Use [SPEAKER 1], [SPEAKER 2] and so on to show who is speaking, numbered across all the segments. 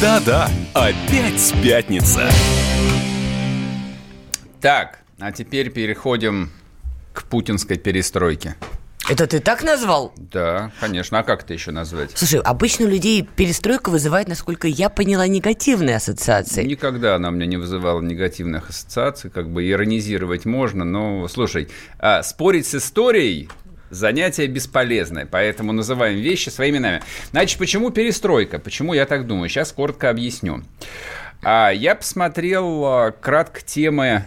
[SPEAKER 1] Да-да, опять пятница.
[SPEAKER 2] Так, а теперь переходим к путинской перестройке.
[SPEAKER 3] Это ты так назвал?
[SPEAKER 2] Да, конечно. А как это еще назвать?
[SPEAKER 3] Слушай, обычно у людей перестройка вызывает, насколько я поняла, негативные ассоциации.
[SPEAKER 2] Никогда она у меня не вызывала негативных ассоциаций. Как бы иронизировать можно, но, слушай, а, спорить с историей занятие бесполезное, поэтому называем вещи своими именами. Значит, почему перестройка? Почему я так думаю? Сейчас коротко объясню. А, я посмотрел а, кратко темы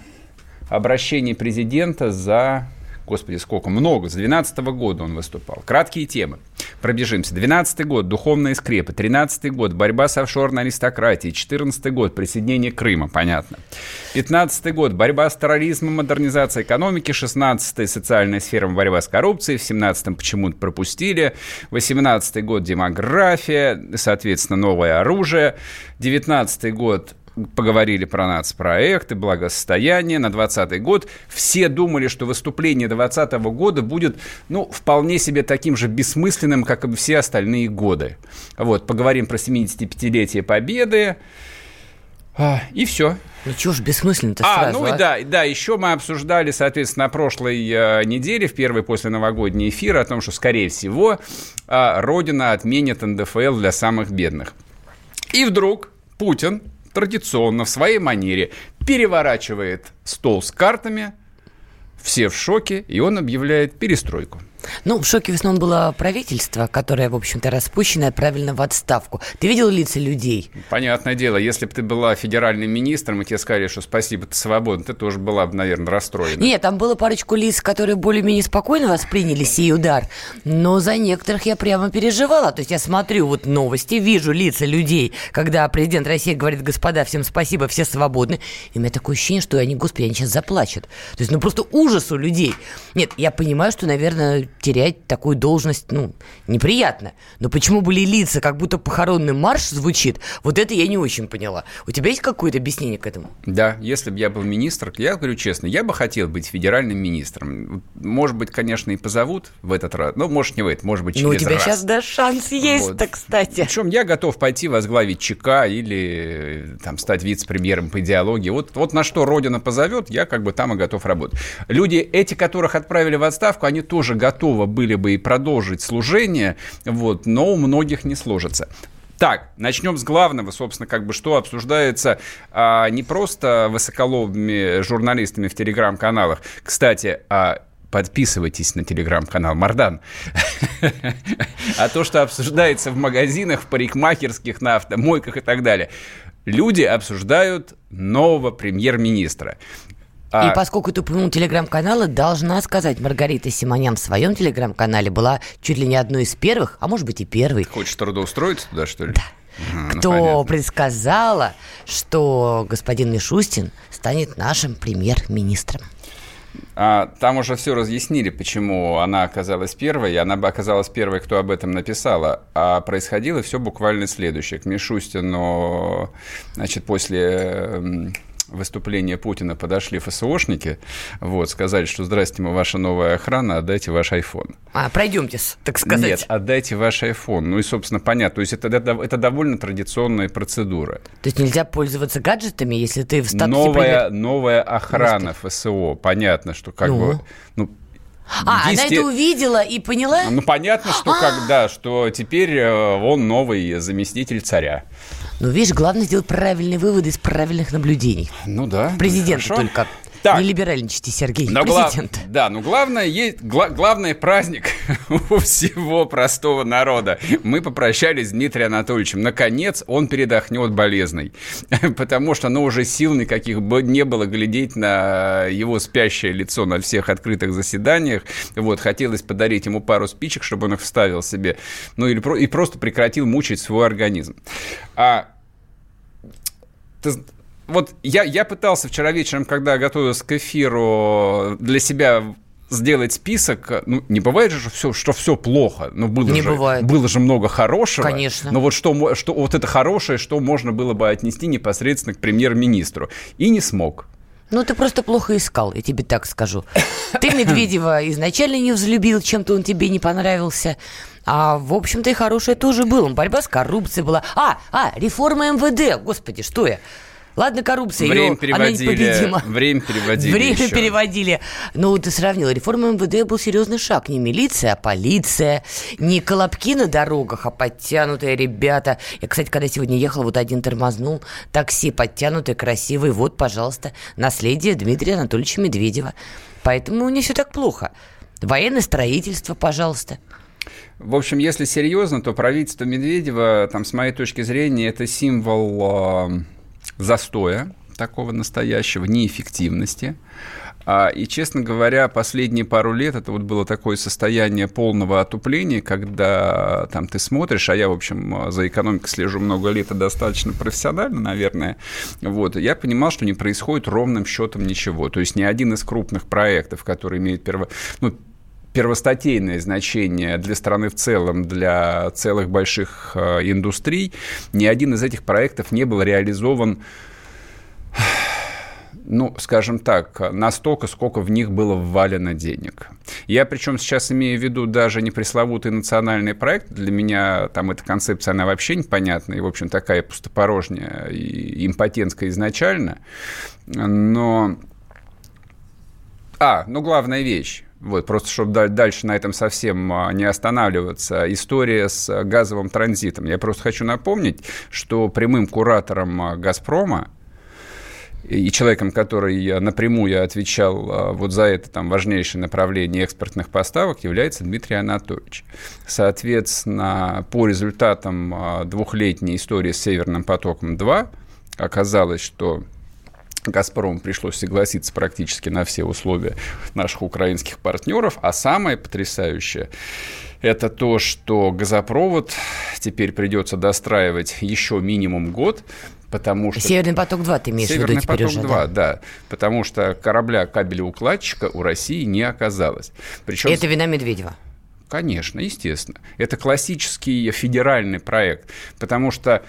[SPEAKER 2] обращений президента за Господи, сколько, много. С 12 года он выступал. Краткие темы. Пробежимся. 12 год, духовные скрепы. 13 год, борьба с офшорной аристократией. 14 год, присоединение Крыма, понятно. 15 год, борьба с терроризмом, модернизация экономики. 16 социальная сфера, борьба с коррупцией. В 17 почему-то пропустили. 18 год, демография, соответственно, новое оружие. 19 год, поговорили про нацпроекты, благосостояние на 2020 год. Все думали, что выступление 2020 года будет, ну, вполне себе таким же бессмысленным, как и все остальные годы. Вот, поговорим про 75-летие Победы. А, и все.
[SPEAKER 3] Ну чего ж бессмысленно-то
[SPEAKER 2] а,
[SPEAKER 3] сразу,
[SPEAKER 2] ну
[SPEAKER 3] а?
[SPEAKER 2] и да, да, еще мы обсуждали, соответственно, на прошлой э, неделе, в первый после новогодний эфир, о том, что, скорее всего, э, Родина отменит НДФЛ для самых бедных. И вдруг Путин традиционно в своей манере переворачивает стол с картами, все в шоке, и он объявляет перестройку.
[SPEAKER 3] Ну, в шоке в основном было правительство, которое, в общем-то, распущено и отправлено в отставку. Ты видел лица людей?
[SPEAKER 2] Понятное дело, если бы ты была федеральным министром, и тебе сказали, что спасибо, ты свободна, ты тоже была бы, наверное, расстроена.
[SPEAKER 3] Нет, там было парочку лиц, которые более-менее спокойно восприняли сей удар, но за некоторых я прямо переживала. То есть я смотрю вот новости, вижу лица людей, когда президент России говорит, господа, всем спасибо, все свободны, и у меня такое ощущение, что они, господи, они сейчас заплачут. То есть, ну, просто ужас у людей. Нет, я понимаю, что, наверное, терять такую должность, ну, неприятно. Но почему были лица, как будто похоронный марш звучит, вот это я не очень поняла. У тебя есть какое-то объяснение к этому?
[SPEAKER 2] Да, если бы я был министр, я говорю честно, я бы хотел быть федеральным министром. Может быть, конечно, и позовут в этот раз, но может не в этот, может быть, через
[SPEAKER 3] Ну, у тебя
[SPEAKER 2] раз.
[SPEAKER 3] сейчас да шанс есть-то,
[SPEAKER 2] Вот.
[SPEAKER 3] кстати.
[SPEAKER 2] Причем я готов пойти возглавить ЧК или там, стать вице-премьером по идеологии. Вот, вот на что Родина позовет, я как бы там и готов работать. Люди, эти, которых отправили в отставку, они тоже готовы были бы и продолжить служение, вот, но у многих не сложится. Так, начнем с главного, собственно, как бы что обсуждается а, не просто высоколобыми журналистами в телеграм-каналах. Кстати, а, подписывайтесь на телеграм-канал Мардан. А то, что обсуждается в магазинах, в парикмахерских, на автомойках и так далее. Люди обсуждают нового премьер-министра. А,
[SPEAKER 3] И поскольку ты упомянул телеграм-каналы, должна сказать, Маргарита Симонян в своем телеграм-канале была чуть ли не одной из первых, а может быть и первой,
[SPEAKER 2] Хочешь трудоустроиться туда, что ли? Да.
[SPEAKER 3] кто предсказала, что господин Мишустин станет нашим премьер-министром.
[SPEAKER 2] А, там уже все разъяснили, почему она оказалась первой, и она бы оказалась первой, кто об этом написала. А происходило все буквально следующее. К Мишустину, значит, после выступления Путина подошли ФСОшники, вот, сказали, что «Здрасте, мы ваша новая охрана, отдайте ваш iPhone».
[SPEAKER 3] А, пройдемте, так сказать.
[SPEAKER 2] Нет, отдайте ваш iPhone. Ну и, собственно, понятно. То есть это, это, это довольно традиционная процедура.
[SPEAKER 3] То есть нельзя пользоваться гаджетами, если ты в статусе
[SPEAKER 2] Новая,
[SPEAKER 3] премьер-
[SPEAKER 2] новая охрана ФСО. Понятно, что как
[SPEAKER 3] Ну?
[SPEAKER 2] бы... Ну,
[SPEAKER 3] А, она
[SPEAKER 2] есте-
[SPEAKER 3] это увидела и поняла?
[SPEAKER 2] Ну, понятно, что
[SPEAKER 3] А!
[SPEAKER 2] когда, что теперь э, он новый заместитель царя.
[SPEAKER 3] Ну, видишь, главное сделать правильные выводы из правильных наблюдений.
[SPEAKER 2] Ну да.
[SPEAKER 3] Президент
[SPEAKER 2] хорошо.
[SPEAKER 3] только.
[SPEAKER 2] Так.
[SPEAKER 3] Не либеральничайте, Сергей.
[SPEAKER 2] Но гла-
[SPEAKER 3] Президент.
[SPEAKER 2] Да, ну главное, есть, гла- главный праздник у всего простого народа. Мы попрощались с Дмитрием Анатольевичем. Наконец он передохнет болезный. Потому что, ну, уже сил никаких не было глядеть на его спящее лицо на всех открытых заседаниях. Вот, хотелось подарить ему пару спичек, чтобы он их вставил себе. Ну, или про- и просто прекратил мучить свой организм. А ты вот я, я пытался вчера вечером, когда готовился к эфиру, для себя сделать список. Ну, не бывает же, все, что все плохо. Ну, было
[SPEAKER 3] Не
[SPEAKER 2] же,
[SPEAKER 3] бывает.
[SPEAKER 2] Было же много хорошего.
[SPEAKER 3] Конечно.
[SPEAKER 2] Но вот что, что вот это хорошее, что можно было бы отнести непосредственно к премьер-министру. И не смог.
[SPEAKER 3] Ну, ты просто плохо искал, я тебе так скажу. Ты Медведева изначально не взлюбил, чем-то он тебе не понравился. А, в общем-то, и хорошее тоже было. Борьба с коррупцией была. А, а, реформа МВД. Господи, что я? Ладно, коррупция,
[SPEAKER 2] время
[SPEAKER 3] ее,
[SPEAKER 2] переводили,
[SPEAKER 3] она непобедима.
[SPEAKER 2] Время переводили
[SPEAKER 3] Время
[SPEAKER 2] еще.
[SPEAKER 3] переводили. Ну, ты сравнил. Реформа МВД был серьезный шаг. Не милиция, а полиция. Не колобки на дорогах, а подтянутые ребята. Я, кстати, когда сегодня ехал, вот один тормознул. Такси подтянутый, красивый. Вот, пожалуйста, наследие Дмитрия Анатольевича Медведева. Поэтому не все так плохо. Военное строительство, пожалуйста.
[SPEAKER 2] В общем, если серьезно, то правительство Медведева, там, с моей точки зрения, это символ э, застоя такого настоящего, неэффективности. А, и, честно говоря, последние пару лет это вот было такое состояние полного отупления, когда там ты смотришь, а я, в общем, за экономикой слежу много лет и достаточно профессионально, наверное, вот, я понимал, что не происходит ровным счетом ничего. То есть ни один из крупных проектов, который имеет перво... ну, первостатейное значение для страны в целом, для целых больших э, индустрий, ни один из этих проектов не был реализован ну, скажем так, настолько, сколько в них было ввалено денег. Я причем сейчас имею в виду даже не пресловутый национальный проект. Для меня там эта концепция, она вообще непонятна и, в общем, такая пустопорожняя и импотентская изначально. Но... А, ну, главная вещь. Вот, просто чтобы дальше на этом совсем а, не останавливаться. История с газовым транзитом. Я просто хочу напомнить, что прямым куратором а, «Газпрома» и человеком, который напрямую отвечал а, вот за это там важнейшее направление экспортных поставок, является Дмитрий Анатольевич. Соответственно, по результатам двухлетней истории с «Северным потоком-2» оказалось, что Газпрому пришлось согласиться практически на все условия наших украинских партнеров. А самое потрясающее это то, что газопровод теперь придется достраивать еще минимум год, потому что...
[SPEAKER 3] Северный поток-2 ты имеешь
[SPEAKER 2] Северный
[SPEAKER 3] в виду теперь
[SPEAKER 2] поток
[SPEAKER 3] уже,
[SPEAKER 2] 2, да? да. Потому что корабля кабелеукладчика у России не оказалось.
[SPEAKER 3] Причем... Это вина Медведева?
[SPEAKER 2] Конечно, естественно. Это классический федеральный проект, потому что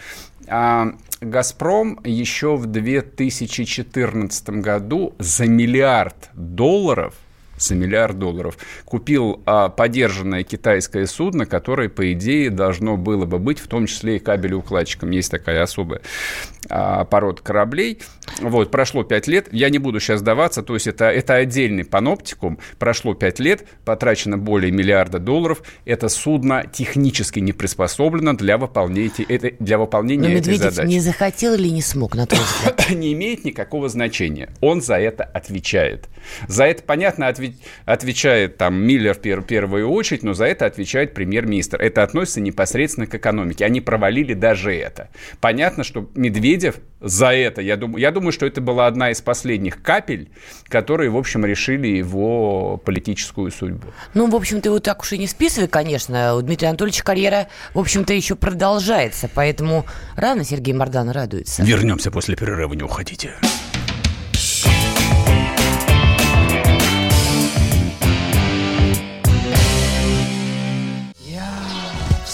[SPEAKER 2] а, «Газпром» еще в 2014 году за миллиард долларов за миллиард долларов, купил а, подержанное китайское судно, которое, по идее, должно было бы быть в том числе и кабелеукладчиком. Есть такая особая а, порода кораблей. Вот, прошло 5 лет, я не буду сейчас сдаваться, то есть это, это отдельный паноптикум. Прошло 5 лет, потрачено более миллиарда долларов. Это судно технически не приспособлено для выполнения, это, для выполнения
[SPEAKER 3] Но
[SPEAKER 2] этой задачи.
[SPEAKER 3] не захотел или не смог, на твой взгляд?
[SPEAKER 2] не имеет никакого значения. Он за это отвечает. За это, понятно, отве- отвечает там Миллер в пер- первую очередь, но за это отвечает премьер-министр. Это относится непосредственно к экономике. Они провалили даже это. Понятно, что Медведев за это, я думаю, я думаю, что это была одна из последних капель, которые, в общем, решили его политическую судьбу.
[SPEAKER 3] Ну, в общем-то, его так уж и не списывай, конечно. У Дмитрия Анатольевича карьера, в общем-то, еще продолжается. Поэтому рано Сергей Мордан радуется.
[SPEAKER 1] Вернемся после перерыва, не уходите.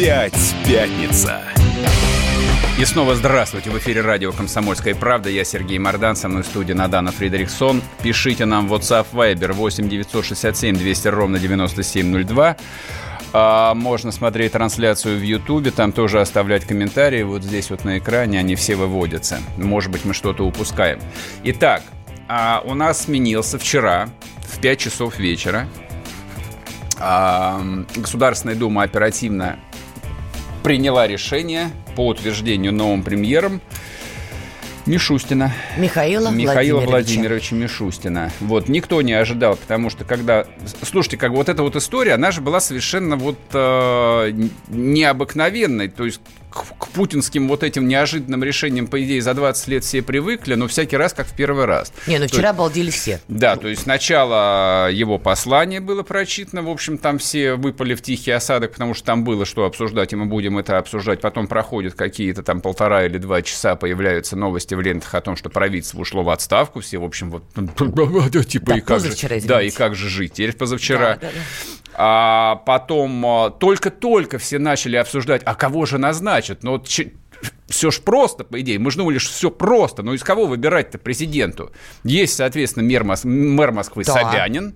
[SPEAKER 1] Опять пятница.
[SPEAKER 2] И снова здравствуйте. В эфире радио «Комсомольская правда». Я Сергей Мордан, со мной в студии Надана Фредериксон. Пишите нам в WhatsApp Viber 8 967 200 ровно 9702. А, можно смотреть трансляцию в Ютубе, там тоже оставлять комментарии. Вот здесь вот на экране они все выводятся. Может быть, мы что-то упускаем. Итак, а, у нас сменился вчера в 5 часов вечера. А, Государственная Дума оперативно приняла решение по утверждению новым премьером Мишустина.
[SPEAKER 3] Михаила,
[SPEAKER 2] Михаила
[SPEAKER 3] Владимировича.
[SPEAKER 2] Владимировича Мишустина. Вот, никто не ожидал, потому что когда... Слушайте, как вот эта вот история, она же была совершенно вот э, необыкновенной. То есть к, к путинским вот этим неожиданным решениям, по идее, за 20 лет все привыкли, но всякий раз как в первый раз.
[SPEAKER 3] Не, ну
[SPEAKER 2] То
[SPEAKER 3] вчера обалдели все.
[SPEAKER 2] да, то есть сначала его послание было прочитано, в общем, там все выпали в тихий осадок, потому что там было что обсуждать, и мы будем это обсуждать. Потом проходят какие-то там полтора или два часа, появляются новости в лентах о том, что правительство ушло в отставку, все, в общем, вот типа
[SPEAKER 3] Да,
[SPEAKER 2] и как же, да, и как же жить теперь позавчера.
[SPEAKER 3] Да, да, да.
[SPEAKER 2] А потом а, только-только все начали обсуждать, а кого же назначат? Ну, все ж просто, по идее. Мы же думали, что все просто. Но из кого выбирать-то президенту? Есть, соответственно, мэр, Мос- мэр Москвы
[SPEAKER 3] Да.
[SPEAKER 2] Собянин.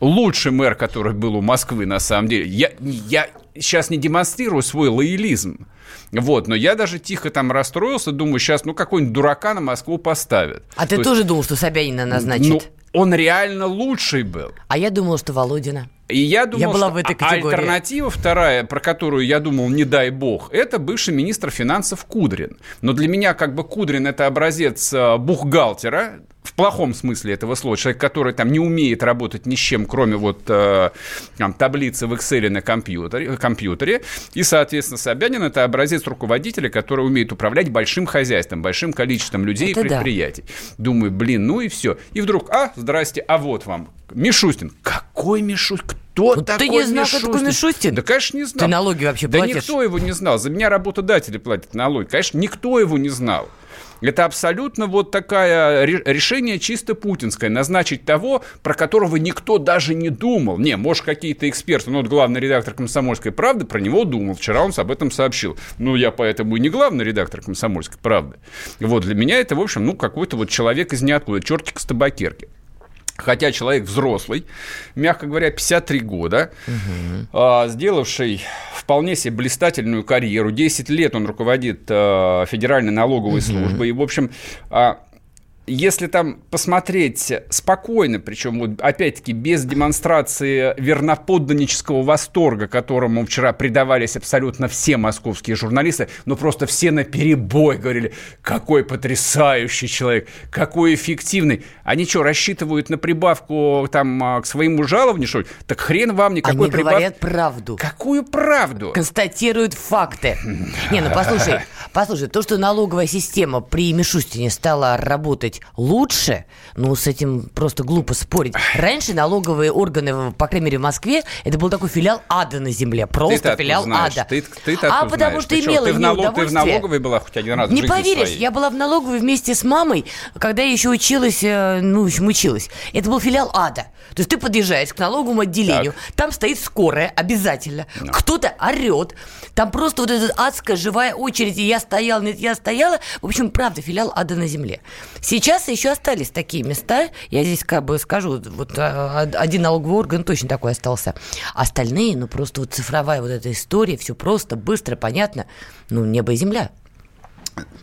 [SPEAKER 2] Лучший мэр, который был у Москвы, на самом деле. Я, я сейчас не демонстрирую свой лоялизм. Вот, но я даже тихо там расстроился, думаю, сейчас, ну, какой-нибудь дурака на Москву поставят.
[SPEAKER 3] А ты
[SPEAKER 2] То есть,
[SPEAKER 3] тоже думал, что Собянина назначит?
[SPEAKER 2] Ну, он реально лучший был.
[SPEAKER 3] А я думала, что Володина.
[SPEAKER 2] И я думал,
[SPEAKER 3] Я была
[SPEAKER 2] что
[SPEAKER 3] в этой
[SPEAKER 2] а-
[SPEAKER 3] категории.
[SPEAKER 2] альтернатива вторая, про которую я думал, не дай бог, это бывший министр финансов Кудрин. Но для меня как бы Кудрин это образец э, бухгалтера, в плохом смысле этого слова, человек, который там не умеет работать ни с чем, кроме вот э, там, таблицы в Excel на компьютере, компьютере. И, соответственно, Собянин это образец руководителя, который умеет управлять большим хозяйством, большим количеством людей
[SPEAKER 3] Это
[SPEAKER 2] и
[SPEAKER 3] да.
[SPEAKER 2] предприятий. Думаю, блин, ну и все. И вдруг, а, здрасте, а вот вам. Мишустин. Какой Мишустин? Кто
[SPEAKER 3] Ну, ты
[SPEAKER 2] такой
[SPEAKER 3] не знал, кто такой Мишустин?
[SPEAKER 2] Да, конечно, не знал.
[SPEAKER 3] Ты налоги вообще
[SPEAKER 2] Да
[SPEAKER 3] платишь?
[SPEAKER 2] никто его не знал. За меня работодатели платят налоги. Конечно, никто его не знал. Это абсолютно вот такое ре- решение чисто путинское. Назначить того, про которого никто даже не думал. Не, может, какие-то эксперты. Ну, вот главный редактор «Комсомольской правды» про него думал. Вчера он об этом сообщил. Ну, я поэтому и не главный редактор «Комсомольской правды». Вот, для меня это, в общем, ну, какой-то вот человек из ниоткуда. Чертик с табакерки. Хотя человек взрослый, мягко говоря, 53 года, а, сделавший вполне себе блистательную карьеру. 10 лет он руководит а, Федеральной налоговой службой. И, в общем, а, если там посмотреть спокойно, причем вот опять-таки без демонстрации верноподданнического восторга, которому вчера предавались абсолютно все московские журналисты, но просто все на перебой говорили, какой потрясающий человек, какой эффективный. Они что, рассчитывают на прибавку там а, к своему жалованию, что ли? Так хрен вам никакой
[SPEAKER 3] Они
[SPEAKER 2] прибавки.
[SPEAKER 3] говорят правду.
[SPEAKER 2] Какую правду?
[SPEAKER 3] констатируют факты. Не, ну послушай, послушай, то, что налоговая система при Мишустине стала работать лучше, ну, с этим просто глупо спорить. Раньше налоговые органы, по крайней мере, в Москве, это был такой филиал ада на земле. Просто филиал
[SPEAKER 2] знаешь?
[SPEAKER 3] ада.
[SPEAKER 2] Ты, ты
[SPEAKER 3] а потому что имела
[SPEAKER 2] ты в, налог- ты в налоговой была хоть один раз в
[SPEAKER 3] Не поверишь,
[SPEAKER 2] своей?
[SPEAKER 3] я была в налоговой вместе с мамой, когда я еще училась, э, ну, в общем, училась. Это был филиал ада. То есть ты подъезжаешь к налоговому отделению, там стоит скорая обязательно, кто-то орет, там просто вот эта адская живая очередь, и я стояла, нет, я стояла. В общем, правда, филиал ада на земле. Сейчас еще остались такие места, я здесь как бы скажу, вот а, один налоговый орган точно такой остался. Остальные, ну, просто вот цифровая вот эта история, все просто, быстро, понятно, ну, небо и земля.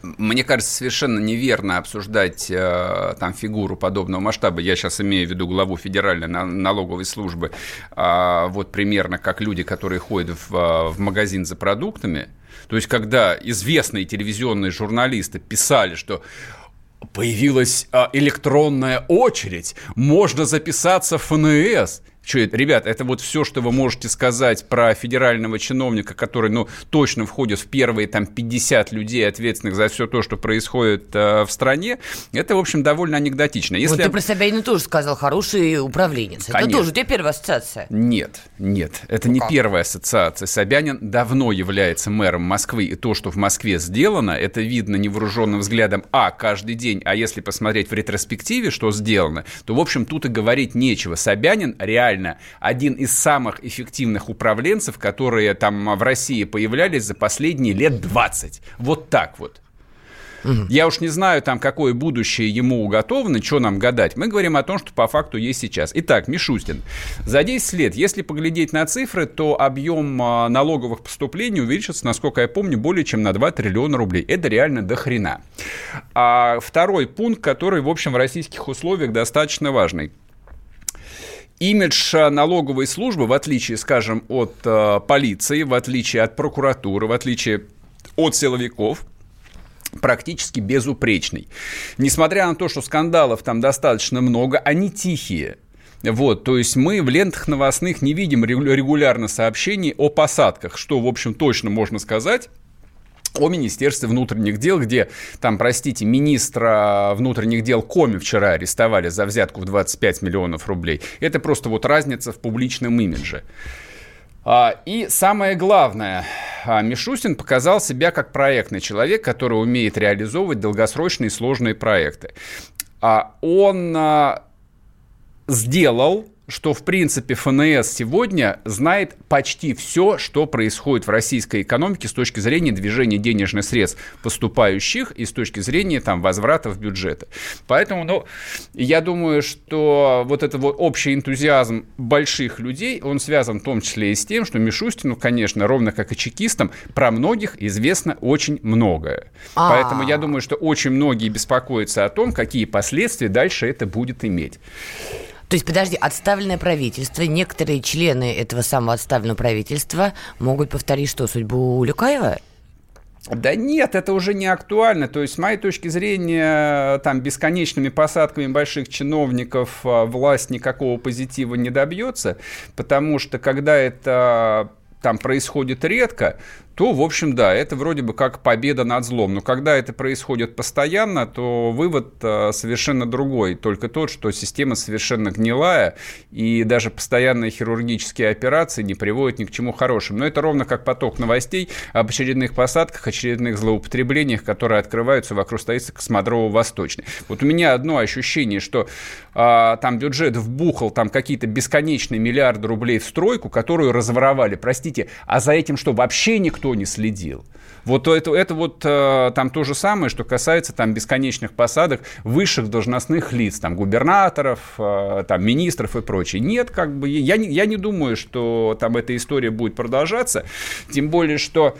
[SPEAKER 2] Мне кажется, совершенно неверно обсуждать э, там фигуру подобного масштаба. Я сейчас имею в виду главу Федеральной на- налоговой службы. А, вот примерно как люди, которые ходят в, а, в магазин за продуктами. То есть, когда известные телевизионные журналисты писали, что появилась а, электронная очередь, можно записаться в ФНС. Что это, ребят, это вот все, что вы можете сказать про федерального чиновника, который, ну, точно входит в первые там 50 людей, ответственных за все то, что происходит э, в стране. Это, в общем, довольно анекдотично. Если...
[SPEAKER 3] Вот ты про Собянина тоже сказал, хороший управленец. Это
[SPEAKER 2] Конечно.
[SPEAKER 3] тоже у тебя первая ассоциация.
[SPEAKER 2] Нет, нет, это не
[SPEAKER 3] как?
[SPEAKER 2] первая ассоциация. Собянин давно является мэром Москвы, и то, что в Москве сделано, это видно невооруженным взглядом, а, каждый день, а если посмотреть в ретроспективе, что сделано, то, в общем, тут и говорить нечего. Собянин реально один из самых эффективных управленцев, которые там в России появлялись за последние лет 20. Вот так вот. Я уж не знаю, там, какое будущее ему уготовано, что нам гадать. Мы говорим о том, что по факту есть сейчас. Итак, Мишустин. За 10 лет, если поглядеть на цифры, то объем а, налоговых поступлений увеличится, насколько я помню, более чем на 2 триллиона рублей. Это реально до хрена. А второй пункт, который, в общем, в российских условиях достаточно важный. Имидж налоговой службы, в отличие, скажем, от э, полиции, в отличие от прокуратуры, в отличие от силовиков, практически безупречный. Несмотря на то, что скандалов там достаточно много, они тихие. Вот, то есть мы в лентах новостных не видим регулярно сообщений о посадках, что, в общем, точно можно сказать о Министерстве внутренних дел, где, там, простите, министра внутренних дел Коми вчера арестовали за взятку в 25 миллионов рублей. Это просто вот разница в публичном имидже. А, и самое главное, а, Мишустин показал себя как проектный человек, который умеет реализовывать долгосрочные сложные проекты. А Он сделал что, в принципе, ФНС сегодня знает почти все, что происходит в российской экономике с точки зрения движения денежных средств поступающих и с точки зрения там, возврата в бюджеты. Поэтому, ну, я думаю, что вот этот вот общий энтузиазм больших людей, он связан в том числе и с тем, что Мишустину, конечно, ровно как и чекистам, про многих известно очень многое. А-а-а. Поэтому я думаю, что очень многие беспокоятся о том, какие последствия дальше это будет иметь.
[SPEAKER 3] То есть, подожди, отставленное правительство, некоторые члены этого самого отставленного правительства могут повторить что, судьбу Улюкаева?
[SPEAKER 2] Да нет, это уже не актуально. То есть, с моей точки зрения, там бесконечными посадками больших чиновников а, власть никакого позитива не добьется, потому что когда это там происходит редко, то, в общем, да, это вроде бы как победа над злом. Но когда это происходит постоянно, то вывод э, совершенно другой. Только тот, что система совершенно гнилая, и даже постоянные хирургические операции не приводят ни к чему хорошему. Но это ровно как поток новостей об очередных посадках, очередных злоупотреблениях, которые открываются вокруг столицы Космодрово-Восточной. Вот у меня одно ощущение, что а, там бюджет вбухал там какие-то бесконечные миллиарды рублей в стройку, которую разворовали. Простите, а за этим что, вообще никто никто не следил. Вот это, это вот э, там то же самое, что касается там бесконечных посадок высших должностных лиц, там губернаторов, э, там министров и прочее. Нет, как бы я не, я не думаю, что там эта история будет продолжаться, тем более что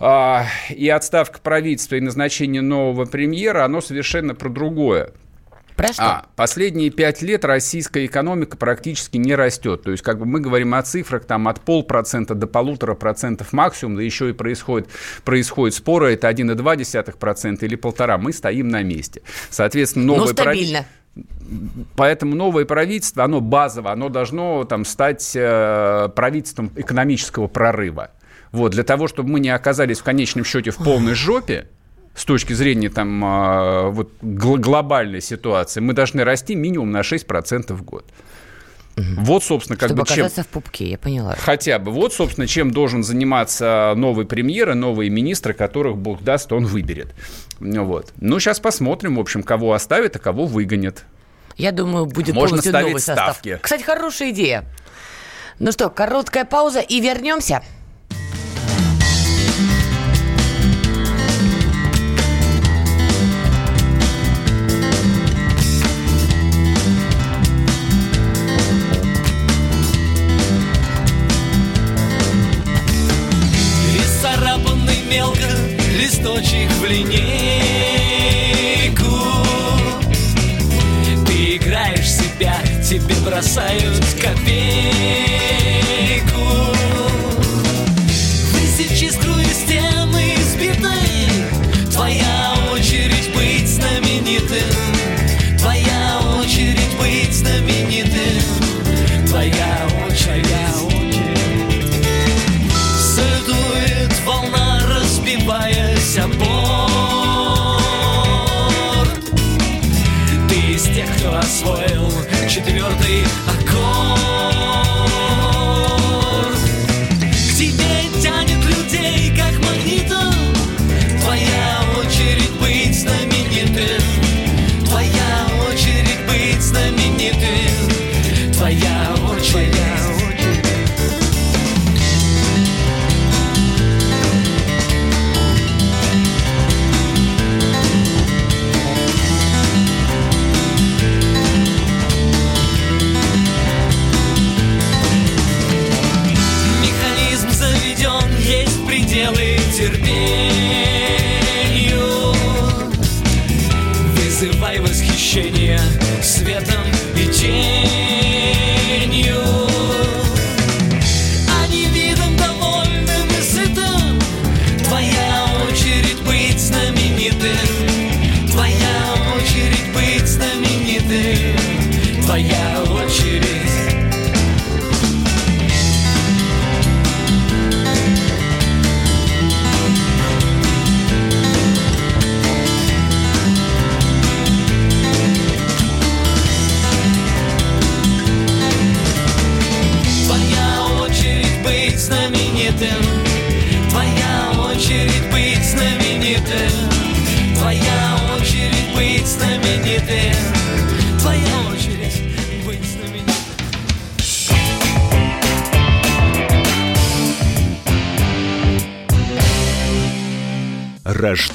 [SPEAKER 2] э, и отставка правительства и назначение нового премьера, оно совершенно про другое.
[SPEAKER 3] Про что? А,
[SPEAKER 2] последние пять лет российская экономика практически не растет. То есть, как бы мы говорим о цифрах там от полпроцента до полутора процентов максимум, да еще и происходит, происходит споры, это 1,2% или полтора. Мы стоим на месте. Соответственно,
[SPEAKER 3] новое... Ну, стабильно.
[SPEAKER 2] Поэтому новое правительство, оно базово, оно должно там стать э, правительством экономического прорыва. Вот, для того, чтобы мы не оказались в конечном счете в полной жопе, с точки зрения там, а, вот, глобальной ситуации, мы должны расти минимум на 6% в год.
[SPEAKER 3] Угу. Вот, собственно, как Чтобы бы чем... в пупке, я поняла.
[SPEAKER 2] Хотя бы. Вот, собственно, чем должен заниматься новый премьер и новые министры, которых Бог даст, он выберет. Вот. Ну, сейчас посмотрим, в общем, кого оставит, а кого выгонят.
[SPEAKER 3] Я думаю, будет
[SPEAKER 2] Можно ставить
[SPEAKER 3] новый состав.
[SPEAKER 2] ставки.
[SPEAKER 3] Кстати, хорошая идея. Ну что, короткая пауза и вернемся.
[SPEAKER 4] Бросают копейку четвертый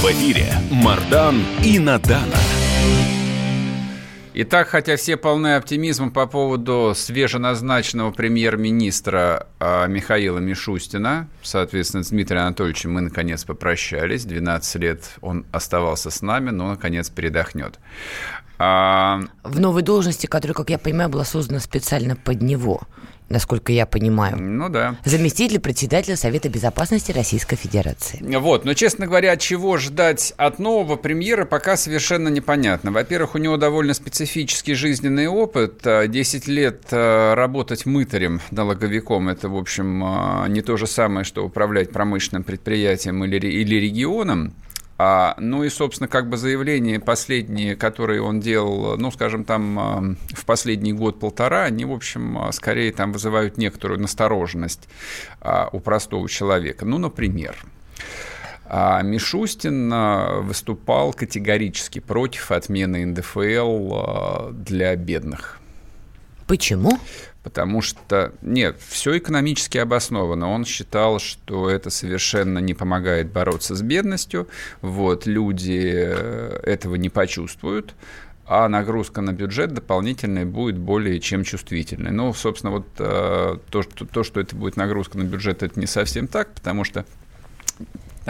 [SPEAKER 1] В эфире Мардан и Надана.
[SPEAKER 2] Итак, хотя все полны оптимизма по поводу свеженазначенного премьер-министра а, Михаила Мишустина, соответственно, с Дмитрием Анатольевичем мы наконец попрощались. 12 лет он оставался с нами, но наконец передохнет. А,
[SPEAKER 3] В новой должности, которая, как я понимаю, была создана специально под него, насколько я понимаю.
[SPEAKER 2] ну да.
[SPEAKER 3] Заместитель председателя Совета Безопасности Российской Федерации.
[SPEAKER 2] Вот, но, честно говоря, чего ждать от нового премьера, пока совершенно непонятно. Во-первых, у него довольно специфический жизненный опыт. А, 10 лет а, работать мытарем, налоговиком, это, в общем, а, не то же самое, что управлять промышленным предприятием или, или регионом. А, ну и, собственно, как бы заявления последние, которые он делал, ну, скажем, там а, в последний год-полтора, они, в общем, а, скорее там вызывают некоторую настороженность а, у простого человека. Ну, например, а Мишустин а, выступал категорически против отмены НДФЛ для бедных.
[SPEAKER 3] Почему?
[SPEAKER 2] Потому что, нет, все экономически обосновано. Он считал, что это совершенно не помогает бороться с бедностью. Вот, люди э, этого не почувствуют а нагрузка на бюджет дополнительная будет более чем чувствительной. Ну, собственно, вот э, то, что, то, что это будет нагрузка на бюджет, это не совсем так, потому что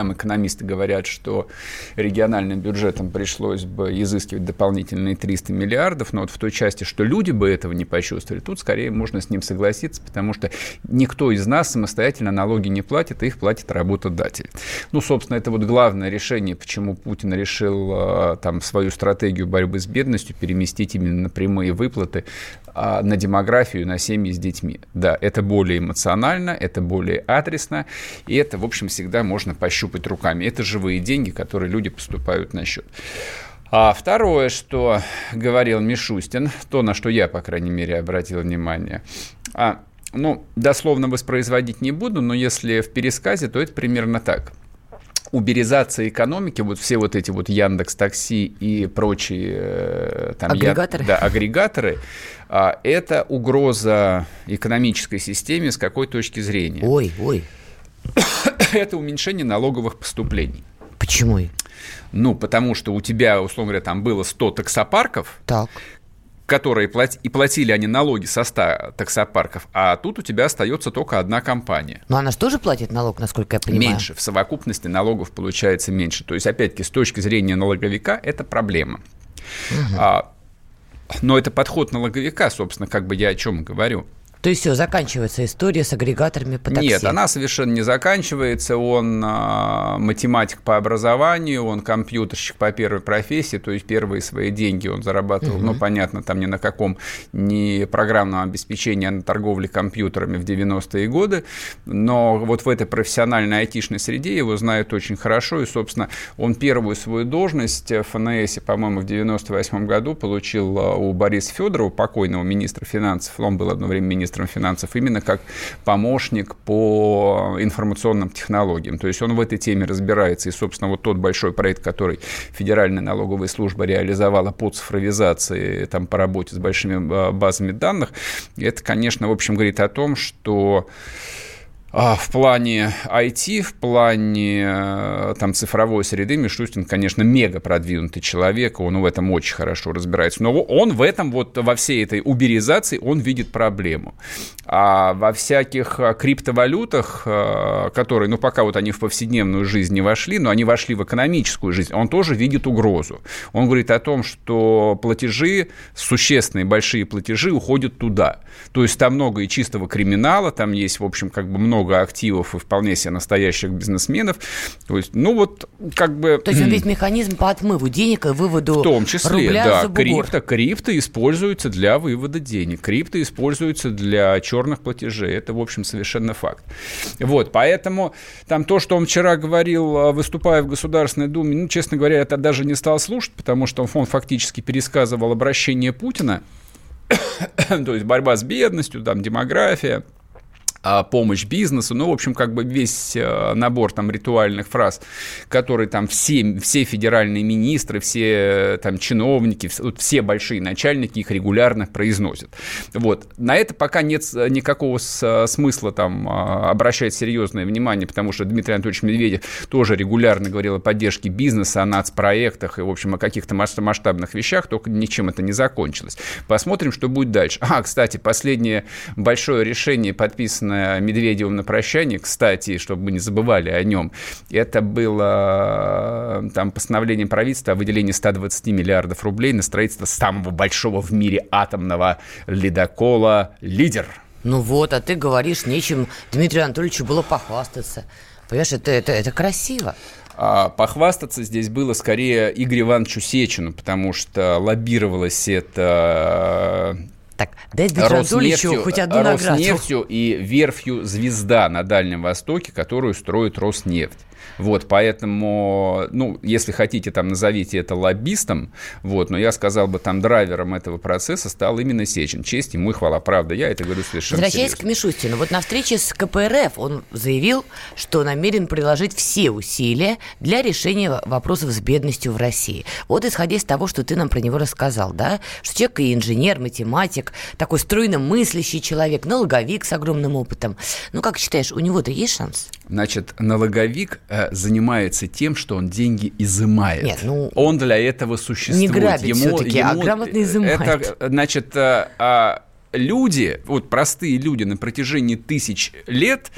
[SPEAKER 2] там экономисты говорят, что региональным бюджетам пришлось бы изыскивать дополнительные 300 миллиардов, но вот в той части, что люди бы этого не почувствовали, тут скорее можно с ним согласиться, потому что никто из нас самостоятельно налоги не платит, их платит работодатель. Ну, собственно, это вот главное решение, почему Путин решил э, там свою стратегию борьбы с бедностью переместить именно на прямые выплаты а, на демографию, на семьи с детьми. Да, это более эмоционально, это более адресно, и это, в общем, всегда можно пощупать руками. Это живые деньги, которые люди поступают на счет. А второе, что говорил Мишустин, то, на что я, по крайней мере, обратил внимание, а, ну, дословно воспроизводить не буду, но если в пересказе, то это примерно так – уберизация экономики, вот все вот эти вот Яндекс Такси и прочие э, там,
[SPEAKER 3] Агрегаторы.
[SPEAKER 2] Я, да, агрегаторы, а, это угроза экономической системе с какой точки зрения?
[SPEAKER 3] Ой, ой,
[SPEAKER 2] Это уменьшение налоговых поступлений.
[SPEAKER 3] почему?
[SPEAKER 2] Ну, потому что у тебя, условно говоря, там было 100 таксопарков,
[SPEAKER 3] Так.
[SPEAKER 2] которые плати- и платили они налоги со 100 таксопарков, а тут у тебя остается только одна компания.
[SPEAKER 3] Но она же тоже платит налог, насколько я понимаю.
[SPEAKER 2] Меньше. В совокупности налогов получается меньше. То есть, опять-таки, с точки зрения налоговика, это проблема. А, но это подход налоговика, собственно, как бы я о чем говорю.
[SPEAKER 3] То есть все, заканчивается история с агрегаторами по такси.
[SPEAKER 2] Нет, она совершенно не заканчивается. Он а, математик по образованию, он компьютерщик по первой профессии, то есть первые свои деньги он зарабатывал, ну, понятно, там ни на каком не программном обеспечении, а на торговле компьютерами в 90-е годы, но вот в этой профессиональной айтишной среде его знают очень хорошо, и, собственно, он первую свою должность в ФНС, по-моему, в 98 году получил а, у Бориса Федорова, покойного министра финансов, он был одно время министром финансов, именно как помощник по информационным технологиям. То есть он в этой теме разбирается. И, собственно, вот тот большой проект, который Федеральная налоговая служба реализовала по цифровизации, там, по работе с большими а, базами данных, это, конечно, в общем, говорит о том, что в плане IT, в плане э, там цифровой среды Мишустин, конечно, мега продвинутый человек, он в этом очень хорошо разбирается. Но он в этом вот во всей этой уберизации он видит проблему. А во всяких э, криптовалютах, э, которые, ну пока вот они в повседневную жизнь не вошли, но они вошли в экономическую жизнь, он тоже видит угрозу. Он говорит о том, что платежи, существенные большие платежи уходят туда. То есть там много и чистого криминала, там есть, в общем, как бы много много активов и вполне себе настоящих бизнесменов. То есть, ну вот, как бы...
[SPEAKER 3] То есть, весь механизм по отмыву денег и выводу
[SPEAKER 2] В том числе,
[SPEAKER 3] рубля
[SPEAKER 2] да.
[SPEAKER 3] за бугор.
[SPEAKER 2] Крипто, крипто используется для вывода денег. Крипто используется для черных платежей. Это, в общем, совершенно факт. Вот, поэтому там то, что он вчера говорил, а, выступая в Государственной Думе, ну, честно говоря, я это даже не стал слушать, потому что он фактически пересказывал обращение Путина, то есть борьба с бедностью, там, демография, помощь бизнесу, ну, в общем, как бы весь э, набор там ритуальных фраз, которые там все, все федеральные министры, все там чиновники, все большие начальники их регулярно произносят. Вот. На это пока нет никакого смысла там а, обращать серьезное внимание, потому что Дмитрий Анатольевич Медведев тоже регулярно говорил о поддержке бизнеса, о нацпроектах и, в общем, о каких-то масштабных вещах, только ничем это не закончилось. Посмотрим, что будет дальше. А, кстати, последнее большое решение подписано подписанное Медведевым на прощание, кстати, чтобы мы не забывали о нем, это было э, там постановление правительства о выделении 120 миллиардов рублей на строительство самого большого в мире атомного ледокола «Лидер».
[SPEAKER 3] Ну вот, а ты говоришь, нечем Дмитрию Анатольевичу было похвастаться. Понимаешь, это, это, это красиво.
[SPEAKER 2] А похвастаться здесь было скорее Игорю Ивановичу Сечину, потому что лоббировалось это
[SPEAKER 3] так, дай Анатольевичу хоть одну награду.
[SPEAKER 2] Роснефтью и верфью «Звезда» на Дальнем Востоке, которую строит Роснефть. Вот, поэтому, ну, если хотите, там, назовите это лоббистом, вот, но я сказал бы, там, драйвером этого процесса стал именно Сечин. Честь ему и хвала. Правда, я это говорю совершенно
[SPEAKER 3] Возвращаясь
[SPEAKER 2] серьезно.
[SPEAKER 3] к Мишустину, вот на встрече с КПРФ он заявил, что намерен приложить все усилия для решения вопросов с бедностью в России. Вот исходя из того, что ты нам про него рассказал, да, что человек и инженер, математик, такой стройно мыслящий человек, налоговик с огромным опытом. Ну, как считаешь, у него-то есть шанс?
[SPEAKER 2] Значит, налоговик э, занимается тем, что он деньги изымает.
[SPEAKER 3] Нет, ну,
[SPEAKER 2] он для этого существует.
[SPEAKER 3] Не грабит все-таки, а грамотно изымает.
[SPEAKER 2] Это, значит, э, а, люди, вот простые люди на протяжении тысяч лет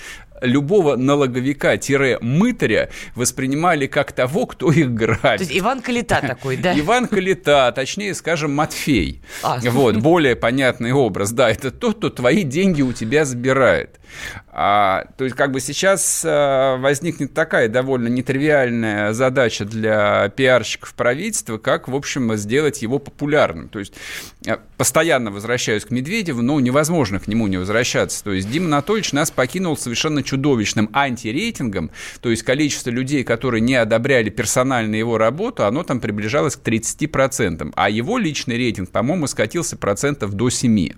[SPEAKER 2] любого налоговика-мытаря воспринимали как того, кто их грабит. То
[SPEAKER 3] есть Иван Калита такой, да?
[SPEAKER 2] Иван Калита, точнее, скажем, Матфей. А. Вот, более понятный образ. Да, это тот, кто твои деньги у тебя забирает. А, то есть, как бы сейчас а, возникнет такая довольно нетривиальная задача для пиарщиков правительства, как, в общем, сделать его популярным. То есть, а, постоянно возвращаюсь к Медведеву, но невозможно к нему не возвращаться. То есть, Дима Анатольевич нас покинул совершенно чудовищным антирейтингом, то есть, количество людей, которые не одобряли персонально его работу, оно там приближалось к 30%, а его личный рейтинг, по-моему, скатился процентов до 7%.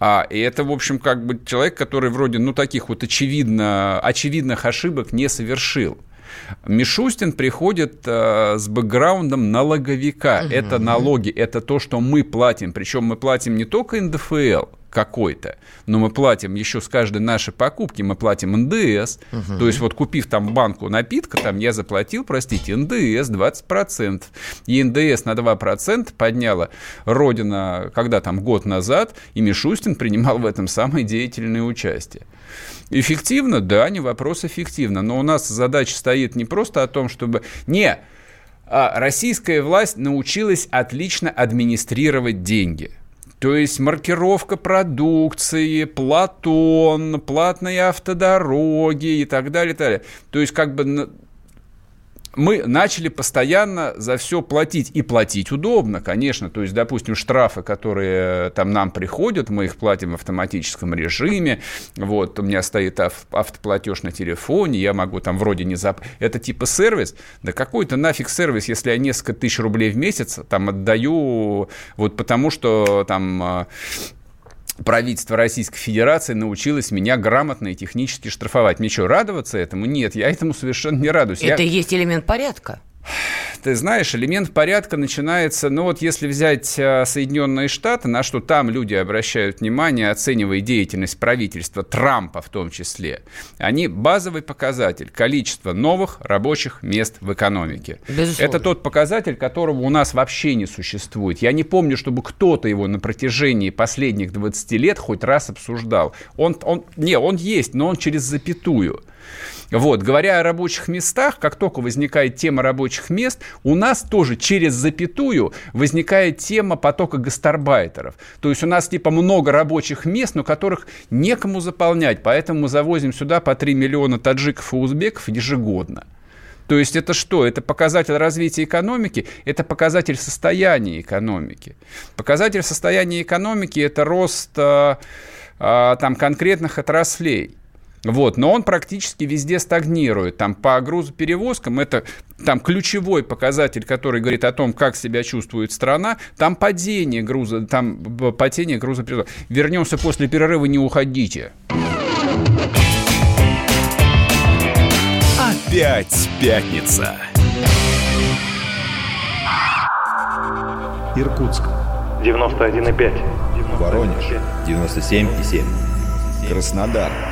[SPEAKER 2] А, и это, в общем, как бы человек, который вроде, ну, таких вот очевидно, очевидных ошибок не совершил. Мишустин приходит э, с бэкграундом налоговика. Угу. Это налоги, это то, что мы платим. Причем мы платим не только НДФЛ, какой-то, но мы платим еще с каждой нашей покупки, мы платим НДС. Угу. То есть вот купив там банку напитка, там я заплатил, простите, НДС 20%. И НДС на 2% подняла Родина, когда там год назад, и Мишустин принимал в этом самое деятельное участие. Эффективно? Да, не вопрос эффективно. Но у нас задача стоит не просто о том, чтобы... Не, а российская власть научилась отлично администрировать деньги – то есть маркировка продукции, Платон, платные автодороги и так далее, и так далее. То есть как бы мы начали постоянно за все платить. И платить удобно, конечно. То есть, допустим, штрафы, которые там нам приходят, мы их платим в автоматическом режиме. Вот, у меня стоит автоплатеж на телефоне, я могу там вроде не зап... Это типа сервис? Да какой-то нафиг сервис, если я несколько тысяч рублей в месяц там отдаю, вот потому что там а, правительство Российской Федерации научилось меня грамотно и технически штрафовать. Мне что, радоваться этому? Нет, я этому совершенно не радуюсь.
[SPEAKER 3] Это
[SPEAKER 2] я...
[SPEAKER 3] есть элемент порядка.
[SPEAKER 2] Ты знаешь, элемент порядка начинается, ну вот если взять э, Соединенные Штаты, на что там люди обращают внимание, оценивая деятельность правительства, Трампа в том числе, они базовый показатель – количество новых рабочих мест в экономике.
[SPEAKER 3] Безусловно.
[SPEAKER 2] Это тот показатель, которого у нас вообще не существует. Я не помню, чтобы кто-то его на протяжении последних 20 лет хоть раз обсуждал. Он, он, не, он есть, но он через запятую. Вот, говоря о рабочих местах, как только возникает тема рабочих мест, у нас тоже через запятую возникает тема потока гастарбайтеров. То есть у нас типа много рабочих мест, но которых некому заполнять, поэтому мы завозим сюда по 3 миллиона таджиков и узбеков ежегодно. То есть это что? Это показатель развития экономики, это показатель состояния экономики. Показатель состояния экономики – это рост э, э, там, конкретных отраслей. Вот, но он практически везде стагнирует. Там по грузоперевозкам это там ключевой показатель, который говорит о том, как себя чувствует страна. Там падение груза, там падение грузоперевозок. Вернемся после перерыва, не уходите.
[SPEAKER 1] Опять пятница.
[SPEAKER 5] Иркутск.
[SPEAKER 6] 91,5.
[SPEAKER 5] Воронеж. 97,7. Краснодар.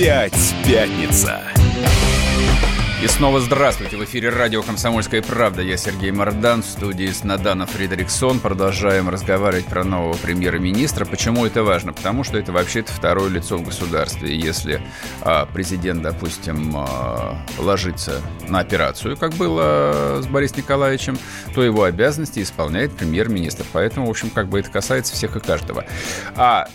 [SPEAKER 1] Опять пятница.
[SPEAKER 2] И снова здравствуйте. В эфире радио «Комсомольская правда». Я Сергей Мордан, в студии с Надана Фредериксон. Продолжаем разговаривать про нового премьер-министра. Почему это важно? Потому что это вообще-то второе лицо в государстве. Если а, президент, допустим, а, ложится на операцию, как было с Борисом Николаевичем, то его обязанности исполняет премьер-министр. Поэтому, в общем, как бы это касается всех и каждого. А,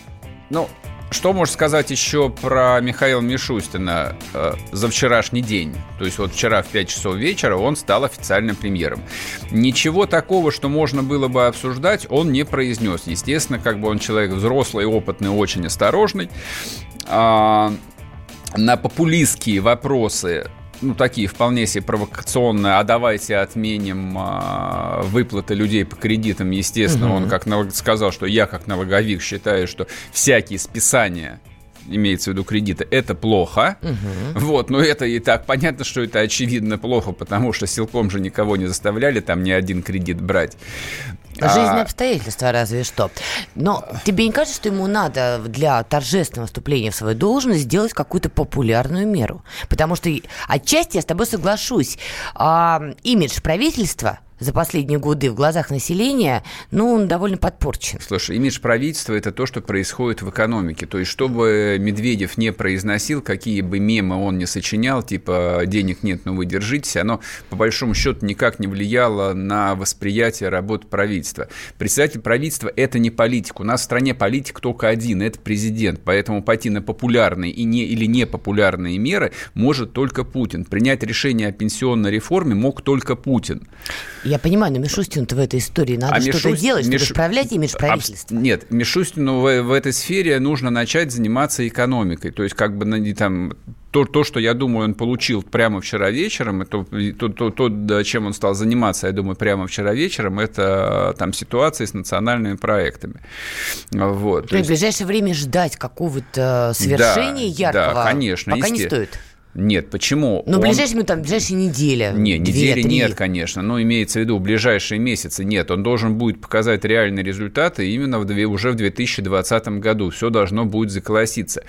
[SPEAKER 2] ну, что можно сказать еще про Михаила Мишустина э, за вчерашний день? То есть вот вчера в 5 часов вечера он стал официальным премьером. Ничего такого, что можно было бы обсуждать, он не произнес. Естественно, как бы он человек взрослый, опытный, очень осторожный. А, на популистские вопросы ну, такие вполне себе провокационные, а давайте отменим а, выплаты людей по кредитам, естественно,
[SPEAKER 3] Мгм.
[SPEAKER 2] он как налог- сказал, что я как налоговик считаю, что всякие списания имеется в виду кредиты, это плохо. Вот, но это и так понятно, что это очевидно плохо, потому что силком же никого не заставляли там ни один кредит брать. А,
[SPEAKER 3] обстоятельства разве что. Но тебе не кажется, что ему надо для торжественного вступления в свою должность сделать какую-то популярную меру? Потому что отчасти я с тобой соглашусь. А, имидж правительства за последние годы в глазах населения, ну, он довольно подпорчен.
[SPEAKER 2] Слушай, имидж правительства – это то, что происходит в экономике. То есть, чтобы Медведев не произносил, какие бы мемы он не сочинял, типа «денег нет, но вы держитесь», оно, по большому счету, никак не влияло на восприятие работы правительства. Председатель правительства – это не политик. У нас в стране политик только один – это президент. Поэтому пойти на популярные и не, или непопулярные меры может только Путин. Принять решение о пенсионной реформе мог только Путин.
[SPEAKER 3] Я понимаю, но Мишустину-то в этой истории надо
[SPEAKER 2] А
[SPEAKER 3] что-то
[SPEAKER 2] Мишустин-
[SPEAKER 3] делать, чтобы
[SPEAKER 2] Миш-
[SPEAKER 3] исправлять имидж правительства.
[SPEAKER 2] Нет, Мишустину в, в этой сфере нужно начать заниматься экономикой. То есть, как бы на- там, то, то, что, я думаю, он получил прямо вчера вечером, и то, то, то, то, чем он стал заниматься, я думаю, прямо вчера вечером, это там ситуация с национальными проектами. Вот.
[SPEAKER 3] То есть в ближайшее время ждать какого-то свершения
[SPEAKER 2] Да,
[SPEAKER 3] яркого
[SPEAKER 2] да, конечно,
[SPEAKER 3] пока не стоит.
[SPEAKER 2] Нет, почему?
[SPEAKER 3] В
[SPEAKER 2] Он-
[SPEAKER 3] ближайшие, ну, там, ближайшие неделя.
[SPEAKER 2] Не,
[SPEAKER 3] две,
[SPEAKER 2] недели
[SPEAKER 3] три.
[SPEAKER 2] нет, конечно. Но имеется в виду ближайшие месяцы нет. Он должен будет показать реальные результаты именно в, две- уже в 2020 году. Все должно будет заколоситься.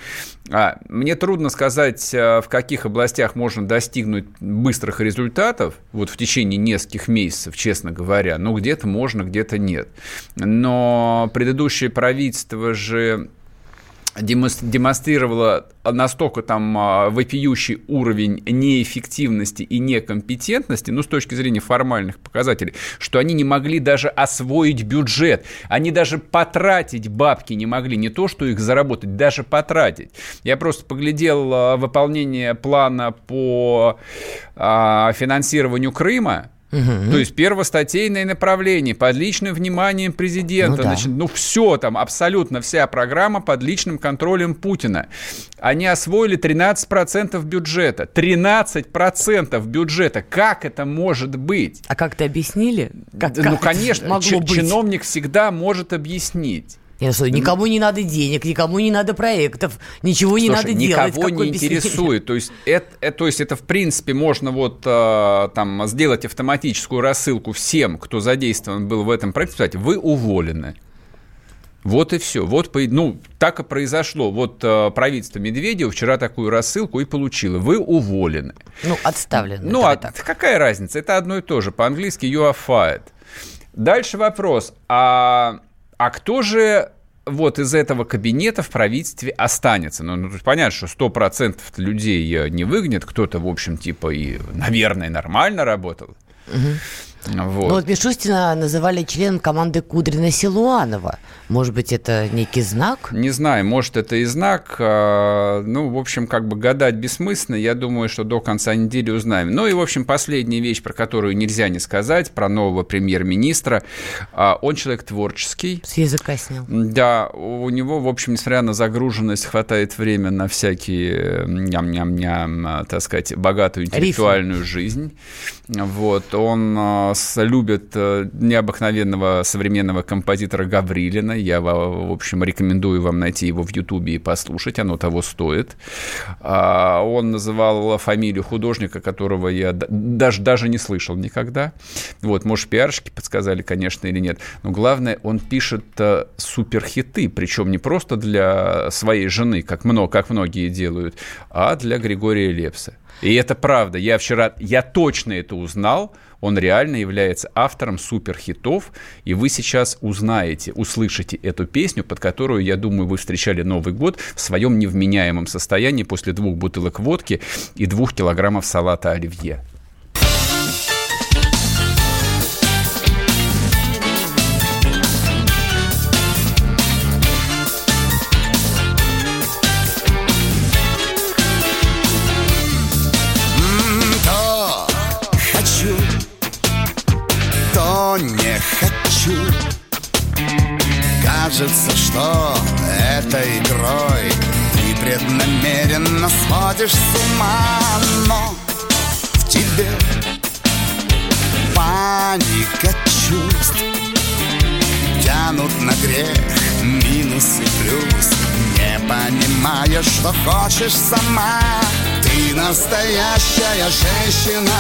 [SPEAKER 2] А, мне трудно сказать, а, в каких областях можно достигнуть быстрых результатов вот в течение нескольких месяцев, честно говоря. Ну, где-то можно, где-то нет. Но предыдущее правительство же демонстрировала настолько там а, вопиющий уровень неэффективности и некомпетентности, ну, с точки зрения формальных показателей, что они не могли даже освоить бюджет. Они даже потратить бабки не могли. Не то, что их заработать, даже потратить. Я просто поглядел а, выполнение плана по а, финансированию Крыма,
[SPEAKER 3] Мгм.
[SPEAKER 2] то есть первостатейное направление под личным вниманием президента.
[SPEAKER 3] Ну да.
[SPEAKER 2] Значит, ну все там, абсолютно вся программа под личным контролем Путина. Они освоили 13% бюджета. 13% бюджета. Как это может быть?
[SPEAKER 3] А как-то объяснили? Как, как
[SPEAKER 2] ну,
[SPEAKER 3] это
[SPEAKER 2] конечно, чи-
[SPEAKER 3] быть?
[SPEAKER 2] чиновник всегда может объяснить.
[SPEAKER 3] Я что, никому не надо денег, никому не надо проектов, ничего не
[SPEAKER 2] Слушай,
[SPEAKER 3] надо делать.
[SPEAKER 2] никого не интересует. То есть это, э, то есть это в принципе можно вот э, там сделать автоматическую рассылку всем, кто задействован был в этом проекте, сказать, вы уволены. Вот и все. Вот, ну, так и произошло. Вот э, правительство Медведева вчера такую рассылку и получило. Вы уволены.
[SPEAKER 3] Ну, отставлены.
[SPEAKER 2] Ну, а
[SPEAKER 3] так.
[SPEAKER 2] какая разница? Это одно и то же. По-английски you are fired. Дальше вопрос. А, а кто же вот из этого кабинета в правительстве останется? Ну, ну, понятно, что 100% людей не выгонят. Кто-то, в общем, типа и, наверное, нормально работал.
[SPEAKER 3] Мгм.
[SPEAKER 2] Вот.
[SPEAKER 3] Ну, вот Мишустина называли членом команды Кудрина-Силуанова. Может быть, это некий знак?
[SPEAKER 2] Не знаю, может, это и знак. а, Ну, в общем, как бы гадать бессмысленно. Я думаю, что до конца недели узнаем. Ну и, в общем, последняя вещь, про которую нельзя не сказать, про нового премьер-министра. А, Он человек творческий.
[SPEAKER 3] С языка снял.
[SPEAKER 2] Да, у него, в общем, несмотря на загруженность, хватает времени на всякие ням-ням-ням, а, так сказать, богатую интеллектуальную жизнь. Вот, он а, с- любит э, необыкновенного современного композитора Гаврилина. Я, в в общем, рекомендую вам найти его в Ютубе и послушать, оно того стоит. А, Он называл фамилию художника, которого я даже, даже не слышал никогда. Вот, может, пиарщики подсказали, конечно, или нет. Но главное, он пишет э, суперхиты, причем не просто для своей жены, как, много, как многие делают, а для Григория Лепса. И это правда. Я вчера, я точно это узнал. Он реально является автором суперхитов, и вы сейчас узнаете, услышите эту песню, под которую, я думаю, вы встречали Новый год в своем невменяемом состоянии после двух бутылок водки и двух килограммов салата оливье.
[SPEAKER 7] Кажется, что этой игрой Ты преднамеренно сводишь с ума Но в тебе паника чувств. Тянут на грех минус и плюс. Не понимаешь, что хочешь сама Ты настоящая женщина.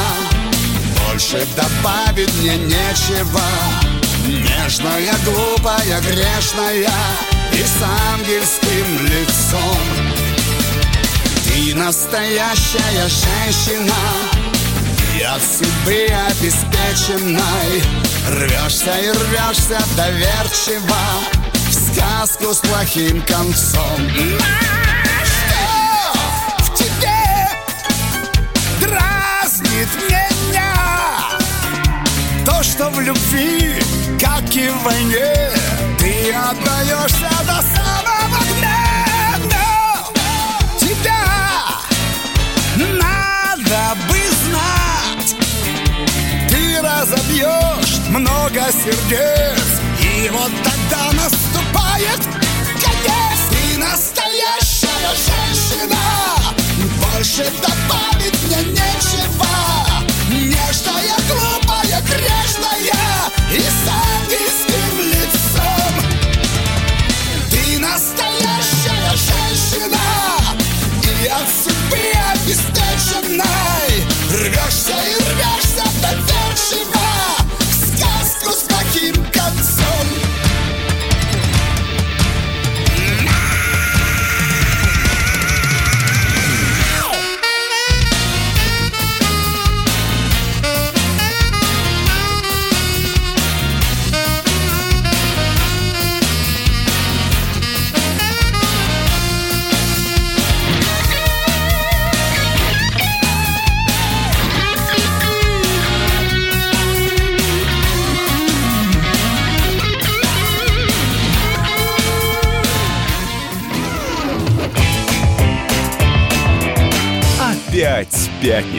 [SPEAKER 7] Больше добавить мне нечего Нежная, глупая, грешная И с ангельским лицом. Ты настоящая женщина и от судьбы обеспеченной. Рвешься и рвешься доверчиво В сказку с плохим концом. Что в тебе дразнит меня? То, что в любви, как и в войне. Ты отдаешься до самого дна Но тебя надо бы знать. Ты разобьешь много сердец И вот тогда наступает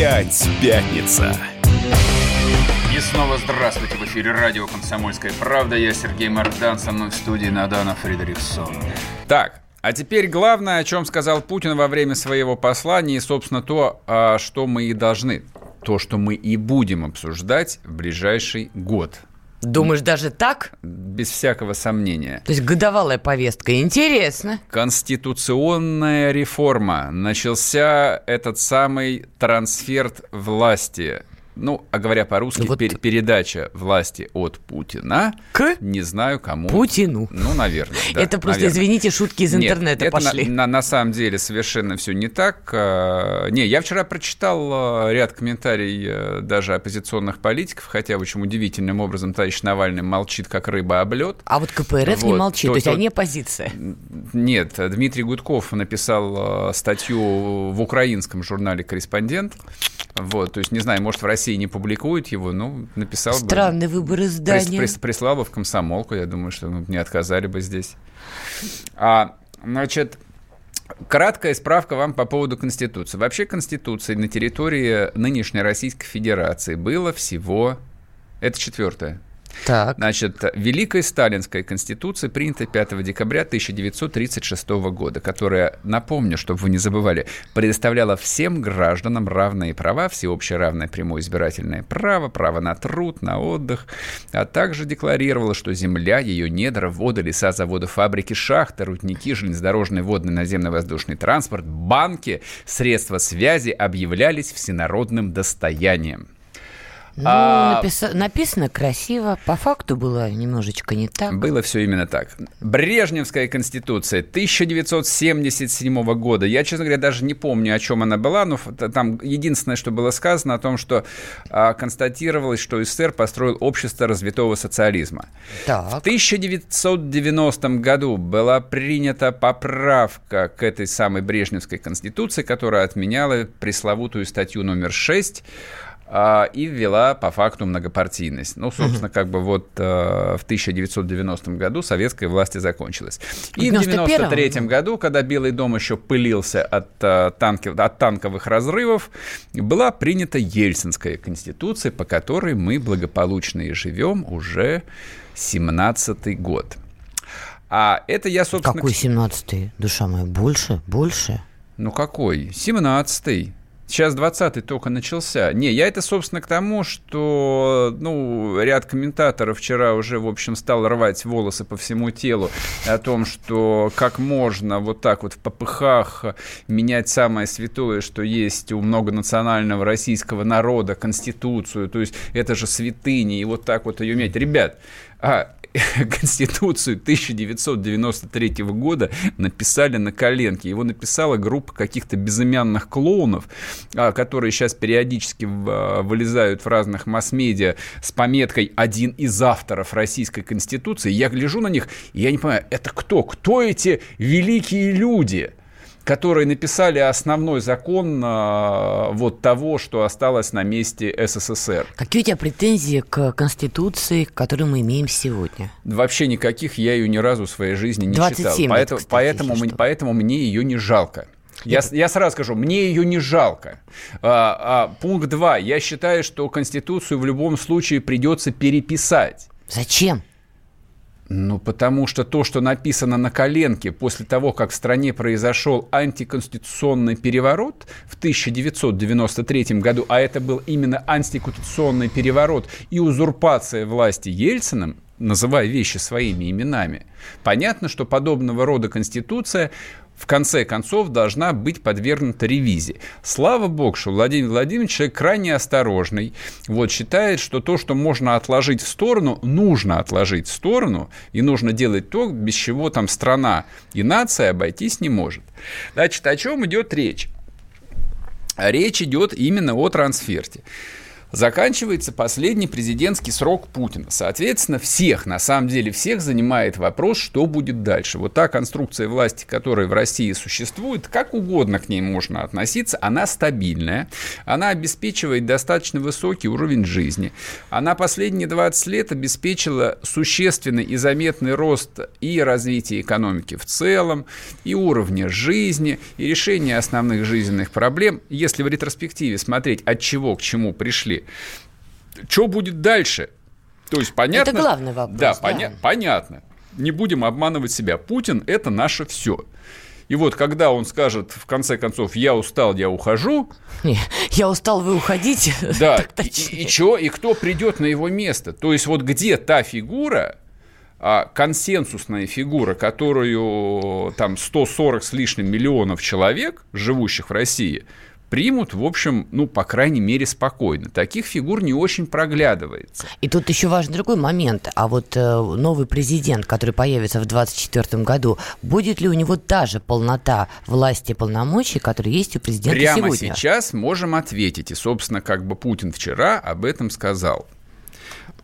[SPEAKER 1] Опять пятница.
[SPEAKER 2] И снова здравствуйте. В эфире радио «Комсомольская правда». Я Сергей Мардан, со мной в студии Надана Фредериксон. Так, а теперь главное, о чем сказал Путин во время своего послания, и, собственно, то, а, что мы и должны, то, что мы и будем обсуждать в ближайший год.
[SPEAKER 3] Думаешь, даже так?
[SPEAKER 2] Без всякого сомнения.
[SPEAKER 3] То есть годовалая повестка. Интересно.
[SPEAKER 2] Конституционная реформа. Начался этот самый трансферт власти. Ну, а говоря по-русски,
[SPEAKER 3] Вот-
[SPEAKER 2] пер- передача власти от Путина.
[SPEAKER 3] К
[SPEAKER 2] Не знаю кому.
[SPEAKER 3] Путину.
[SPEAKER 2] Ну, наверное. да,
[SPEAKER 3] Это просто,
[SPEAKER 2] наверное.
[SPEAKER 3] извините, шутки из
[SPEAKER 2] Нет,
[SPEAKER 3] интернета
[SPEAKER 2] это на-
[SPEAKER 3] пошли.
[SPEAKER 2] На, на самом деле совершенно все не так. А, Не, я вчера прочитал а, ряд комментариев э, даже оппозиционных политиков, хотя очень удивительным образом товарищ Навальный молчит, как рыба об лед.
[SPEAKER 3] А вот КПРФ не
[SPEAKER 2] Вот,
[SPEAKER 3] молчит,
[SPEAKER 2] то-
[SPEAKER 3] то есть
[SPEAKER 2] то-
[SPEAKER 3] они оппозиция.
[SPEAKER 2] Нет, Дмитрий Гудков написал э, статью в украинском журнале «Корреспондент». Вот, то есть, не знаю, может, в России не публикуют его, ну, написал бы.
[SPEAKER 3] Странный выбор
[SPEAKER 2] Прис-
[SPEAKER 3] издания.
[SPEAKER 2] прис- прислал бы в комсомолку, я думаю, что ну, не отказали бы здесь. А, значит, краткая справка вам по поводу Конституции. Вообще Конституции на территории нынешней Российской Федерации было всего... Это четвертое.
[SPEAKER 3] Так.
[SPEAKER 2] Значит, Великая Сталинская Конституция принята 5 декабря 1936 года, которая, напомню, чтобы вы не забывали, предоставляла всем гражданам равные права, всеобщее равное прямое избирательное право, право на труд, на отдых, а также декларировала, что земля, ее недра, воды, леса, заводы, фабрики, шахты, рудники, железнодорожный, водный, наземный, воздушный транспорт, банки, средства связи объявлялись всенародным достоянием.
[SPEAKER 3] Ну,
[SPEAKER 2] А-
[SPEAKER 3] написа- написано красиво, по факту было немножечко не так.
[SPEAKER 2] Было все именно так. Брежневская конституция 1977 года. Я, честно говоря, даже не помню, о чем она была, но там единственное, что было сказано, о том, что а, констатировалось, что СССР построил общество развитого социализма. В
[SPEAKER 3] Так.
[SPEAKER 2] 1990 году была принята поправка к этой самой Брежневской конституции, которая отменяла пресловутую статью номер 6 а, и ввела по факту многопартийность. Ну, собственно, как бы вот э, в 1990 году советская власть и закончилась. И в
[SPEAKER 3] 91-м?
[SPEAKER 2] 1993 году, когда Белый дом еще пылился от, э, танки- от танковых разрывов, была принята Ельцинская конституция, по которой мы благополучно и живем уже 17-й год. А это я, собственно...
[SPEAKER 3] Какой 17-й? Душа моя, больше? Больше?
[SPEAKER 2] Ну какой? 17-й. Сейчас 20-й только начался. Не, я это, собственно, к тому, что, ну, ряд комментаторов вчера уже, в общем, стал рвать волосы по всему телу о том, что как можно вот так вот в попыхах менять самое святое, что есть у многонационального российского народа, Конституцию, то есть это же святыня, и вот так вот ее менять. Ребят, а Конституцию 1993 года написали на коленке. Его написала группа каких-то безымянных клоунов, а, которые сейчас периодически а, вылезают в разных масс-медиа с пометкой «один из авторов Российской Конституции». Я гляжу на них, и я не понимаю, это кто? Кто эти великие люди? Которые написали основной закон а, вот того, что осталось на месте СССР.
[SPEAKER 3] Какие у тебя претензии к Конституции, которую мы имеем сегодня?
[SPEAKER 2] Вообще никаких я ее ни разу в своей жизни не
[SPEAKER 3] 27
[SPEAKER 2] читал.
[SPEAKER 3] лет,
[SPEAKER 2] Поэтому,
[SPEAKER 3] кстати,
[SPEAKER 2] поэтому, мне- поэтому мне ее не жалко. Я, я сразу скажу, мне ее не жалко. А, а, пункт 2. Я считаю, что Конституцию в любом случае придется переписать.
[SPEAKER 3] Зачем?
[SPEAKER 2] Ну, потому что то, что написано на коленке после того, как в стране произошел антиконституционный переворот в 1993 году, а это был именно антиконституционный переворот и узурпация власти Ельциным, называя вещи своими именами, понятно, что подобного рода конституция в конце концов должна быть подвергнута ревизии. Слава богу, что Владимир Владимирович человек крайне осторожный, вот, считает, что то, что можно отложить в сторону, нужно отложить в сторону, и нужно делать то, без чего там страна и нация обойтись не может. Значит, о чем идет речь? Речь идет именно о трансферте. Заканчивается последний президентский срок Путина. Соответственно, всех, на самом деле всех занимает вопрос, что будет дальше. Вот та конструкция власти, которая в России существует, как угодно к ней можно относиться, она стабильная, она обеспечивает достаточно высокий уровень жизни. Она последние 20 лет обеспечила существенный и заметный рост и развития экономики в целом, и уровня жизни, и решения основных жизненных проблем. Если в ретроспективе смотреть, от чего к чему пришли, что будет дальше? То есть понятно...
[SPEAKER 3] Это главный вопрос.
[SPEAKER 2] Да,
[SPEAKER 3] да.
[SPEAKER 2] Поня- понятно. Не будем обманывать себя. Путин – это наше все. И вот когда он скажет, в конце концов, я устал, я ухожу.
[SPEAKER 3] Не, я устал, вы уходите.
[SPEAKER 2] Да,
[SPEAKER 3] Так
[SPEAKER 2] и, и, чё, и кто придет на его место? То есть вот где та фигура, а, консенсусная фигура, которую там 140 с лишним миллионов человек, живущих в России, примут, в общем, ну, по крайней мере, спокойно. Таких фигур не очень проглядывается.
[SPEAKER 3] И тут еще важен другой момент. А вот э, новый президент, который появится в 2024 году, будет ли у него та же полнота власти и полномочий, которая есть у президента
[SPEAKER 2] Прямо
[SPEAKER 3] сегодня?
[SPEAKER 2] сейчас можем ответить. И, собственно, как бы Путин вчера об этом сказал.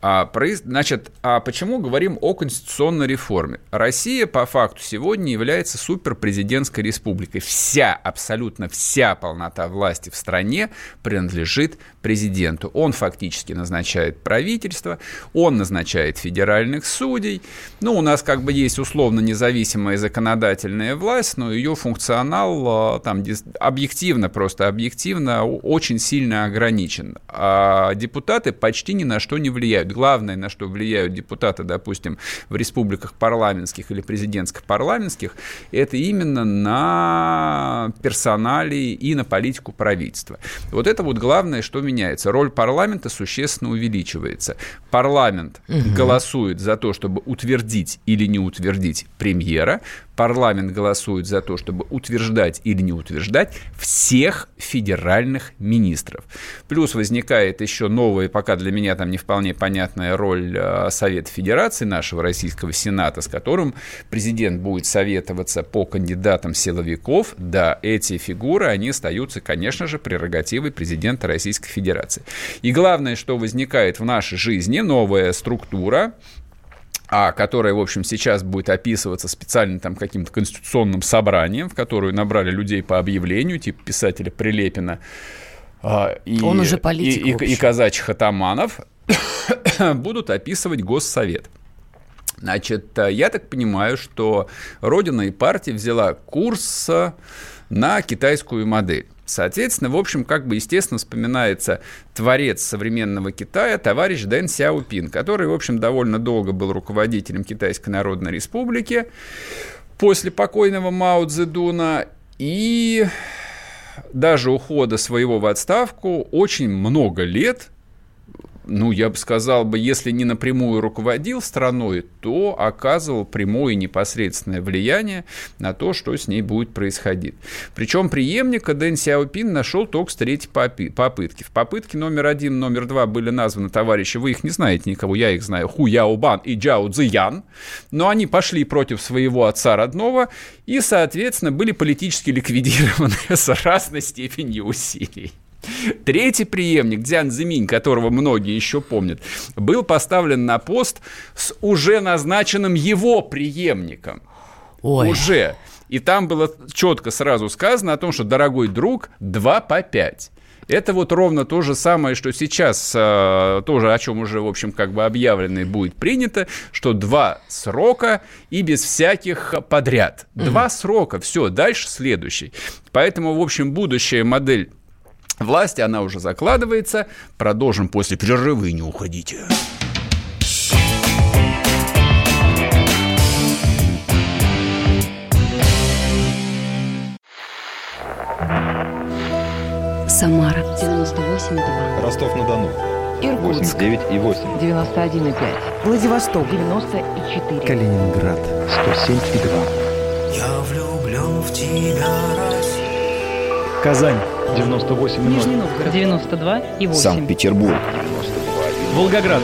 [SPEAKER 2] А, значит, а почему говорим о конституционной реформе? Россия по факту сегодня является суперпрезидентской республикой. Вся, абсолютно вся полнота власти в стране принадлежит президенту. Он фактически назначает правительство, он назначает федеральных судей. Ну, у нас как бы есть условно независимая законодательная власть, но ее функционал а, там объективно, просто объективно очень сильно ограничен. А депутаты почти ни на что не влияют. Главное, на что влияют депутаты, допустим, в республиках парламентских или президентских парламентских, это именно на персоналии и на политику правительства. Вот это вот главное, что меняется. Роль парламента существенно увеличивается. Парламент
[SPEAKER 8] Мгм.
[SPEAKER 2] голосует за то, чтобы утвердить или не утвердить премьера. Парламент голосует за то, чтобы утверждать или не утверждать всех федеральных министров. Плюс возникает еще новая, пока для меня там не вполне понятная роль э, Совета Федерации, нашего Российского Сената, с которым президент будет советоваться по кандидатам силовиков. Да, эти фигуры, они остаются, конечно же, прерогативой президента Российской Федерации. И главное, что возникает в нашей жизни, новая структура, а которая, в общем, сейчас будет описываться специально там каким-то конституционным собранием, в которую набрали людей по объявлению, типа писателя Прилепина а, и,
[SPEAKER 3] Он уже политик,
[SPEAKER 2] и, и, и казачьих атаманов, будут описывать Госсовет. Значит, э, я так понимаю, что Родина и партия взяла курс э, на китайскую модель. Соответственно, в общем, как бы естественно вспоминается творец современного Китая, товарищ Дэн Сяопин, который, в общем, довольно долго был руководителем Китайской Народной Республики после покойного Мао Цзэдуна. И даже ухода своего в отставку очень много лет ну, я бы сказал бы, если не напрямую руководил страной, то оказывал прямое и непосредственное влияние на то, что с ней будет происходить. Причем преемника Дэн Сяопин нашел только с третьей попы- попытки. В попытке номер один, номер два были названы товарищи, вы их не знаете никого, я их знаю, Ху Яобан и Джао Цзиян, но они пошли против своего отца родного и, соответственно, были политически ликвидированы с разной степенью усилий. Третий преемник, Дзян Зиминь, которого многие еще помнят, был поставлен на пост с уже назначенным его преемником.
[SPEAKER 3] Ой.
[SPEAKER 2] Уже. И там было четко сразу сказано о том, что, дорогой друг, 2 по 5. Это вот ровно то же самое, что сейчас, э, тоже о чем уже, в общем, как бы объявлено и будет принято, что два срока и без всяких подряд. Два срока, все, дальше следующий. Поэтому, в общем, будущая модель власти, она уже закладывается. Продолжим после перерыва и не уходите.
[SPEAKER 9] Самара 98,2.
[SPEAKER 5] Ростов-на-Дону.
[SPEAKER 10] Иркутск
[SPEAKER 5] 89 и 8.
[SPEAKER 10] 91,5. Владивосток 94.
[SPEAKER 5] Калининград. 107 и 2.
[SPEAKER 4] Я влюблен в тебя, Россия.
[SPEAKER 11] Казань 98,0.
[SPEAKER 10] Нижний Новгород 92 и 8.
[SPEAKER 5] Санкт-Петербург.
[SPEAKER 11] Волгоград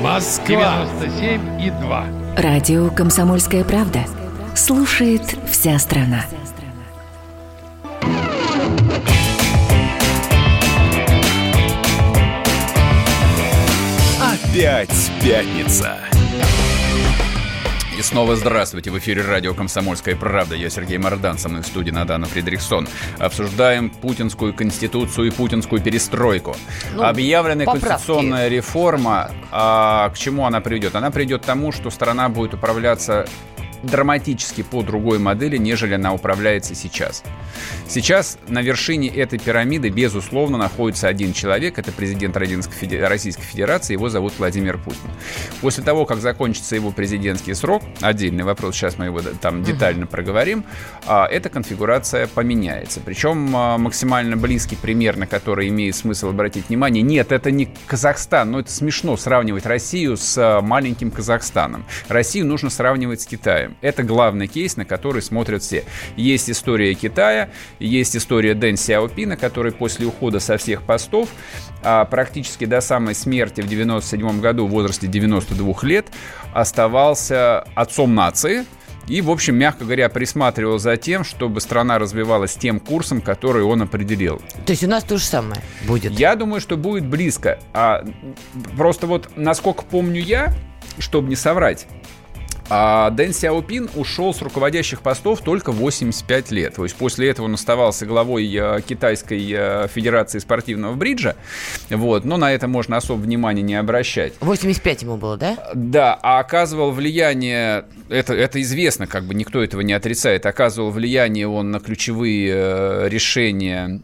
[SPEAKER 8] Москва
[SPEAKER 11] 97 и 2.
[SPEAKER 9] Радио «Комсомольская правда». Слушает вся страна.
[SPEAKER 1] Опять пятница.
[SPEAKER 2] И снова здравствуйте. В эфире радио «Комсомольская правда». Я Сергей Мордан, со мной в студии Надана Фредериксон. Обсуждаем путинскую конституцию и путинскую перестройку.
[SPEAKER 3] Ну,
[SPEAKER 2] Объявленная
[SPEAKER 3] поправки.
[SPEAKER 2] конституционная реформа, а, к чему она приведет? Она приведет к тому, что страна будет управляться драматически по другой модели, нежели она управляется сейчас. Сейчас на вершине этой пирамиды, безусловно, находится один человек, это президент Российской Федерации, его зовут Владимир Путин. После того, как закончится его президентский срок, отдельный вопрос, сейчас мы его там детально проговорим, а, эта конфигурация поменяется. Причем а, максимально близкий пример, на который имеет смысл обратить внимание, нет, это не Казахстан, но это смешно сравнивать Россию с а, маленьким Казахстаном. Россию нужно сравнивать с Китаем. Это главный кейс, на который смотрят все. Есть история Китая, есть история Дэн Сяопина, который после ухода со всех постов а, практически до самой смерти в 97 году в возрасте 92 лет оставался отцом нации, и, в общем, мягко говоря, присматривал за тем, чтобы страна развивалась тем курсом, который он определил.
[SPEAKER 3] То есть у нас то же самое будет.
[SPEAKER 2] Я думаю, что будет близко. А, просто вот, насколько помню я, чтобы не соврать, а Дэн Сяопин ушел с руководящих постов только в 85 лет. То есть после этого он оставался главой э, Китайской э, Федерации спортивного бриджа. Вот, но на это можно особо внимания не обращать.
[SPEAKER 3] 85 ему было, да?
[SPEAKER 2] Да, а оказывал влияние, это, это известно, как бы никто этого не отрицает, оказывал влияние он на ключевые э, решения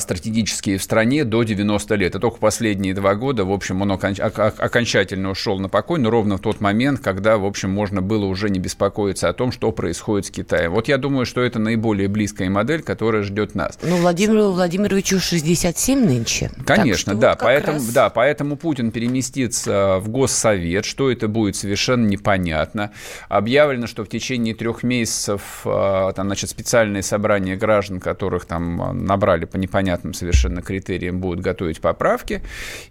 [SPEAKER 2] стратегические в стране до 90 лет. И только последние два года, в общем, он оконч- ок- окончательно ушел на покой, но ровно в тот момент, когда, в общем, можно было уже не беспокоиться о том, что происходит с Китаем. Вот я думаю, что это наиболее близкая модель, которая ждет нас.
[SPEAKER 3] Ну, Владимиру Владимировичу 67 нынче.
[SPEAKER 2] Конечно, да,
[SPEAKER 3] вот
[SPEAKER 2] поэтому,
[SPEAKER 3] раз.
[SPEAKER 2] да, поэтому Путин переместится в Госсовет. Что это будет, совершенно непонятно. Объявлено, что в течение трех месяцев а, там, значит, специальные собрания граждан, которых там а, набрали по непонятным совершенно критериям, будут готовить поправки.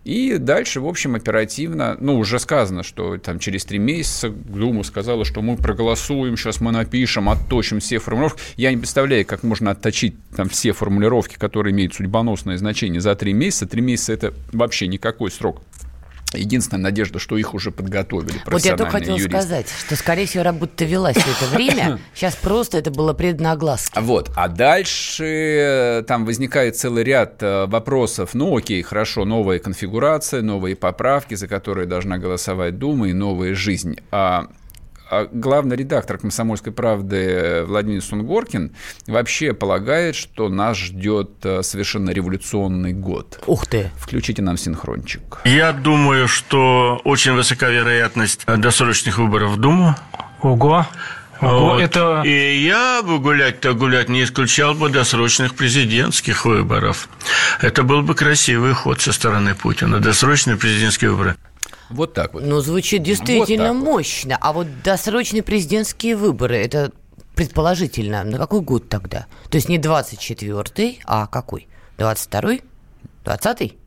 [SPEAKER 2] И дальше, в общем, оперативно, ну, уже сказано, что там через три месяца Дума сказала, что мы проголосуем, сейчас мы напишем, отточим все формулировки. Я не представляю, как можно отточить там все формулировки, которые имеют судьбоносное значение за три месяца. Три месяца – это вообще никакой срок. Единственная надежда, что их уже подготовили
[SPEAKER 3] Вот я только
[SPEAKER 2] юристы.
[SPEAKER 3] сказать, что, скорее всего, работа велась все это время. Сейчас просто это было предано огласке.
[SPEAKER 2] Вот, а дальше э, там возникает целый ряд э, вопросов. Ну, окей, хорошо, новая конфигурация, новые поправки, за которые должна голосовать Дума и новая жизнь. А главный редактор «Комсомольской правды» Владимир Сунгоркин вообще полагает, что нас ждет э, совершенно революционный год.
[SPEAKER 3] Ух ты!
[SPEAKER 2] Включите нам синхрончик.
[SPEAKER 12] Я думаю, что очень высока вероятность досрочных выборов в Думу.
[SPEAKER 13] Ого! Ого,
[SPEAKER 12] Вот.
[SPEAKER 13] это...
[SPEAKER 12] И я бы гулять-то гулять не исключал бы досрочных президентских выборов. Это был бы красивый ход со стороны Путина. Досрочные президентские выборы.
[SPEAKER 2] Вот так вот.
[SPEAKER 3] Ну, звучит действительно
[SPEAKER 2] Вот так вот.
[SPEAKER 3] мощно. А вот досрочные президентские выборы, это предположительно, на какой год тогда? То есть не 24-й, а какой? 22-й? 20-й?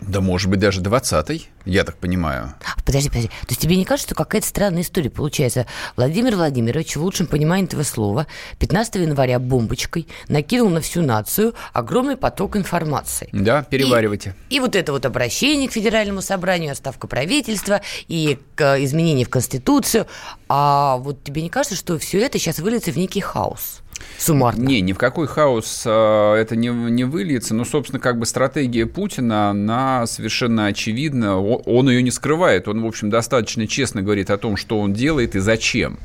[SPEAKER 2] Да, может быть, даже 20-й, я так понимаю.
[SPEAKER 3] Подожди, подожди. То есть тебе не кажется, что какая-то странная история получается? Владимир Владимирович, в лучшем понимании этого слова, 15 января бомбочкой накинул на всю нацию огромный поток информации.
[SPEAKER 2] Да, переваривайте.
[SPEAKER 3] И вот это вот обращение к Федеральному собранию, отставка правительства и к изменения в Конституцию. А вот тебе не кажется, что все это сейчас выльется в некий хаос? Суммарно.
[SPEAKER 2] Не, ни в какой хаос а, это не, не выльется. Но, собственно, как бы стратегия Путина, она совершенно очевидна. О- Он ее не скрывает. Он, в общем, достаточно честно говорит о том, что он делает и зачем.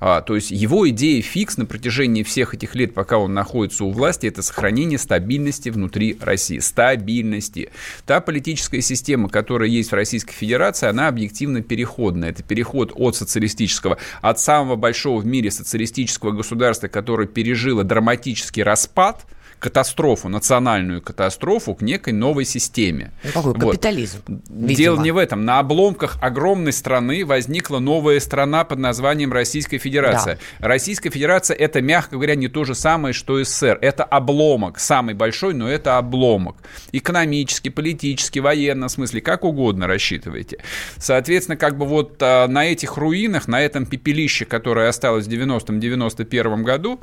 [SPEAKER 2] А, то есть его идея фикс на протяжении всех этих лет, пока он находится у власти, это сохранение стабильности внутри России. Стабильности. Та политическая система, которая есть в Российской Федерации, она объективно переходная. Это переход от социалистического, от самого большого в мире социалистического государства, которое пережило драматический распад, катастрофу, национальную катастрофу к некой новой системе.
[SPEAKER 3] Ну, какой
[SPEAKER 2] Вот.
[SPEAKER 3] капитализм.
[SPEAKER 2] Дело
[SPEAKER 3] видимо.
[SPEAKER 2] не в этом. На обломках огромной страны возникла новая страна под названием Российская Федерация. Российская Федерация это, мягко говоря, не то же самое, что СССР. Это обломок, самый большой, но это обломок. Экономически, политически, военно смысле, как угодно рассчитывайте. Соответственно, как бы вот а, на этих руинах, на этом пепелище, которое осталось в 90-91 году,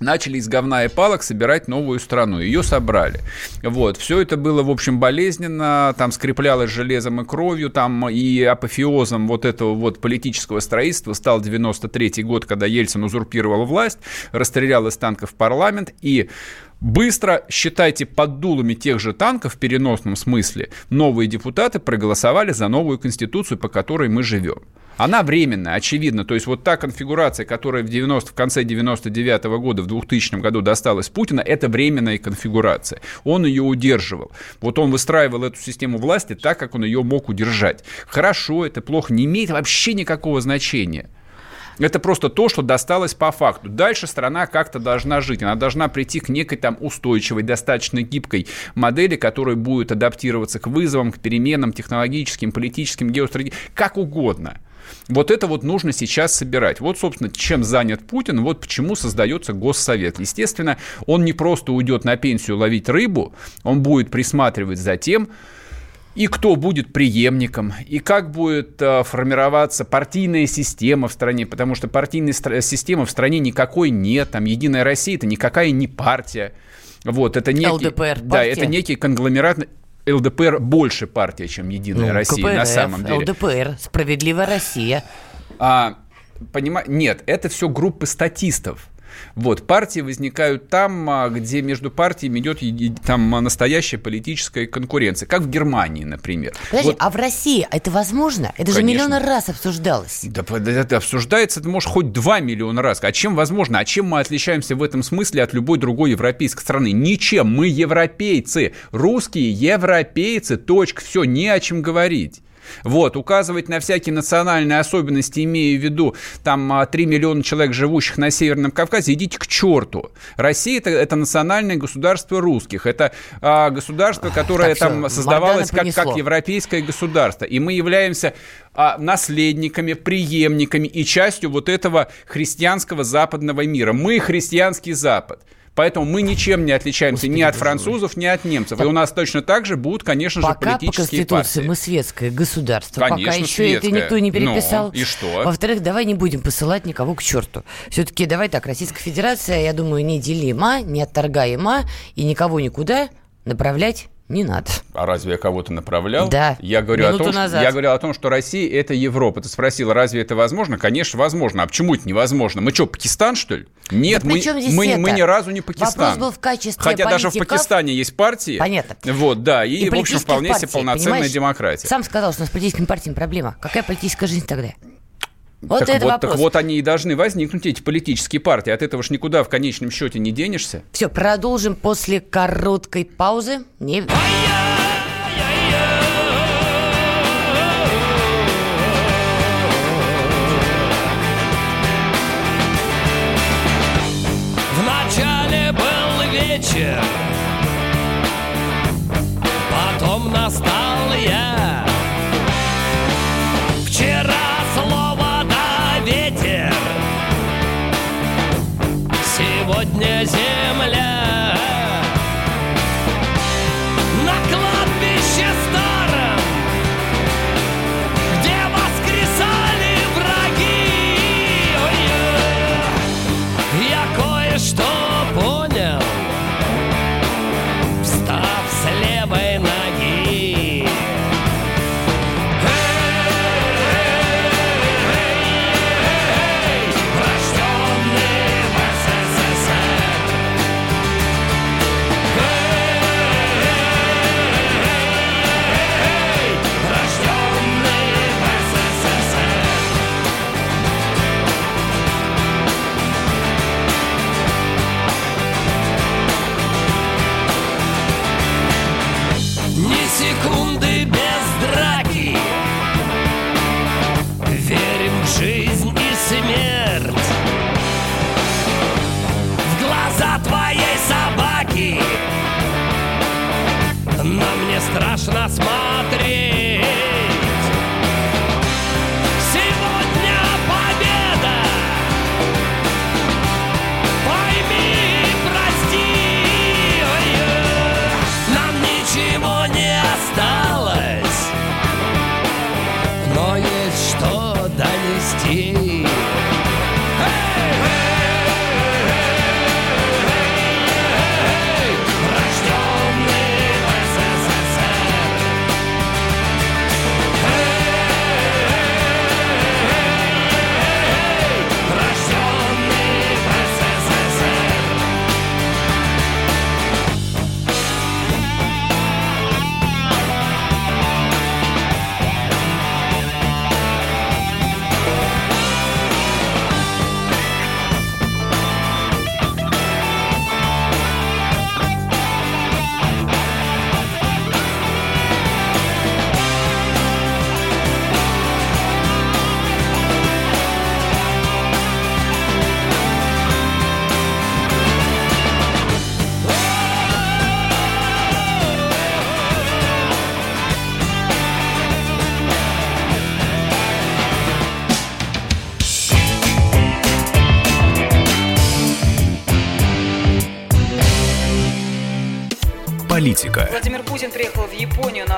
[SPEAKER 2] начали из говна и палок собирать новую страну. Ее собрали. Вот. Все это было, в общем, болезненно. Там скреплялось железом и кровью. Там и апофеозом вот этого вот политического строительства стал 93 год, когда Ельцин узурпировал власть, расстрелял из танков парламент и Быстро, считайте, под дулами тех же танков в переносном смысле, новые депутаты проголосовали за новую конституцию, по которой мы живем. Она временная, очевидно. То есть вот та конфигурация, которая в, 90, в конце 99 года, в 2000 году досталась Путина, это временная конфигурация. Он ее удерживал. Вот он выстраивал эту систему власти так, как он ее мог удержать. Хорошо, это плохо, не имеет вообще никакого значения. Это просто то, что досталось по факту. Дальше страна как-то должна жить. Она должна прийти к некой там устойчивой, достаточно гибкой модели, которая будет адаптироваться к вызовам, к переменам технологическим, политическим, геостратегическим, как угодно. Вот это вот нужно сейчас собирать. Вот, собственно, чем занят Путин, вот почему создается Госсовет. Естественно, он не просто уйдет на пенсию ловить рыбу, он будет присматривать за тем, и кто будет преемником, и как будет э, формироваться партийная система в стране, потому что партийной стра- системы в стране никакой нет, там Единая Россия это никакая не партия, вот это некий,
[SPEAKER 3] ЛДПР
[SPEAKER 2] да,
[SPEAKER 3] партия.
[SPEAKER 2] это некий конгломерат. ЛДПР больше партия, чем Единая
[SPEAKER 3] Ну,
[SPEAKER 2] Россия на
[SPEAKER 3] КПРФ,
[SPEAKER 2] самом деле.
[SPEAKER 3] ЛДПР, Справедливая Россия.
[SPEAKER 2] А, понима... Нет, это все группы статистов. Вот, партии возникают там, а, где между партиями идет там а, настоящая политическая конкуренция, как в Германии, например.
[SPEAKER 3] Подожди,
[SPEAKER 2] Вот-
[SPEAKER 3] а в России это возможно? Это же
[SPEAKER 2] Конечно.
[SPEAKER 3] миллионы раз обсуждалось.
[SPEAKER 2] Да, это обсуждается, это может хоть 2 миллиона раз. А чем возможно? А чем мы отличаемся в этом смысле от любой другой европейской страны? Ничем. Мы европейцы. Русские европейцы. Точка. Все, не о чем говорить. Вот, указывать на всякие национальные особенности, имея в виду там а, 3 миллиона человек, живущих на Северном Кавказе, идите к черту. Россия это, это национальное государство русских. Это а, государство, которое
[SPEAKER 3] Так,
[SPEAKER 2] там создавалось как, как европейское государство. И мы являемся а, наследниками, преемниками и частью вот этого христианского западного мира. Мы христианский Запад. Поэтому мы ничем не отличаемся ни от французов, ни от немцев. И у нас точно так же будут, конечно же,
[SPEAKER 3] Пока по
[SPEAKER 2] политические
[SPEAKER 3] Конституции
[SPEAKER 2] партии.
[SPEAKER 3] мы светское государство.
[SPEAKER 2] Конечно,
[SPEAKER 3] Пока еще это
[SPEAKER 2] светское.
[SPEAKER 3] никто не
[SPEAKER 2] Ну,
[SPEAKER 3] переписал.
[SPEAKER 2] и что?
[SPEAKER 3] Во-вторых, давай не будем посылать никого к черту. Все-таки давай так, Российская Федерация, я думаю, неделима, неотторгаема, и никого никуда направлять не надо.
[SPEAKER 2] А разве я кого-то направлял?
[SPEAKER 3] Да,
[SPEAKER 2] Я говорю, о том, что,
[SPEAKER 3] назад.
[SPEAKER 2] я говорю о том, что Россия – это Европа. Ты спросила, разве это возможно? Конечно, возможно. А почему это невозможно? Мы что, Пакистан, что ли? Нет,
[SPEAKER 3] Да
[SPEAKER 2] мы, мы,
[SPEAKER 3] это?
[SPEAKER 2] мы ни разу не Пакистан.
[SPEAKER 3] Вопрос был в качестве
[SPEAKER 2] Хотя даже в
[SPEAKER 3] политиков.
[SPEAKER 2] Пакистане есть партии.
[SPEAKER 3] Понятно.
[SPEAKER 2] Вот, да, и, в общем, вполне себе
[SPEAKER 3] партий,
[SPEAKER 2] полноценная
[SPEAKER 3] понимаешь?
[SPEAKER 2] демократия.
[SPEAKER 3] Сам сказал, что у нас с политическими партиями проблема. Какая политическая жизнь тогда? Вот
[SPEAKER 2] так,
[SPEAKER 3] это
[SPEAKER 2] вот,
[SPEAKER 3] вопрос.
[SPEAKER 2] так вот они и должны возникнуть, эти политические партии. От этого ж никуда в конечном счете не денешься.
[SPEAKER 3] Все, продолжим после короткой паузы. Не...
[SPEAKER 14] Вначале был вечер, потом настал я.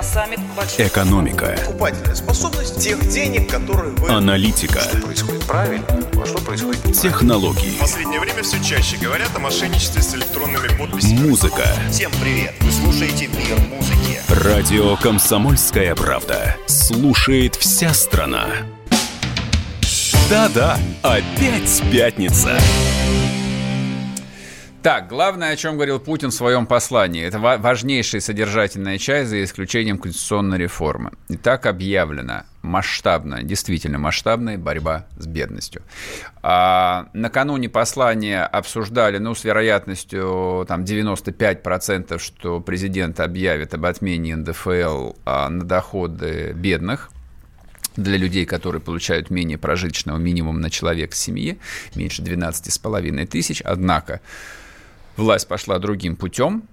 [SPEAKER 15] Саммит большой...
[SPEAKER 1] Экономика.
[SPEAKER 16] Покупательная способность тех денег, которые вы...
[SPEAKER 1] Аналитика.
[SPEAKER 16] Что происходит правильно, а что происходит
[SPEAKER 1] Технологии.
[SPEAKER 17] В последнее время все чаще говорят о мошенничестве с электронными подписями.
[SPEAKER 1] Музыка.
[SPEAKER 16] Всем привет! Вы слушаете «Мир музыки».
[SPEAKER 1] Радио «Комсомольская правда». Слушает вся страна. Да-да, опять пятница.
[SPEAKER 2] Так, главное, о чем говорил Путин в своем послании, это важнейшая содержательная часть за исключением конституционной реформы. И так объявлена масштабная, действительно масштабная борьба с бедностью. А, накануне послания обсуждали, ну, с вероятностью там 95%, что президент объявит об отмене НДФЛ а, на доходы бедных, для людей, которые получают менее прожиточного минимума на человек в семье, меньше 12,5 тысяч. Однако власть пошла другим путем.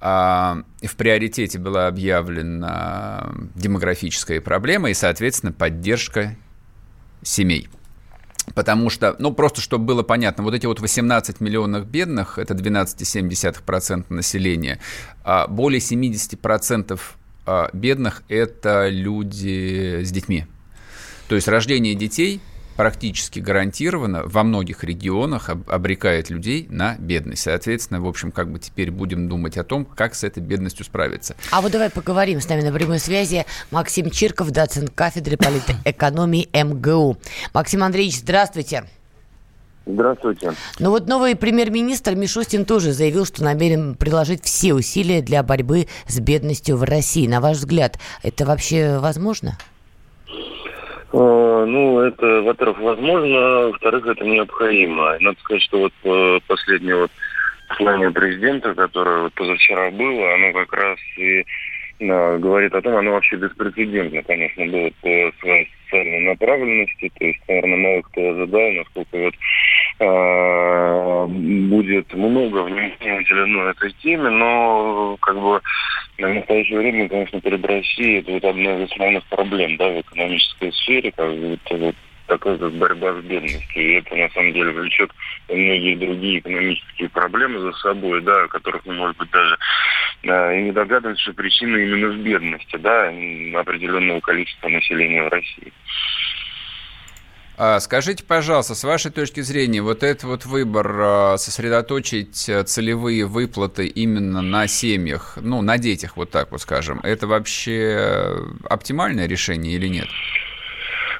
[SPEAKER 2] А, в приоритете была объявлена демографическая проблема и, соответственно, поддержка семей. Потому что, ну, просто чтобы было понятно, вот эти вот 18 миллионов бедных, это 12,7% населения, а более 70% а, бедных – это люди с детьми. То есть рождение детей практически гарантированно во многих регионах обрекает людей на бедность. Соответственно, в общем, как бы теперь будем думать о том, как с этой бедностью справиться.
[SPEAKER 3] А вот давай поговорим с нами на прямой связи Максим Чирков, доцент кафедры политэкономии МГУ. Максим Андреевич, здравствуйте.
[SPEAKER 18] Здравствуйте.
[SPEAKER 3] Ну вот новый премьер-министр Мишустин тоже заявил, что намерен приложить все усилия для борьбы с бедностью в России. На ваш взгляд, это вообще возможно?
[SPEAKER 18] Э, ну, это, во-первых, возможно, во-вторых, это необходимо. Надо сказать, что вот э, последнее вот послание президента, которое вот позавчера было, оно как раз и э, говорит о том, оно вообще беспрецедентно, конечно, было по своей социальной направленности, то есть, наверное, мало кто ожидал, насколько вот э, будет много внимания уделено этой теме, но как бы на настоящее время, конечно, перед Россией это вот одна из основных проблем, да, в экономической сфере, как это вот такая как борьба с бедностью. И это на самом деле влечет многие другие экономические проблемы за собой, да, о которых мы, может быть, даже э, и не догадываемся, что причина именно в бедности, да, определенного количества населения в России.
[SPEAKER 2] А, скажите, пожалуйста, с вашей точки зрения, вот этот вот выбор а, сосредоточить а, целевые выплаты именно на семьях, ну, на детях, вот так вот скажем, это вообще оптимальное решение или нет?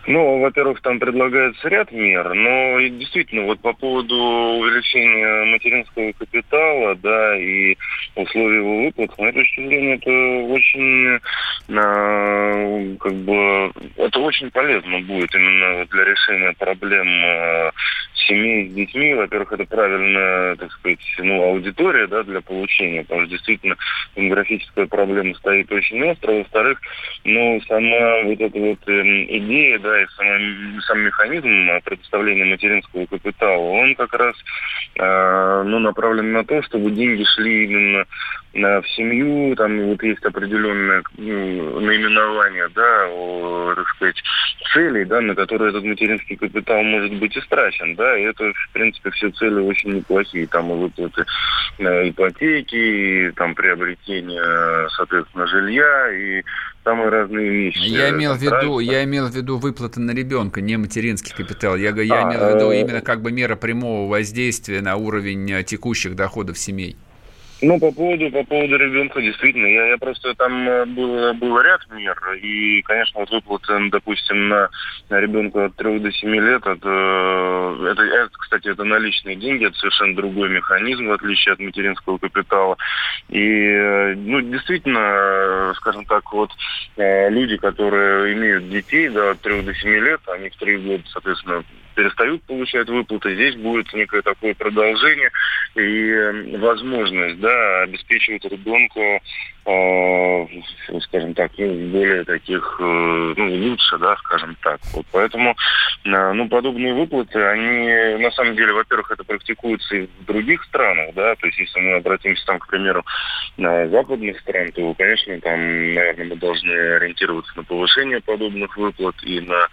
[SPEAKER 18] Ну, во-первых, там предлагается ряд мер, но действительно, вот по поводу увеличения материнского капитала, да, и условий его выплат, с моей точки зрения, это очень, э, как бы, это очень полезно будет именно для решения проблем э, семей с детьми. Во-первых, это правильная, так сказать, ну, аудитория, да, для получения, потому что действительно демографическая проблема стоит очень остро. Во-вторых, ну, сама вот эта вот э, идея, да, и сам, сам механизм предоставления материнского капитала, он как раз э, ну, направлен на то, чтобы деньги шли именно в семью, там вот есть определенное ну, наименование, да, о, так сказать, целей, да, на которые этот материнский капитал может быть истрачен, да, и это, в принципе, все цели очень неплохие, там и выплаты э, ипотеки, и там приобретение, соответственно, жилья, и самые разные вещи.
[SPEAKER 2] Я имел в виду, я имел в виду выплаты на ребенка, не материнский капитал. Я, я а, имел в виду э, именно как бы мера прямого воздействия на уровень э, текущих доходов семей.
[SPEAKER 18] Ну, по поводу, по поводу ребенка, действительно, я, я просто там э, был, был ряд мер, и, конечно, вот выплаты, допустим, на, на ребенка от 3 до 7 лет, это, это, это, кстати, это наличные деньги, это совершенно другой механизм, в отличие от материнского капитала. И, ну, действительно, скажем так, вот люди, которые имеют детей, да, от 3 до 7 лет, они в 3 года, соответственно, перестают получать выплаты, здесь будет некое такое продолжение и возможность да, обеспечивать ребенка э, скажем так, ну, более таких, э, ну, лучше, да, скажем так. Вот поэтому, э, ну, подобные выплаты, они, на самом деле, во-первых, это практикуется и в других странах, да, то есть если мы обратимся там, к примеру, на западных стран, то, конечно, там, наверное, мы должны ориентироваться на повышение подобных выплат и на,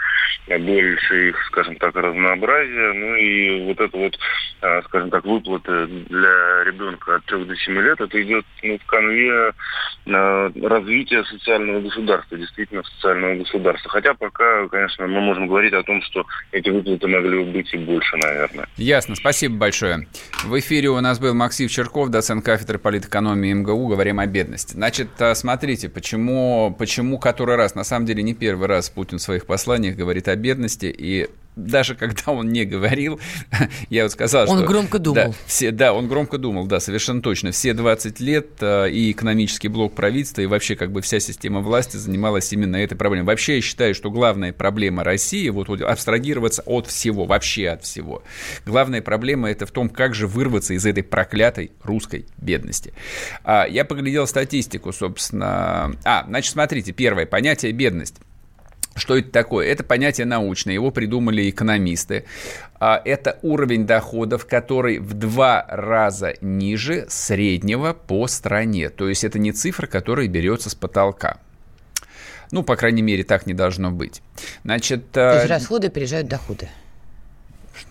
[SPEAKER 18] на больше их, скажем так, раз разнообразия. Ну и вот это вот, а, скажем так, выплаты для ребенка от 3 до 7 лет, это идет ну, в конве а, развития социального государства, действительно социального государства. Хотя пока, конечно, мы можем говорить о том, что эти выплаты могли бы быть и больше, наверное.
[SPEAKER 2] Ясно, спасибо большое. В эфире у нас был Максим Черков, доцент кафедры политэкономии МГУ. Говорим о бедности. Значит, смотрите, почему, почему который раз, на самом деле не первый раз Путин в своих посланиях говорит о бедности, и даже когда он не говорил, я вот сказал,
[SPEAKER 3] он
[SPEAKER 2] что...
[SPEAKER 3] Он громко думал.
[SPEAKER 2] Да, все, да, он громко думал, да, совершенно точно. Все 20 лет э, и экономический блок правительства, и вообще как бы вся система власти занималась именно этой проблемой. Вообще я считаю, что главная проблема России, вот, вот абстрагироваться от всего, вообще от всего. Главная проблема это в том, как же вырваться из этой проклятой русской бедности. А, я поглядел статистику, собственно. А, значит, смотрите, первое, понятие бедность. Что это такое? Это понятие научное, его придумали экономисты. А, это уровень доходов, который в два раза ниже среднего по стране. То есть это не цифра, которая берется с потолка. Ну, по крайней мере, так не должно быть. Значит,
[SPEAKER 3] То есть расходы опережают доходы.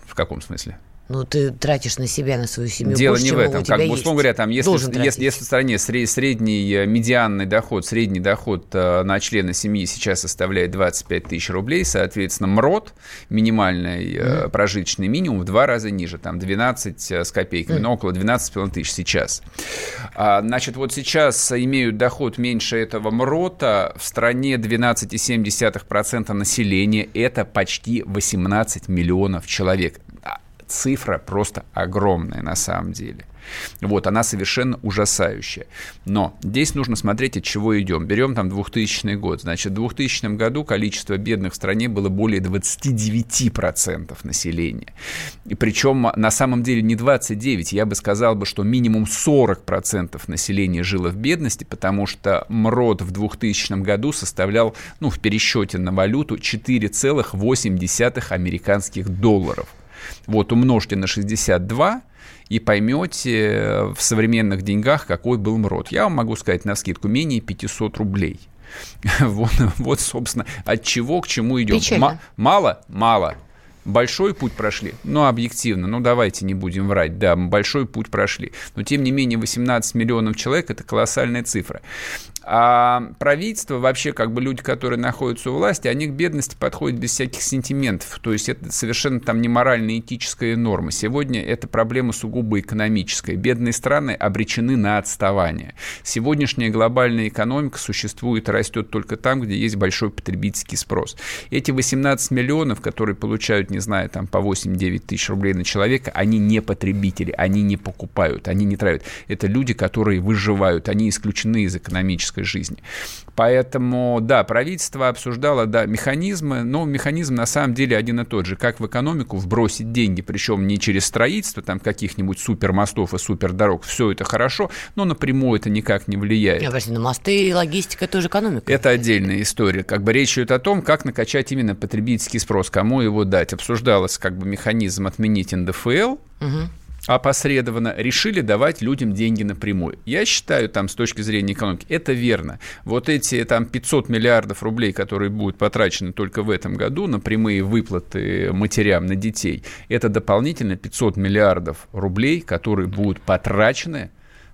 [SPEAKER 2] В каком смысле?
[SPEAKER 3] Ну, ты тратишь на себя, на свою семью
[SPEAKER 2] Дело
[SPEAKER 3] больше,
[SPEAKER 2] не в этом. Как бы, условно говоря, там, если, если, если в стране средний э, медианный доход, средний доход э, на члена семьи сейчас составляет 25 тысяч рублей, соответственно, МРОД, минимальный mm. прожиточный минимум, в два раза ниже, там 12 с копейками, mm. но около 12,5 тысяч сейчас. А, значит, вот сейчас имеют доход меньше этого МРОТа, в стране 12,7% населения, это почти 18 миллионов человек цифра просто огромная на самом деле. Вот, она совершенно ужасающая. Но здесь нужно смотреть, от чего идем. Берем там 2000 год. Значит, в 2000 году количество бедных в стране было более 29% населения. И причем на самом деле не 29, я бы сказал, бы, что минимум 40% населения жило в бедности, потому что МРОД в 2000 году составлял, ну, в пересчете на валюту 4,8 американских долларов. Вот умножьте на 62 и поймете э, в современных деньгах, какой был МРОД. Я вам могу сказать на скидку менее 500 рублей. Вот, вот собственно, от чего к чему идем. М- мало? Мало. Большой путь прошли, ну, объективно, ну, давайте не будем врать, да, большой путь прошли. Но, тем не менее, 18 миллионов человек – это колоссальная цифра. А правительство, вообще как бы люди, которые находятся у власти, они к бедности подходят без всяких сентиментов. То есть это совершенно там не моральная этическая норма. Сегодня это проблема сугубо экономическая. Бедные страны обречены на отставание. Сегодняшняя глобальная экономика существует и растет только там, где есть большой потребительский спрос. Эти 18 миллионов, которые получают, не знаю, там по 8-9 тысяч рублей на человека, они не потребители, они не покупают, они не тратят. Это люди, которые выживают, они исключены из экономической политической жизни. Поэтому, да, правительство обсуждало, да, механизмы, но механизм на самом деле один и тот же. Как в экономику вбросить деньги, причем не через строительство там каких-нибудь супермостов и супердорог. Все это хорошо, но напрямую это никак не влияет.
[SPEAKER 3] Подожди, но мосты и логистика – это тоже экономика.
[SPEAKER 2] Это отдельная история. Как бы речь идет о том, как накачать именно потребительский спрос, кому его дать. Обсуждалось как бы механизм отменить НДФЛ, угу опосредованно решили давать людям деньги напрямую. Я считаю, там, с точки зрения экономики, это верно. Вот эти там 500 миллиардов рублей, которые будут потрачены только в этом году на прямые выплаты матерям на детей, это дополнительно 500 миллиардов рублей, которые будут потрачены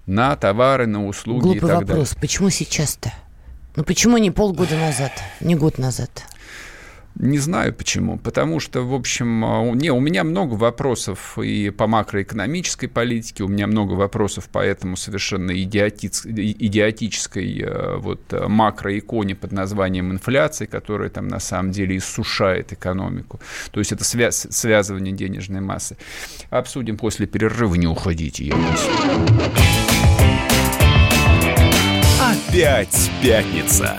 [SPEAKER 2] на товары, на услуги
[SPEAKER 3] Глупый
[SPEAKER 2] и так
[SPEAKER 3] вопрос.
[SPEAKER 2] далее.
[SPEAKER 3] Почему сейчас-то? Ну почему не полгода назад, не год назад?
[SPEAKER 2] Не знаю почему. Потому что, в общем, а, не, у меня много вопросов и по макроэкономической политике, у меня много вопросов по этому совершенно идиотиц, идиотической э, вот, макроиконе под названием инфляция, которая там на самом деле иссушает экономику. То есть это связ, связывание денежной массы. Обсудим после перерыва. Не уходите, я
[SPEAKER 1] Опять пятница.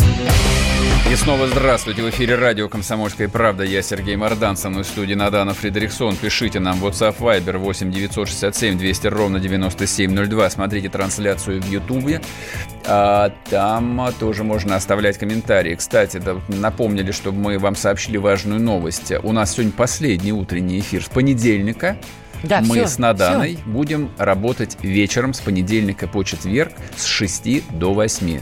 [SPEAKER 2] И снова здравствуйте. В эфире радио «Комсомольская правда». Я Сергей Мордан. Со мной в студии Надана Фредериксон. Пишите нам в WhatsApp Viber 8 967 200 ровно 9702. Смотрите трансляцию в Ютубе. А, там тоже можно оставлять комментарии. Кстати, да, напомнили, чтобы мы вам сообщили важную новость. У нас сегодня последний утренний эфир с понедельника.
[SPEAKER 3] Да,
[SPEAKER 2] мы
[SPEAKER 3] всё,
[SPEAKER 2] с Наданой
[SPEAKER 3] всё.
[SPEAKER 2] будем работать вечером с понедельника по четверг с 6 до 8.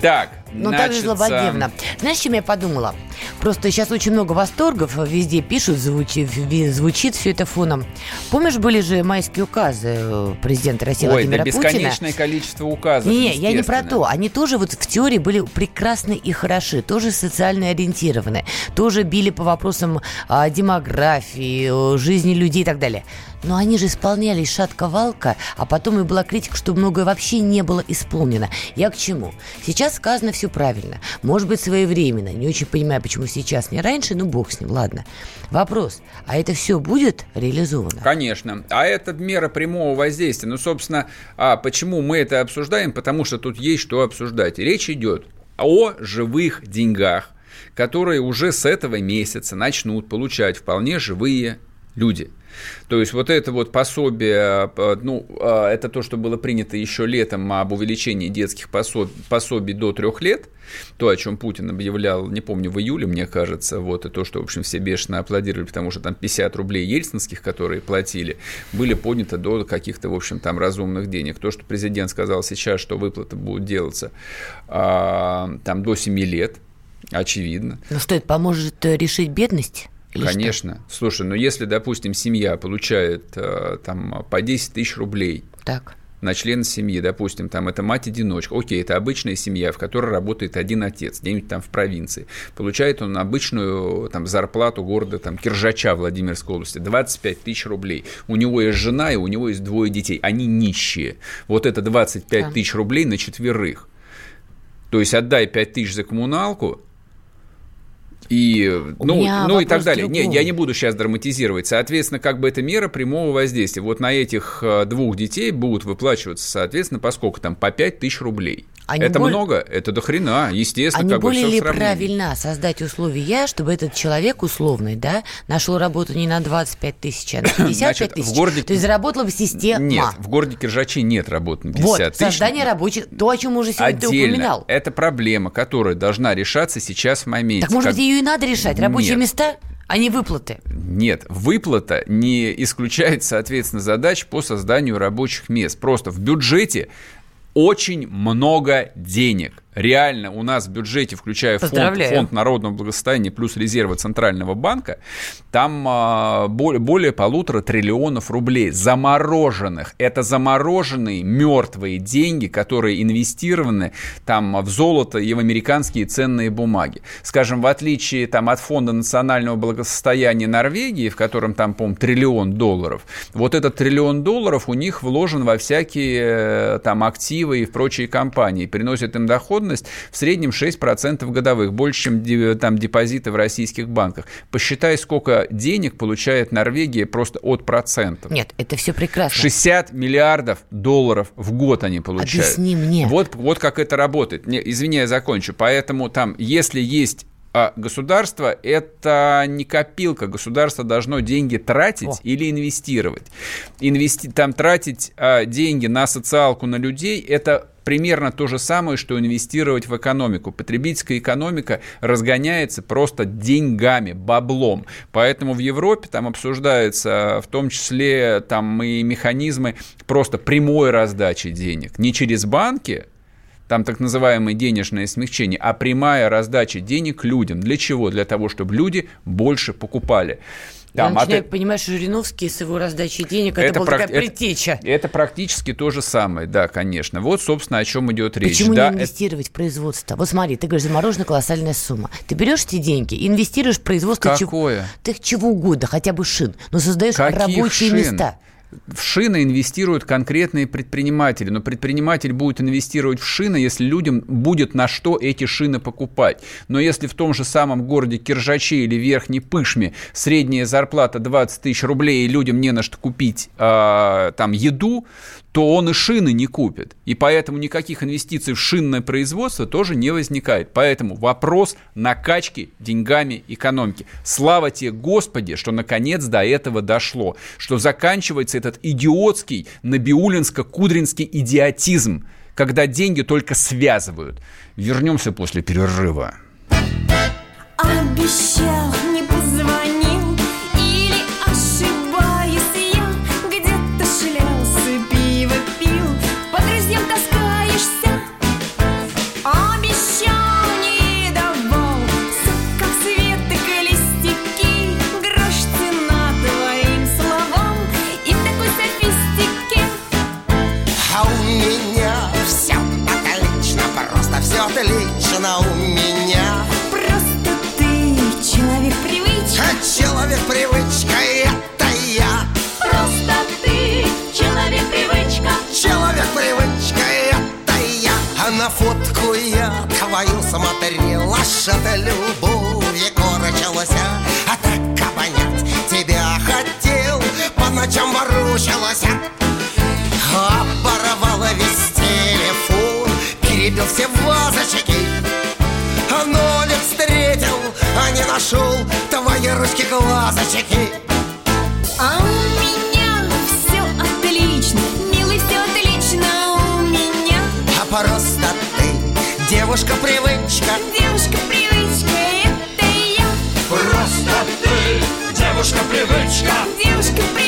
[SPEAKER 2] Так,
[SPEAKER 3] Ну, так же
[SPEAKER 2] значит,
[SPEAKER 3] злободневно. Знаешь, чем я подумала? Просто сейчас очень много восторгов, везде пишут, звучи- ви- звучит все это фоном. Помнишь, были же майские указы э, президента России
[SPEAKER 2] Ой,
[SPEAKER 3] Владимира
[SPEAKER 2] да
[SPEAKER 3] Путина?
[SPEAKER 2] бесконечное количество указов.
[SPEAKER 3] Не, я не про то. Они тоже вот в теории были прекрасны и хороши, тоже социально ориентированы, тоже били по вопросам а, демографии, жизни людей и так далее. Но они же исполнялись шатко-валко, а потом и была критика, что многое вообще не было исполнено. Я к чему? Сейчас сказано все правильно. Может быть, своевременно. Не очень понимаю, почему сейчас, не раньше, ну бог с ним, ладно. Вопрос, а это все будет реализовано?
[SPEAKER 2] Конечно. А это мера прямого воздействия. Ну, собственно, а почему мы это обсуждаем? Потому что тут есть что обсуждать. Речь идет о живых деньгах, которые уже с этого месяца начнут получать вполне живые люди. То есть вот это вот пособие, э, ну, э, это то, что было принято еще летом об увеличении детских пособ- пособий до трех лет, то, о чем Путин объявлял, не помню, в июле, мне кажется, вот, и то, что, в общем, все бешено аплодировали, потому что там 50 рублей ельцинских, которые платили, были подняты до каких-то, в общем, там разумных денег. То, что президент сказал сейчас, что выплаты будут делаться а, там до 7 лет, очевидно.
[SPEAKER 3] Ну что, это поможет э, решить бедность? Или что?
[SPEAKER 2] Конечно. Слушай, ну если, допустим, семья получает э, там по 10 тысяч рублей
[SPEAKER 3] Так.
[SPEAKER 2] на члена семьи, допустим, там это мать-одиночка, окей, это обычная семья, в которой работает один отец, где-нибудь там в провинции, получает он обычную там зарплату города там Киржача Владимирской области, 25 тысяч рублей. У него есть жена и у него есть двое детей, они нищие. Вот это 25
[SPEAKER 3] Да.
[SPEAKER 2] тысяч рублей на четверых. То есть отдай 5 тысяч за коммуналку, и,
[SPEAKER 3] У
[SPEAKER 2] ну, ну и так далее.
[SPEAKER 3] в
[SPEAKER 2] Не, я не буду сейчас драматизировать. Соответственно, как бы это мера прямого воздействия. Вот на этих э, двух детей будут выплачиваться, соответственно, по сколько там? По 5 тысяч рублей.
[SPEAKER 3] А
[SPEAKER 2] это
[SPEAKER 3] боль-
[SPEAKER 2] много? Это до хрена, естественно,
[SPEAKER 3] А не
[SPEAKER 2] как бы
[SPEAKER 3] более
[SPEAKER 2] в
[SPEAKER 3] ли правильно создать условия, чтобы этот человек условный, да, нашел работу не на 25 тысяч, а на 55
[SPEAKER 2] Значит, в
[SPEAKER 3] тысяч?
[SPEAKER 2] городе-
[SPEAKER 3] То есть заработала бы система.
[SPEAKER 2] Нет, в городе Киржачи нет работы на 50
[SPEAKER 3] Вот,
[SPEAKER 2] тысяч.
[SPEAKER 3] создание рабочих, то, о чем уже сегодня ты
[SPEAKER 2] Отдельно.
[SPEAKER 3] упоминал.
[SPEAKER 2] Это проблема, которая должна решаться сейчас в моменте.
[SPEAKER 3] Так может быть, ее и надо решать, рабочие
[SPEAKER 2] Нет.
[SPEAKER 3] места, а не выплаты.
[SPEAKER 2] Нет, выплата не исключает, соответственно, задач по созданию рабочих мест. Просто в бюджете очень много денег. Реально у нас в бюджете, включая фонд, фонд народного благосостояния плюс резервы Центрального банка, там а, более, более полутора триллионов рублей замороженных. Это замороженные мертвые деньги, которые инвестированы там в золото и в американские ценные бумаги. Скажем, в отличие там от фонда национального благосостояния Норвегии, в котором там, по-моему, триллион долларов, вот этот триллион долларов у них вложен во всякие э, там активы и в прочие компании, приносит им доходность в среднем 6% годовых, больше, чем там депозиты в российских банках. Посчитай, сколько денег получает Норвегия просто от процентов.
[SPEAKER 3] Нет, это все прекрасно.
[SPEAKER 2] 60 миллиардов долларов в год они получают.
[SPEAKER 3] Объясни мне.
[SPEAKER 2] Вот, вот как это работает. Не, извини, я закончу. Поэтому там, если есть а, государство, это не копилка. Государство должно деньги тратить
[SPEAKER 3] О.
[SPEAKER 2] или инвестировать. Инвести... Там тратить а, деньги на социалку, на людей, это примерно то же самое, что инвестировать в экономику. Потребительская экономика разгоняется просто деньгами, баблом. Поэтому в Европе там обсуждаются в том числе там и механизмы просто прямой раздачи денег. Не через банки, там так называемое денежное смягчение, а прямая раздача денег людям. Для чего? Для того, чтобы люди больше покупали.
[SPEAKER 3] Там, Я начинаю а ты... понимать, что Жириновский с его раздачей денег, это, это была практи... такая предтеча.
[SPEAKER 2] Это, это практически то же самое, да, конечно. Вот, собственно, о чем идет речь.
[SPEAKER 3] Почему
[SPEAKER 2] да,
[SPEAKER 3] не инвестировать это... в производство? Вот смотри, ты говоришь, заморожена колоссальная сумма. Ты берешь эти деньги, инвестируешь в производство...
[SPEAKER 2] Какое?
[SPEAKER 3] Чего... Ты чего угодно, хотя бы шин, но создаешь Каких рабочие шин? места
[SPEAKER 2] в шины инвестируют конкретные предприниматели, но предприниматель будет инвестировать в шины, если людям будет на что эти шины покупать. Но если в том же самом городе Киржаче или Верхней Пышме средняя зарплата 20 тысяч рублей и людям не на что купить э, там еду, то он и шины не купит. И поэтому никаких инвестиций в шинное производство тоже не возникает. Поэтому вопрос накачки деньгами экономики. Слава тебе, Господи, что наконец до этого дошло. Что заканчивается этот идиотский набиулинско-кудринский идиотизм, когда деньги только связывают. Вернемся после перерыва.
[SPEAKER 19] Обещал привычка
[SPEAKER 20] это я.
[SPEAKER 19] Просто ты человек привычка.
[SPEAKER 20] Человек привычка это я. А на фотку я твою смотрел Аж от любовь корчилась А так обонять тебя хотел По ночам ворочалась Оборвала весь телефон Перебил все вазочки. Нолик встретил, а не нашел ручки глазочки.
[SPEAKER 19] А у меня все отлично, милый, все отлично у меня.
[SPEAKER 20] А просто ты девушка-привычка.
[SPEAKER 19] Девушка-привычка, это я.
[SPEAKER 20] Просто ты девушка-привычка.
[SPEAKER 19] Девушка-привычка.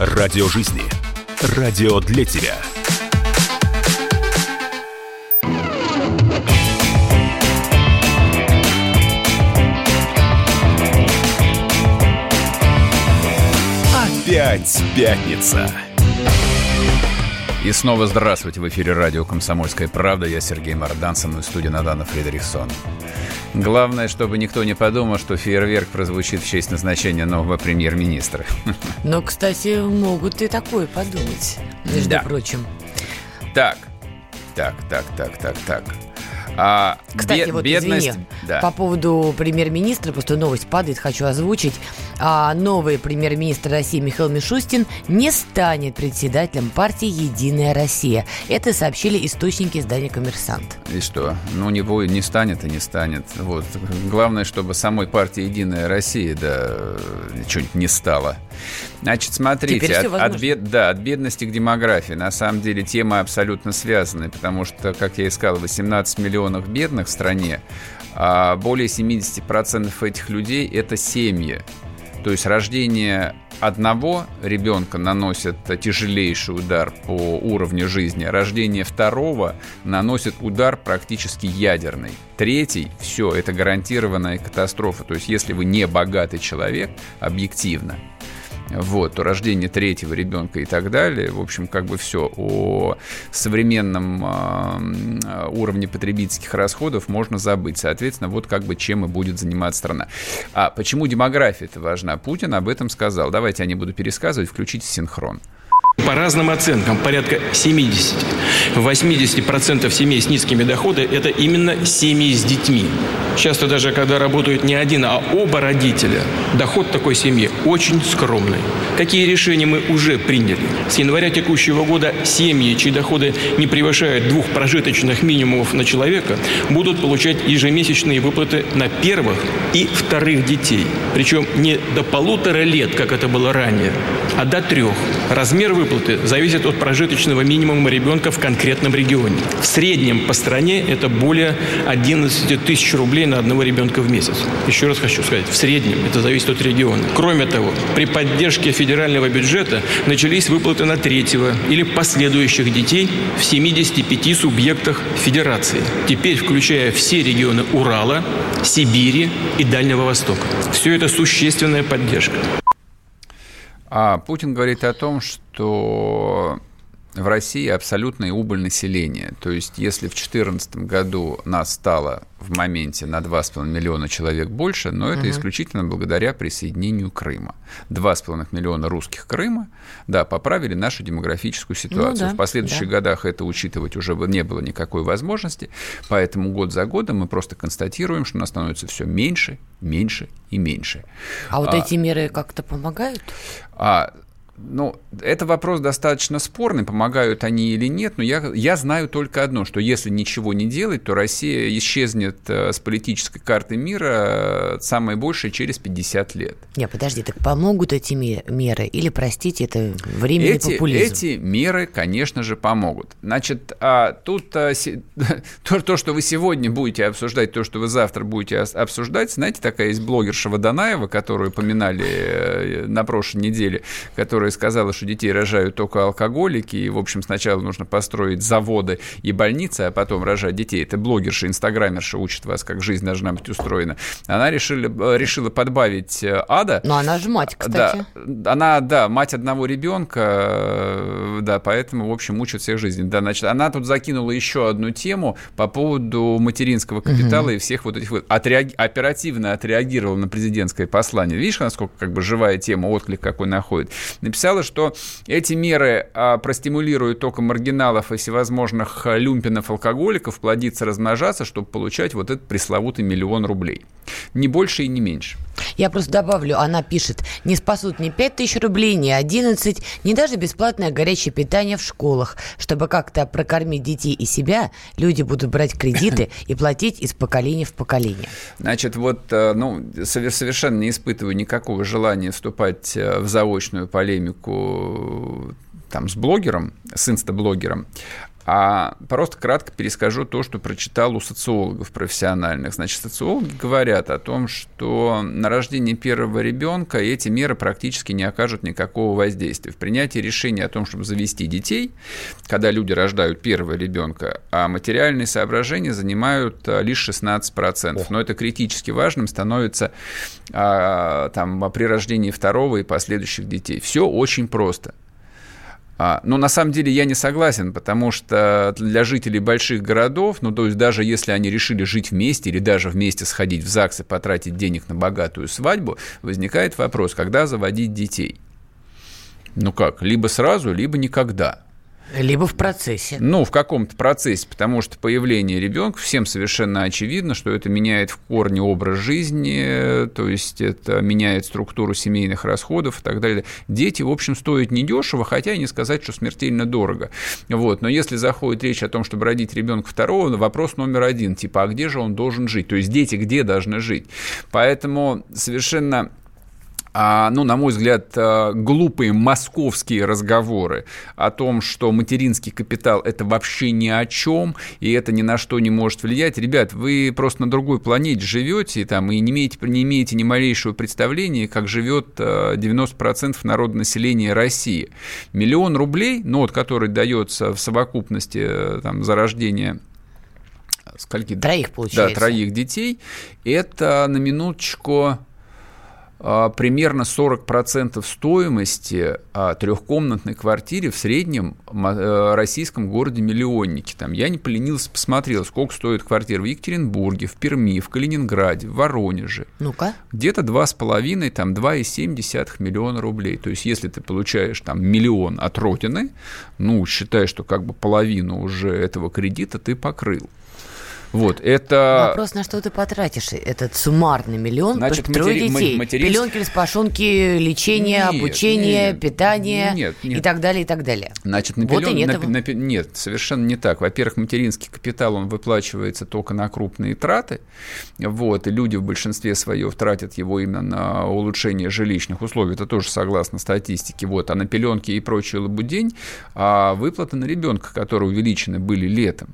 [SPEAKER 1] Радио жизни. Радио для тебя. Опять пятница.
[SPEAKER 2] И снова здравствуйте. В эфире радио «Комсомольская правда». Я Сергей Мордан, со мной в студии Надана Фредериксон. Главное, чтобы никто не подумал, что фейерверк прозвучит в честь назначения нового премьер-министра.
[SPEAKER 3] Но, кстати, могут и такое подумать, между
[SPEAKER 2] Да.
[SPEAKER 3] прочим.
[SPEAKER 2] Так, так, так, так, так, так. А,
[SPEAKER 3] Кстати,
[SPEAKER 2] бе-
[SPEAKER 3] вот
[SPEAKER 2] бедность,
[SPEAKER 3] извини,
[SPEAKER 2] да.
[SPEAKER 3] по поводу премьер-министра, просто новость падает, хочу озвучить. А, новый премьер-министр России Михаил Мишустин не станет председателем партии «Единая Россия». Это сообщили источники издания «Коммерсант».
[SPEAKER 2] И что? Ну, у него не станет и не станет. Вот. Главное, чтобы самой партии «Единая Россия» да, что-нибудь не стало. Значит, смотрите, от, от бед- да, от бедности к демографии. На самом деле темы абсолютно связаны, потому что, как я и сказал, 18 миллионов бедных в стране, а более 70% этих людей – это семьи. То есть рождение одного ребенка наносит тяжелейший удар по уровню жизни, рождение второго наносит удар практически ядерный. Третий, все, это гарантированная катастрофа. То есть если вы не богатый человек, объективно, вот, то рождение третьего ребенка и так далее, в общем, как бы все о современном а, уровне потребительских расходов можно забыть. Соответственно, вот как бы чем и будет заниматься страна. А почему демография это важна? Путин об этом сказал. Давайте я не буду пересказывать, включите синхрон.
[SPEAKER 21] По разным оценкам, порядка 70-80% семей с низкими доходами – это именно семьи с детьми. Часто даже, когда работают не один, а оба родителя, доход такой семьи очень скромный. Какие решения мы уже приняли? С января текущего года семьи, чьи доходы не превышают двух прожиточных минимумов на человека, будут получать ежемесячные выплаты на первых и вторых детей. Причем не до полутора лет, как это было ранее, а до трех. Размер выплаты зависит от прожиточного минимума ребенка в конкретном регионе. В среднем по стране это более 11 тысяч рублей на одного ребенка в месяц. Еще раз хочу сказать, в среднем это зависит от региона. Кроме того, при поддержке федерального бюджета начались выплаты на третьего или последующих детей в 75 субъектах федерации. Теперь включая все регионы Урала, Сибири и Дальнего Востока. Все это существенная поддержка.
[SPEAKER 2] А Путин говорит о том, что в России абсолютный убыль населения. То есть, если в 2014 году нас стало в моменте на 2,5 миллиона человек больше, но это
[SPEAKER 22] Мгм.
[SPEAKER 2] исключительно благодаря присоединению Крыма. 2,5 миллиона русских Крыма, да, поправили нашу демографическую ситуацию.
[SPEAKER 22] Ну да,
[SPEAKER 2] в последующих
[SPEAKER 22] да.
[SPEAKER 2] годах это учитывать уже не было никакой возможности, поэтому год за годом мы просто констатируем, что нас становится все меньше, меньше и меньше.
[SPEAKER 3] А вот эти меры как-то помогают?
[SPEAKER 2] А, ну, это вопрос достаточно спорный, помогают они или нет, но я, я знаю только одно, что если ничего не делать, то Россия исчезнет э, с политической карты мира э, самое большее через 50 лет.
[SPEAKER 3] Не, подожди, так помогут эти ме- меры? Или, простите, это временный
[SPEAKER 2] Эти,
[SPEAKER 3] популизм?
[SPEAKER 2] эти меры, конечно же, помогут. Значит, а тут а, се- то, то, что вы сегодня будете обсуждать, то, что вы завтра будете обсуждать, знаете, такая есть блогерша Водонаева, которую поминали э, на прошлой неделе, которая сказала, что детей рожают только алкоголики, и, в общем, сначала нужно построить заводы и больницы, а потом рожать детей. Это блогерша, инстаграмерша учит вас, как жизнь должна быть устроена. Она решили, э, решила подбавить э, ада.
[SPEAKER 3] Но она же мать, кстати.
[SPEAKER 2] Да, она, да, мать одного ребенка, э, да, поэтому, в общем, учит всех жизни. Да, значит, она тут закинула еще одну тему по поводу материнского капитала и всех вот этих вот. Отреаги- оперативно отреагировала на президентское послание. Видишь, насколько как бы живая тема, отклик какой находит. Написала, что эти меры а, простимулируют только маргиналов и всевозможных а, люмпинов, алкоголиков плодиться, размножаться, чтобы получать вот этот пресловутый миллион рублей. Не больше и не меньше.
[SPEAKER 3] Я просто добавлю, она пишет, не спасут ни 5 тысяч рублей, ни 11, ни даже бесплатное горячее питание в школах. Чтобы как-то прокормить детей и себя, люди будут брать кредиты и платить из поколения в поколение.
[SPEAKER 2] Значит, вот, э, ну, сове- совершенно не испытываю никакого желания вступать э, в заочную полемику э, там с блогером, с инстаблогером, а просто кратко перескажу то, что прочитал у социологов профессиональных. Значит, социологи говорят о том, что на рождение первого ребенка эти меры практически не окажут никакого воздействия. В принятии решения о том, чтобы завести детей, когда люди рождают первого ребенка, а материальные соображения занимают а, лишь 16%. Но это критически важным становится а, там, при рождении второго и последующих детей. Все очень просто. А, но на самом деле я не согласен, потому что для жителей больших городов, ну то есть даже если они решили жить вместе или даже вместе сходить в ЗАГС и потратить денег на богатую свадьбу, возникает вопрос, когда заводить детей. Ну как, либо сразу, либо никогда.
[SPEAKER 3] Либо в процессе.
[SPEAKER 2] Ну, в каком-то процессе, потому что появление ребенка всем совершенно очевидно, что это меняет в корне образ жизни, то есть это меняет структуру семейных расходов и так далее. Дети, в общем, стоят недешево, хотя и не сказать, что смертельно дорого. Вот. Но если заходит речь о том, чтобы родить ребенка второго, вопрос номер один, типа, а где же он должен жить? То есть дети где должны жить? Поэтому совершенно а, ну, на мой взгляд, а, глупые московские разговоры о том, что материнский капитал – это вообще ни о чем, и это ни на что не может влиять. Ребят, вы просто на другой планете живете там, и не имеете, не имеете ни малейшего представления, как живет 90% а, народа населения России. Миллион рублей, ну, вот, который дается в совокупности э, там, за рождение скольки?
[SPEAKER 3] Троих, получается.
[SPEAKER 2] Да, троих детей. Это на минуточку примерно 40% стоимости а, трехкомнатной квартиры в среднем э, российском городе-миллионнике. Там я не поленился, посмотрел, сколько стоит квартира в Екатеринбурге, в Перми, в Калининграде, в Воронеже.
[SPEAKER 3] Ну-ка.
[SPEAKER 2] Где-то 2,5, там 2,7 миллиона рублей. То есть, если ты получаешь там миллион от родины, ну, считай, что как бы половину уже этого кредита ты покрыл. Вот, это...
[SPEAKER 3] Вопрос, на что ты потратишь этот суммарный миллион?
[SPEAKER 2] Значит,
[SPEAKER 3] трое
[SPEAKER 2] матери...
[SPEAKER 3] детей.
[SPEAKER 2] Материнск...
[SPEAKER 3] Пеленки, распашонки, лечение,
[SPEAKER 2] нет,
[SPEAKER 3] обучение,
[SPEAKER 2] нет,
[SPEAKER 3] питание
[SPEAKER 2] нет, нет.
[SPEAKER 3] и так далее, и так далее.
[SPEAKER 2] Значит, на
[SPEAKER 3] вот
[SPEAKER 2] пелен...
[SPEAKER 3] и нет,
[SPEAKER 2] на... На... нет, совершенно не так. Во-первых, материнский капитал, он выплачивается только на крупные траты, вот, и люди в большинстве своем тратят его именно на улучшение жилищных условий, это тоже согласно статистике, вот, а на пеленки и прочую лабудень, а выплаты на ребенка, которые увеличены были летом,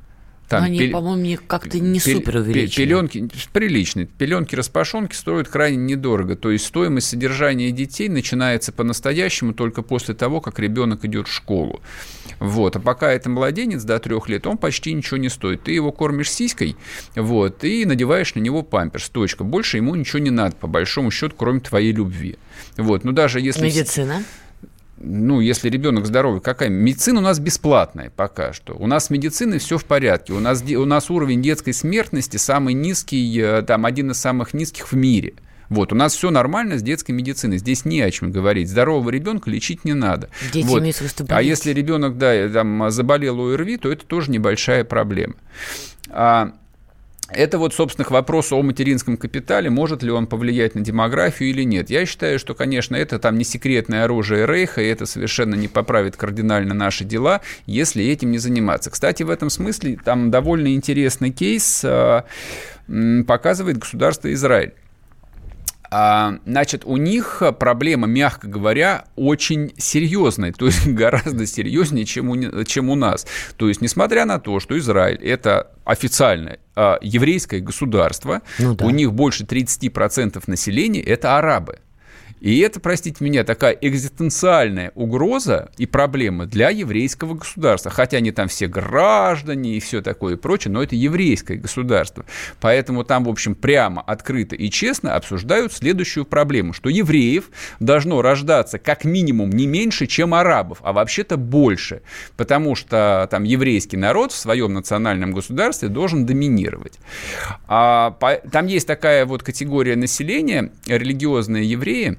[SPEAKER 3] там, они, пель... по-моему, как-то не пель... супер увеличены.
[SPEAKER 2] Пеленки приличные. Пеленки распашонки стоят крайне недорого. То есть стоимость содержания детей начинается по-настоящему только после того, как ребенок идет в школу. Вот. А пока это младенец до трех лет, он почти ничего не стоит. Ты его кормишь сиськой, вот, и надеваешь на него памперс. Точка. Больше ему ничего не надо, по большому счету, кроме твоей любви. Вот. Но даже если...
[SPEAKER 3] Медицина?
[SPEAKER 2] Ну, если ребенок здоровый, какая? Медицина у нас бесплатная пока что. У нас с медициной все в порядке. У нас, у нас уровень детской смертности самый низкий, э, там, один из самых низких в мире. Вот, у нас все нормально с детской медициной. Здесь не о чем говорить. Здорового ребенка лечить не надо.
[SPEAKER 3] Дети
[SPEAKER 2] вот.
[SPEAKER 3] имеют
[SPEAKER 2] А если ребенок, да, там, заболел ОРВИ, то это тоже небольшая проблема. А, это вот, собственно, к вопросу о материнском капитале, может ли он повлиять на демографию или нет. Я считаю, что, конечно, это там не секретное оружие Рейха, и это совершенно не поправит кардинально наши дела, если этим не заниматься. Кстати, в этом смысле там довольно интересный кейс э, показывает государство Израиль. А, значит, у них проблема, мягко говоря, очень серьезная, то есть гораздо серьезнее, чем у, чем у нас. То есть, несмотря на то, что Израиль – это официальное а, еврейское государство, ну, да. у них больше 30% населения – это арабы. И это, простите меня, такая экзистенциальная угроза и проблема для еврейского государства. Хотя они там все граждане и все такое и прочее, но это еврейское государство. Поэтому там, в общем, прямо, открыто и честно обсуждают следующую проблему, что евреев должно рождаться как минимум не меньше, чем арабов, а вообще-то больше. Потому что там еврейский народ в своем национальном государстве должен доминировать. А, по, там есть такая вот категория населения, религиозные евреи,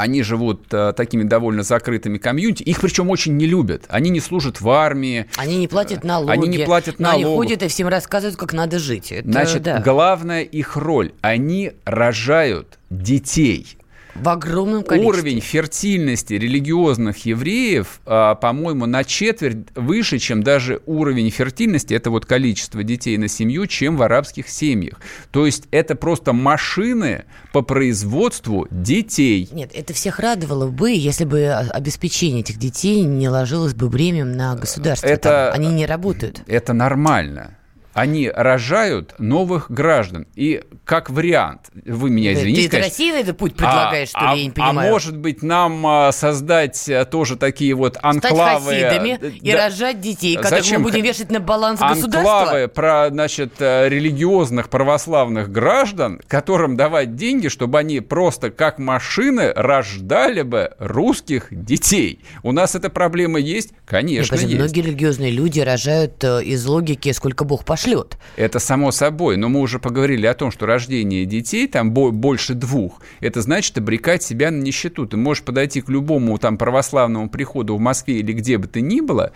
[SPEAKER 2] они живут э, такими довольно закрытыми комьюнити. Их причем очень не любят. Они не служат в армии.
[SPEAKER 3] Они не платят налоги.
[SPEAKER 2] Они не платят налоги.
[SPEAKER 3] Они ходят и всем рассказывают, как надо жить. Это,
[SPEAKER 2] Значит,
[SPEAKER 3] да.
[SPEAKER 2] главная их роль. Они рожают детей.
[SPEAKER 3] В огромном количестве.
[SPEAKER 2] Уровень фертильности религиозных евреев, а, по-моему, на четверть выше, чем даже уровень фертильности, это вот количество детей на семью, чем в арабских семьях. То есть это просто машины по производству детей.
[SPEAKER 3] Нет, это всех радовало бы, если бы обеспечение этих детей не ложилось бы бременем на государство.
[SPEAKER 2] Это,
[SPEAKER 3] Там они не работают.
[SPEAKER 2] Это нормально. Они рожают новых граждан. И как вариант, вы меня извините,
[SPEAKER 3] Ты
[SPEAKER 2] конечно,
[SPEAKER 3] России этот путь предлагаешь, что ли,
[SPEAKER 2] а,
[SPEAKER 3] я не
[SPEAKER 2] а
[SPEAKER 3] понимаю?
[SPEAKER 2] может быть, нам а, создать а, тоже такие вот
[SPEAKER 3] Стать
[SPEAKER 2] анклавы... э,
[SPEAKER 3] и
[SPEAKER 2] да.
[SPEAKER 3] рожать детей, которых
[SPEAKER 2] Зачем
[SPEAKER 3] мы будем вешать на баланс
[SPEAKER 2] Анклавы
[SPEAKER 3] государства?
[SPEAKER 2] про, значит, э, религиозных православных граждан, которым давать деньги, чтобы они просто как машины рождали бы русских детей. У нас эта проблема есть? Конечно,
[SPEAKER 3] Нет,
[SPEAKER 2] есть.
[SPEAKER 3] многие религиозные люди рожают э, из логики «сколько Бог пошлет».
[SPEAKER 2] Это само собой, но мы уже поговорили о том, что рождение детей, там бо- больше двух, это значит обрекать себя на нищету. Ты можешь подойти к любому там православному приходу в Москве или где бы ты ни было,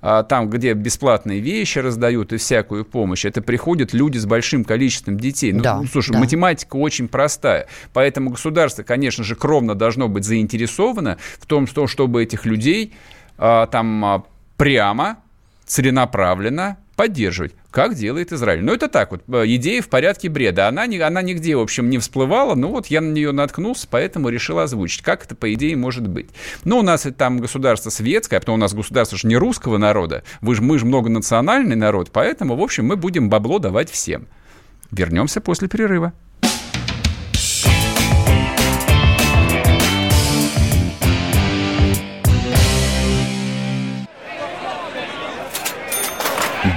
[SPEAKER 2] а, там, где бесплатные вещи раздают и всякую помощь, это приходят люди с большим количеством детей. Ну,
[SPEAKER 3] Да,
[SPEAKER 2] ну, слушай,
[SPEAKER 3] да.
[SPEAKER 2] математика очень простая, поэтому государство, конечно же, кровно должно быть заинтересовано в том, что- чтобы этих людей а, там а, прямо целенаправленно поддерживать, как делает Израиль. Ну, это так вот, э, идея в порядке бреда. Она, не, она нигде, в общем, не всплывала, но вот я на нее наткнулся, поэтому решил озвучить, как это, по идее, может быть. Ну, у нас это там государство светское, а потом у нас государство же не русского народа, вы ж, мы же многонациональный народ, поэтому, в общем, мы будем бабло давать всем. Вернемся после перерыва.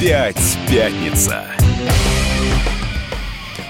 [SPEAKER 1] Опять пятница.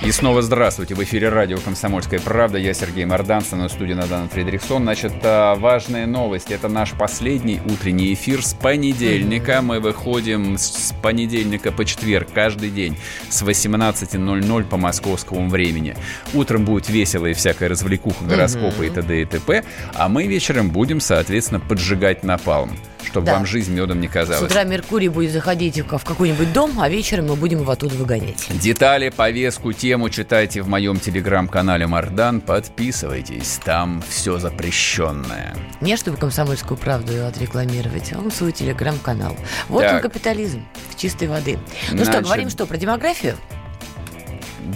[SPEAKER 2] И снова здравствуйте. В эфире радио «Комсомольская правда». Я Сергей Мордан, со мной в студии Надана Фредериксон. Значит, а, важная новость. Это наш последний утренний эфир с понедельника. Мы выходим с понедельника по четверг каждый день с 18.00 по московскому времени. Утром будет весело и всякая развлекуха, гороскопы и т.д. и т.п. А мы вечером будем, соответственно, поджигать напалм, чтобы
[SPEAKER 3] Да.
[SPEAKER 2] вам жизнь медом не
[SPEAKER 3] С
[SPEAKER 2] казалась.
[SPEAKER 3] утра Меркурий будет заходить в в какой-нибудь дом, а вечером мы будем его оттуда выгонять.
[SPEAKER 2] Детали, повестку, тему читайте в моем телеграм-канале Мардан. Подписывайтесь, там все запрещенное.
[SPEAKER 3] Не чтобы комсомольскую правду отрекламировать, а он свой телеграм-канал. Вот
[SPEAKER 2] Так.
[SPEAKER 3] он капитализм чистой воды. Ну что,
[SPEAKER 2] Значит-
[SPEAKER 3] говорим что, про демографию?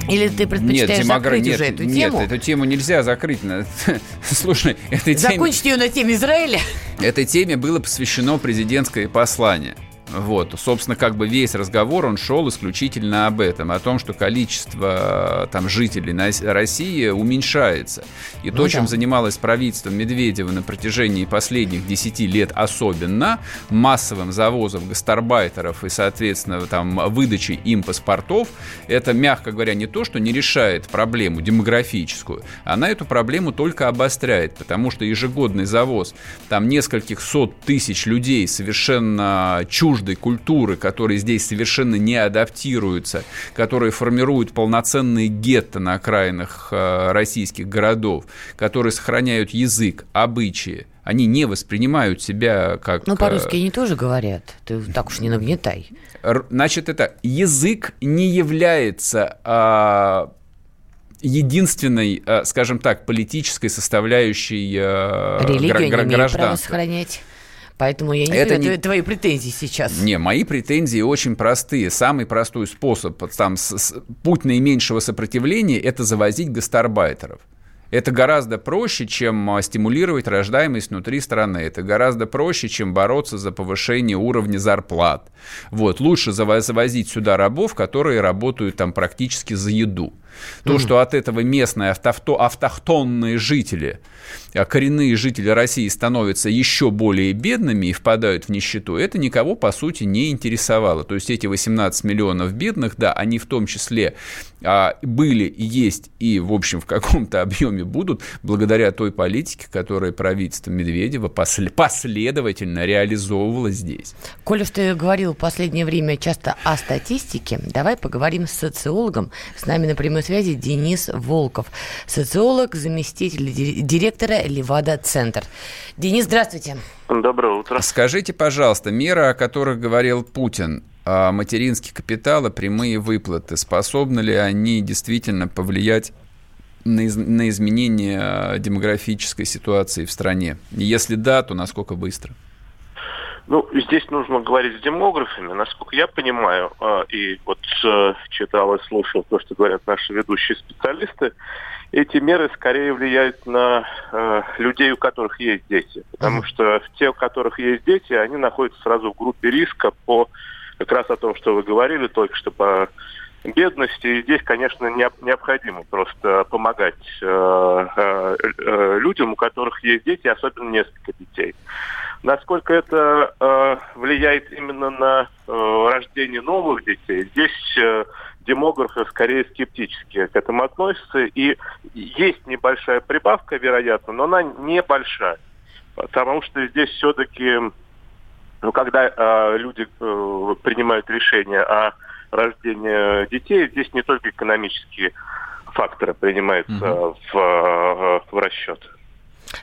[SPEAKER 3] Или ты
[SPEAKER 2] Нет,
[SPEAKER 3] предпочитаешь
[SPEAKER 2] демогра-
[SPEAKER 3] закрыть
[SPEAKER 2] нет,
[SPEAKER 3] уже эту
[SPEAKER 2] нет,
[SPEAKER 3] тему?
[SPEAKER 2] эту тему нельзя закрыть. Слушай, этой теме,
[SPEAKER 3] Закончить ее на теме Израиля?
[SPEAKER 2] этой теме было посвящено президентское послание. Вот, собственно, как бы весь разговор, он шел исключительно об этом, о том, что количество э, там жителей России уменьшается. И
[SPEAKER 3] Ну
[SPEAKER 2] то,
[SPEAKER 3] да.
[SPEAKER 2] чем занималось правительство Медведева на протяжении последних 10 лет особенно, массовым завозом гастарбайтеров и, соответственно, там выдачей им паспортов, это, мягко говоря, не то, что не решает проблему демографическую, она эту проблему только обостряет, потому что ежегодный завоз там нескольких сот тысяч людей совершенно чуждой культуры, которые здесь совершенно не адаптируются, которые формируют полноценные гетто на окраинах э, российских городов, которые сохраняют язык, обычаи, они не воспринимают себя как...
[SPEAKER 3] Ну,
[SPEAKER 2] э,
[SPEAKER 3] по-русски они тоже говорят. Ты так уж не нагнетай.
[SPEAKER 2] Значит, это язык не является а, единственной, а, скажем так, политической составляющей а,
[SPEAKER 3] Религию
[SPEAKER 2] гра- гра- гражданства.
[SPEAKER 3] сохранять. Поэтому я не
[SPEAKER 2] Это
[SPEAKER 3] понимаю
[SPEAKER 2] не-
[SPEAKER 3] твои претензии сейчас.
[SPEAKER 2] Не, мои претензии очень простые. Самый простой способ, там, с- с- путь наименьшего сопротивления – это завозить гастарбайтеров. Это гораздо проще, чем а, стимулировать рождаемость внутри страны. Это гораздо проще, чем бороться за повышение уровня зарплат. Вот. Лучше заво- завозить сюда рабов, которые работают там практически за еду. То, что от этого местные автовто- автохтонные жители, а коренные жители России становятся еще более бедными и впадают в нищету, это никого, по сути, не интересовало. То есть эти 18 миллионов бедных, да, они в том числе а, были и есть, и, в общем, в каком-то объеме будут, благодаря той политике, которую правительство Медведева после- последовательно реализовывало здесь.
[SPEAKER 3] Коль уж ты говорил в последнее время часто о статистике, давай поговорим с социологом. С нами на прямой связи Денис Волков, социолог, заместитель ди- директора Левада-центр. Денис, здравствуйте.
[SPEAKER 22] Доброе утро.
[SPEAKER 2] Скажите, пожалуйста, меры, о которых говорил Путин, а материнский капитал и прямые выплаты, способны ли они действительно повлиять на, из- на изменение демографической ситуации в стране? Если да, то насколько быстро?
[SPEAKER 22] Ну, здесь нужно говорить с демографами. Насколько я понимаю, э, и вот э, читал и слушал то, что говорят наши ведущие специалисты, эти меры скорее влияют на э, людей, у которых есть дети. Потому что те, у которых есть дети, они находятся сразу в группе риска по как раз о том, что вы говорили только что по бедности. И здесь, конечно, необ- необходимо просто помогать э, людям, у которых есть дети, особенно несколько детей. Насколько это э, влияет именно на э, рождение новых детей, здесь э, демографы скорее скептически к этому относятся. И есть небольшая прибавка, вероятно, но она небольшая. Потому что здесь все-таки, ну, когда э, люди э, принимают решение о рождении детей, здесь не только экономические факторы принимаются в, э, в расчет.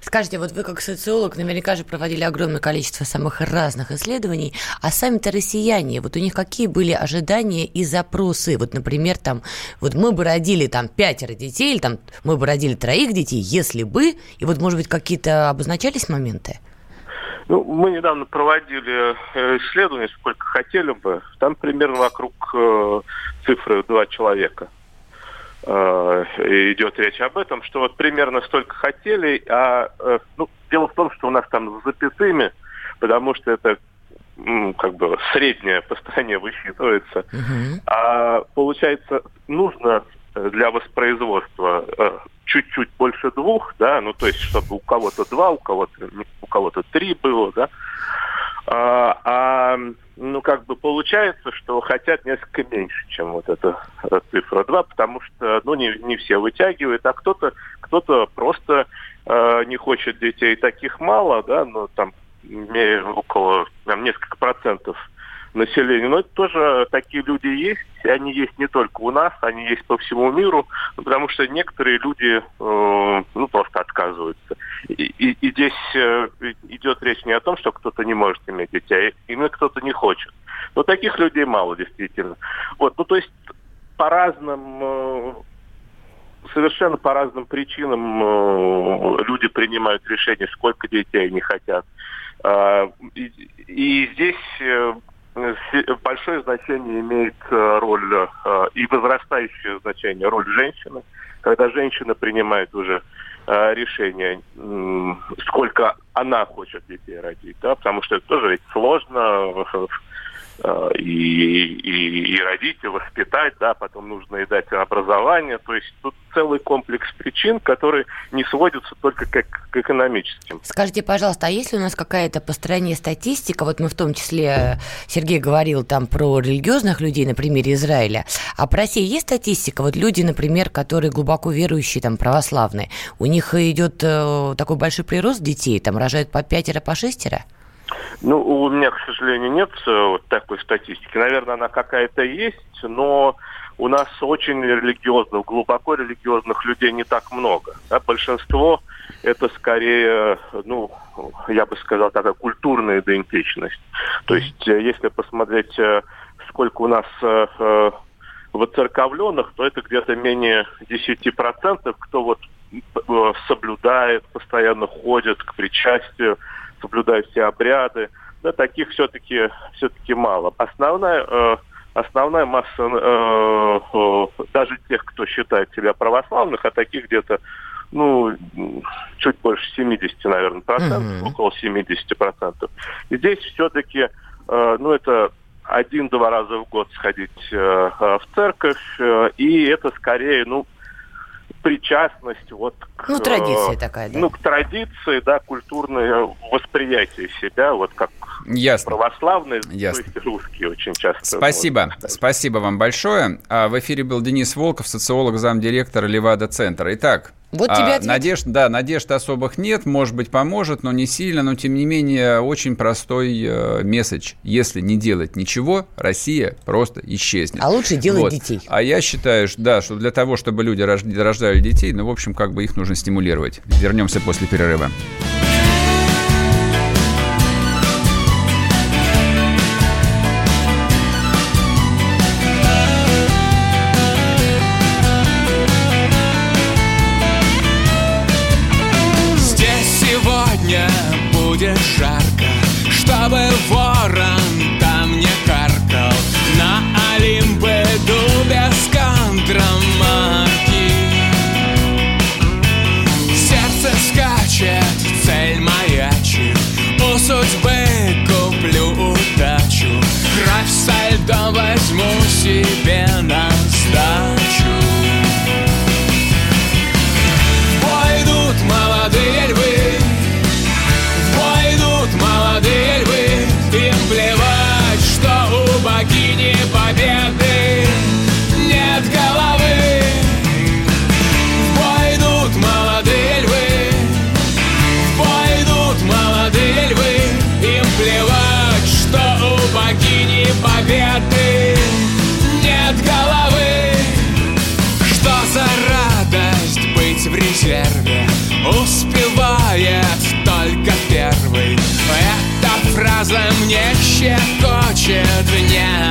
[SPEAKER 3] Скажите, вот вы как социолог наверняка же проводили огромное количество самых разных исследований, а сами-то россияне, вот у них какие были ожидания и запросы? Вот, например, там, вот мы бы родили там пятеро детей, или там мы бы родили троих детей, если бы, и вот, может быть, какие-то обозначались моменты?
[SPEAKER 22] Ну, мы недавно проводили э, исследование, сколько хотели бы. Там примерно вокруг э, цифры два человека идет речь об этом, что вот примерно столько хотели, а э, ну, дело в том, что у нас там с запятыми, потому что это как бы среднее по стране высчитывается, а получается нужно э, для воспроизводства э, чуть-чуть больше двух, да, ну то есть чтобы у кого-то два, у кого-то у кого-то три было, да, а, а, ну как бы получается, что хотят несколько меньше, чем вот эта э, цифра 2, потому что ну не, не все вытягивают, а кто-то кто-то просто э, не хочет детей. Таких мало, да, ну там около там, несколько процентов населения. Но это тоже такие люди есть, они есть не только у нас, они есть по всему миру, ну, потому что некоторые люди э, ну, просто отказываются. И, и- и здесь э, идет речь не о том, что кто-то не может иметь детей, а именно кто-то не хочет. Но таких людей мало, действительно. Вот, ну, то есть по разным э, совершенно по разным причинам э, люди принимают решение, сколько детей они хотят. А, И, здесь э, большое значение имеет э, роль э, и возрастающее значение роль женщины, когда женщина принимает уже э, решение, сколько она хочет детей родить, да, потому что это тоже ведь сложно и, и, и родить, и воспитать, да, потом нужно и дать образование. То есть тут целый комплекс причин, которые не сводятся только к, к экономическим.
[SPEAKER 3] Скажите, пожалуйста, а есть ли у нас какая-то по стране статистика? Вот мы в том числе, э, Сергей говорил там про религиозных людей на примере Израиля. А по России есть статистика? Вот люди, например, которые глубоко верующие, там, православные, у них идет э, такой большой прирост детей, там рожают по пятеро, по шестеро?
[SPEAKER 22] Ну, у меня, к сожалению, нет э, вот такой статистики. Наверное, она какая-то есть, но у нас очень религиозных, глубоко религиозных людей не так много. да. Большинство это скорее, ну, я бы сказал, такая культурная идентичность. То есть, э, если посмотреть, э, сколько у нас э, воцерковленных, то это где-то менее 10%, кто вот соблюдает, постоянно ходит к причастию, соблюдает все обряды. Да, таких все-таки все-таки мало. Основная э, основная масса э, э, даже тех, кто считает себя православных, а таких где-то ну, чуть больше 70, наверное, процентов, около 70 процентов. И здесь все-таки, э, ну, это один-два раза в год сходить э, в церковь, э, и это скорее, ну, причастность вот к...
[SPEAKER 3] Ну, традиция
[SPEAKER 22] э,
[SPEAKER 3] такая, да.
[SPEAKER 22] Ну, к традиции, да, культурное восприятие себя, вот как
[SPEAKER 2] Ясно.
[SPEAKER 22] православные,
[SPEAKER 2] Ясно.
[SPEAKER 22] то есть русские очень часто.
[SPEAKER 2] Спасибо. Спасибо вам большое. А В эфире был Денис Волков, социолог, замдиректора Левада-центра. Итак,
[SPEAKER 3] Вот
[SPEAKER 2] а,
[SPEAKER 3] тебе ответ.
[SPEAKER 2] надежд, да, надежд особых нет, может быть, поможет, но не сильно, но тем не менее очень простой э, месседж. Если не делать ничего, Россия просто исчезнет.
[SPEAKER 3] А лучше делать детей.
[SPEAKER 2] А я считаю, что, да, что для того, чтобы люди рож- рождали детей, ну, в общем, как бы их нужно стимулировать. Вернемся после перерыва.
[SPEAKER 14] Мне щекочет нервы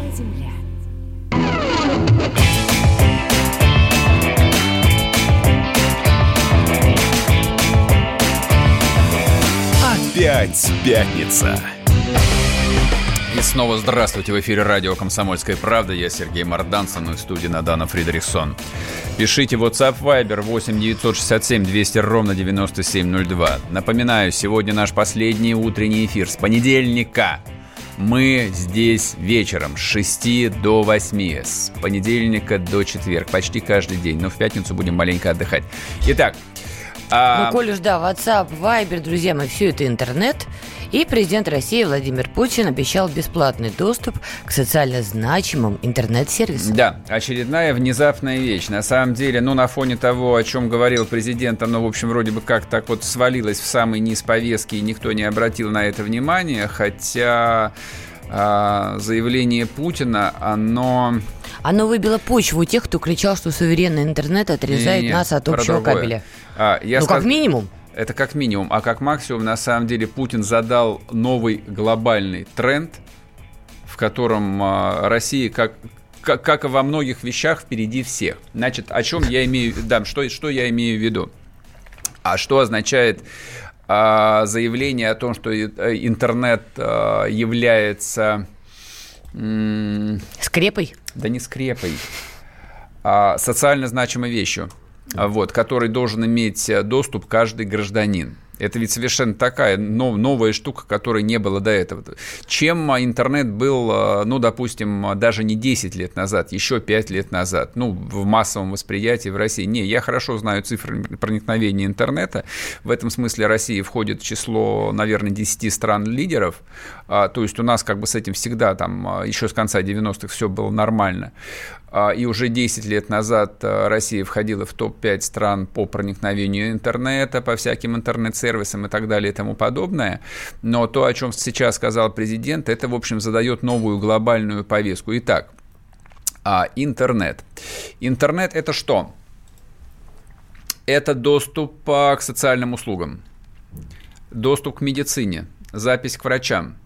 [SPEAKER 1] Опять пятница.
[SPEAKER 2] И снова здравствуйте. В эфире радио «Комсомольская правда». Я Сергей Мордан, со мной в студии Надана Фридрихсон. Пишите WhatsApp Viber 8 967 200 ровно 9702. Напоминаю, сегодня наш последний утренний эфир с понедельника. Мы здесь вечером с 6 до 8, с понедельника до четверг, почти каждый день, но в пятницу будем маленько отдыхать. Итак, а,
[SPEAKER 3] Ну, коль уж, да, WhatsApp, Viber, друзья мои, все это интернет. И президент России Владимир Путин обещал бесплатный доступ к социально значимым интернет-сервисам.
[SPEAKER 2] Да, очередная внезапная вещь. На самом деле, ну, на фоне того, о чем говорил президент, оно, в общем, вроде бы как так вот свалилось в самый низ повестки, и никто не обратил на это внимания, хотя а, заявление Путина, оно...
[SPEAKER 3] Оно выбило почву у тех, кто кричал, что суверенный интернет отрезает
[SPEAKER 2] Не-не,
[SPEAKER 3] нас от общего
[SPEAKER 2] другое.
[SPEAKER 3] кабеля.
[SPEAKER 2] А, я
[SPEAKER 3] ну,
[SPEAKER 2] сказ-
[SPEAKER 3] как минимум.
[SPEAKER 2] Это как минимум. А как максимум, на самом деле, Путин задал новый глобальный тренд, в котором а, Россия, как, как, как и во многих вещах, впереди всех. Значит, о чем я имею, да, что, что я имею в виду? А что означает а, заявление о том, что э, интернет а, является...
[SPEAKER 3] Скрепой?
[SPEAKER 2] Да не скрепой, а социально значимой вещью, а, вот, который должен иметь э, доступ каждый гражданин. Это ведь совершенно такая нов- новая штука, которой не было до этого. Чем интернет был, а, ну, допустим, даже не 10 лет назад, еще 5 лет назад, ну, в массовом восприятии в России. Не, я хорошо знаю цифры проникновения интернета. В этом смысле Россия входит в число, наверное, 10 стран-лидеров. А, То есть у нас как бы с этим всегда там а, еще с конца 90-х все было нормально. А, И уже 10 лет назад Россия входила в топ-5 стран по проникновению интернета, по всяким интернет-сервисам и так далее и тому подобное. Но то, о чем сейчас сказал президент, это, в общем, задает новую глобальную повестку. Итак, интернет. Интернет – это что? Это доступ к социальным услугам, доступ к медицине, запись к врачам,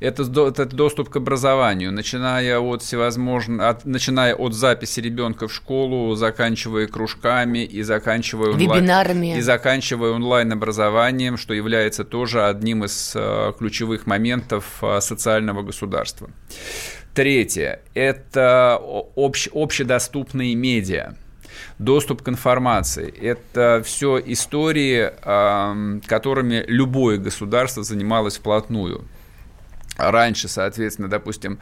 [SPEAKER 2] это, это доступ к образованию, начиная от всевозможных, от, начиная от записи ребенка в школу, заканчивая кружками и заканчивая онлайн-
[SPEAKER 3] Вебинарами.
[SPEAKER 2] и заканчивая онлайн-образованием, что является тоже одним из э, ключевых моментов э, социального государства. Третье – это общ- общедоступные медиа. Доступ к информации – это все истории, ам, которыми любое государство занималось вплотную. Раньше, соответственно, допустим,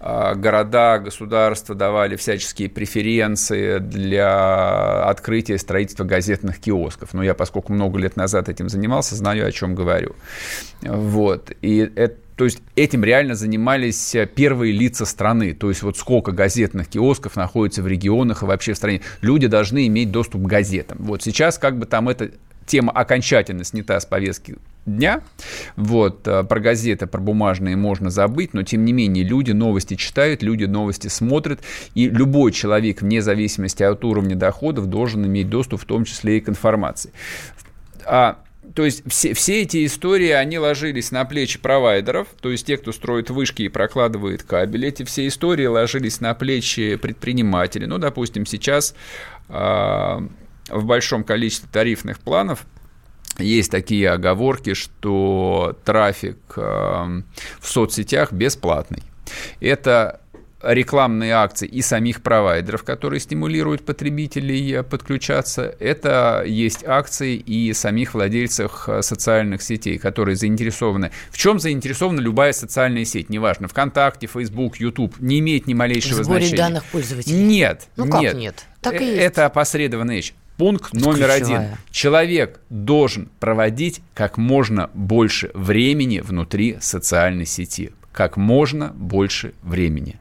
[SPEAKER 2] а, города, государства давали всяческие преференции для открытия строительства газетных киосков. Но я, поскольку много лет назад этим занимался, знаю, о чем говорю. Вот. И это то есть этим реально занимались э, первые лица страны. То есть вот сколько газетных киосков находится в регионах и вообще в стране. Люди должны иметь доступ к газетам. Вот сейчас как бы там эта тема окончательно снята с повестки дня. Вот, э, про газеты, про бумажные можно забыть, но тем не менее люди новости читают, люди новости смотрят, и любой человек, вне зависимости от уровня доходов, должен иметь доступ в том числе и к информации. А, то есть все, все эти истории, они ложились на плечи провайдеров, то есть те, кто строит вышки и прокладывает кабель. Эти все истории ложились на плечи предпринимателей. Ну, допустим, сейчас а, в большом количестве тарифных планов есть такие оговорки, что трафик э, в соцсетях бесплатный. Это рекламные акции и самих провайдеров, которые стимулируют потребителей э, подключаться. Это есть акции и самих владельцев э, социальных сетей, которые заинтересованы. В чем заинтересована любая социальная сеть? Неважно, ВКонтакте, Facebook, YouTube. Не имеет ни малейшего
[SPEAKER 3] В сборе
[SPEAKER 2] значения.
[SPEAKER 3] данных пользователей.
[SPEAKER 2] Нет.
[SPEAKER 3] Ну как
[SPEAKER 2] нет.
[SPEAKER 3] нет? Так и
[SPEAKER 2] Э,
[SPEAKER 3] есть.
[SPEAKER 2] Это опосредованная вещь. Пункт номер
[SPEAKER 3] ключевая.
[SPEAKER 2] один. Человек должен проводить как можно больше времени внутри социальной сети. Как можно больше времени.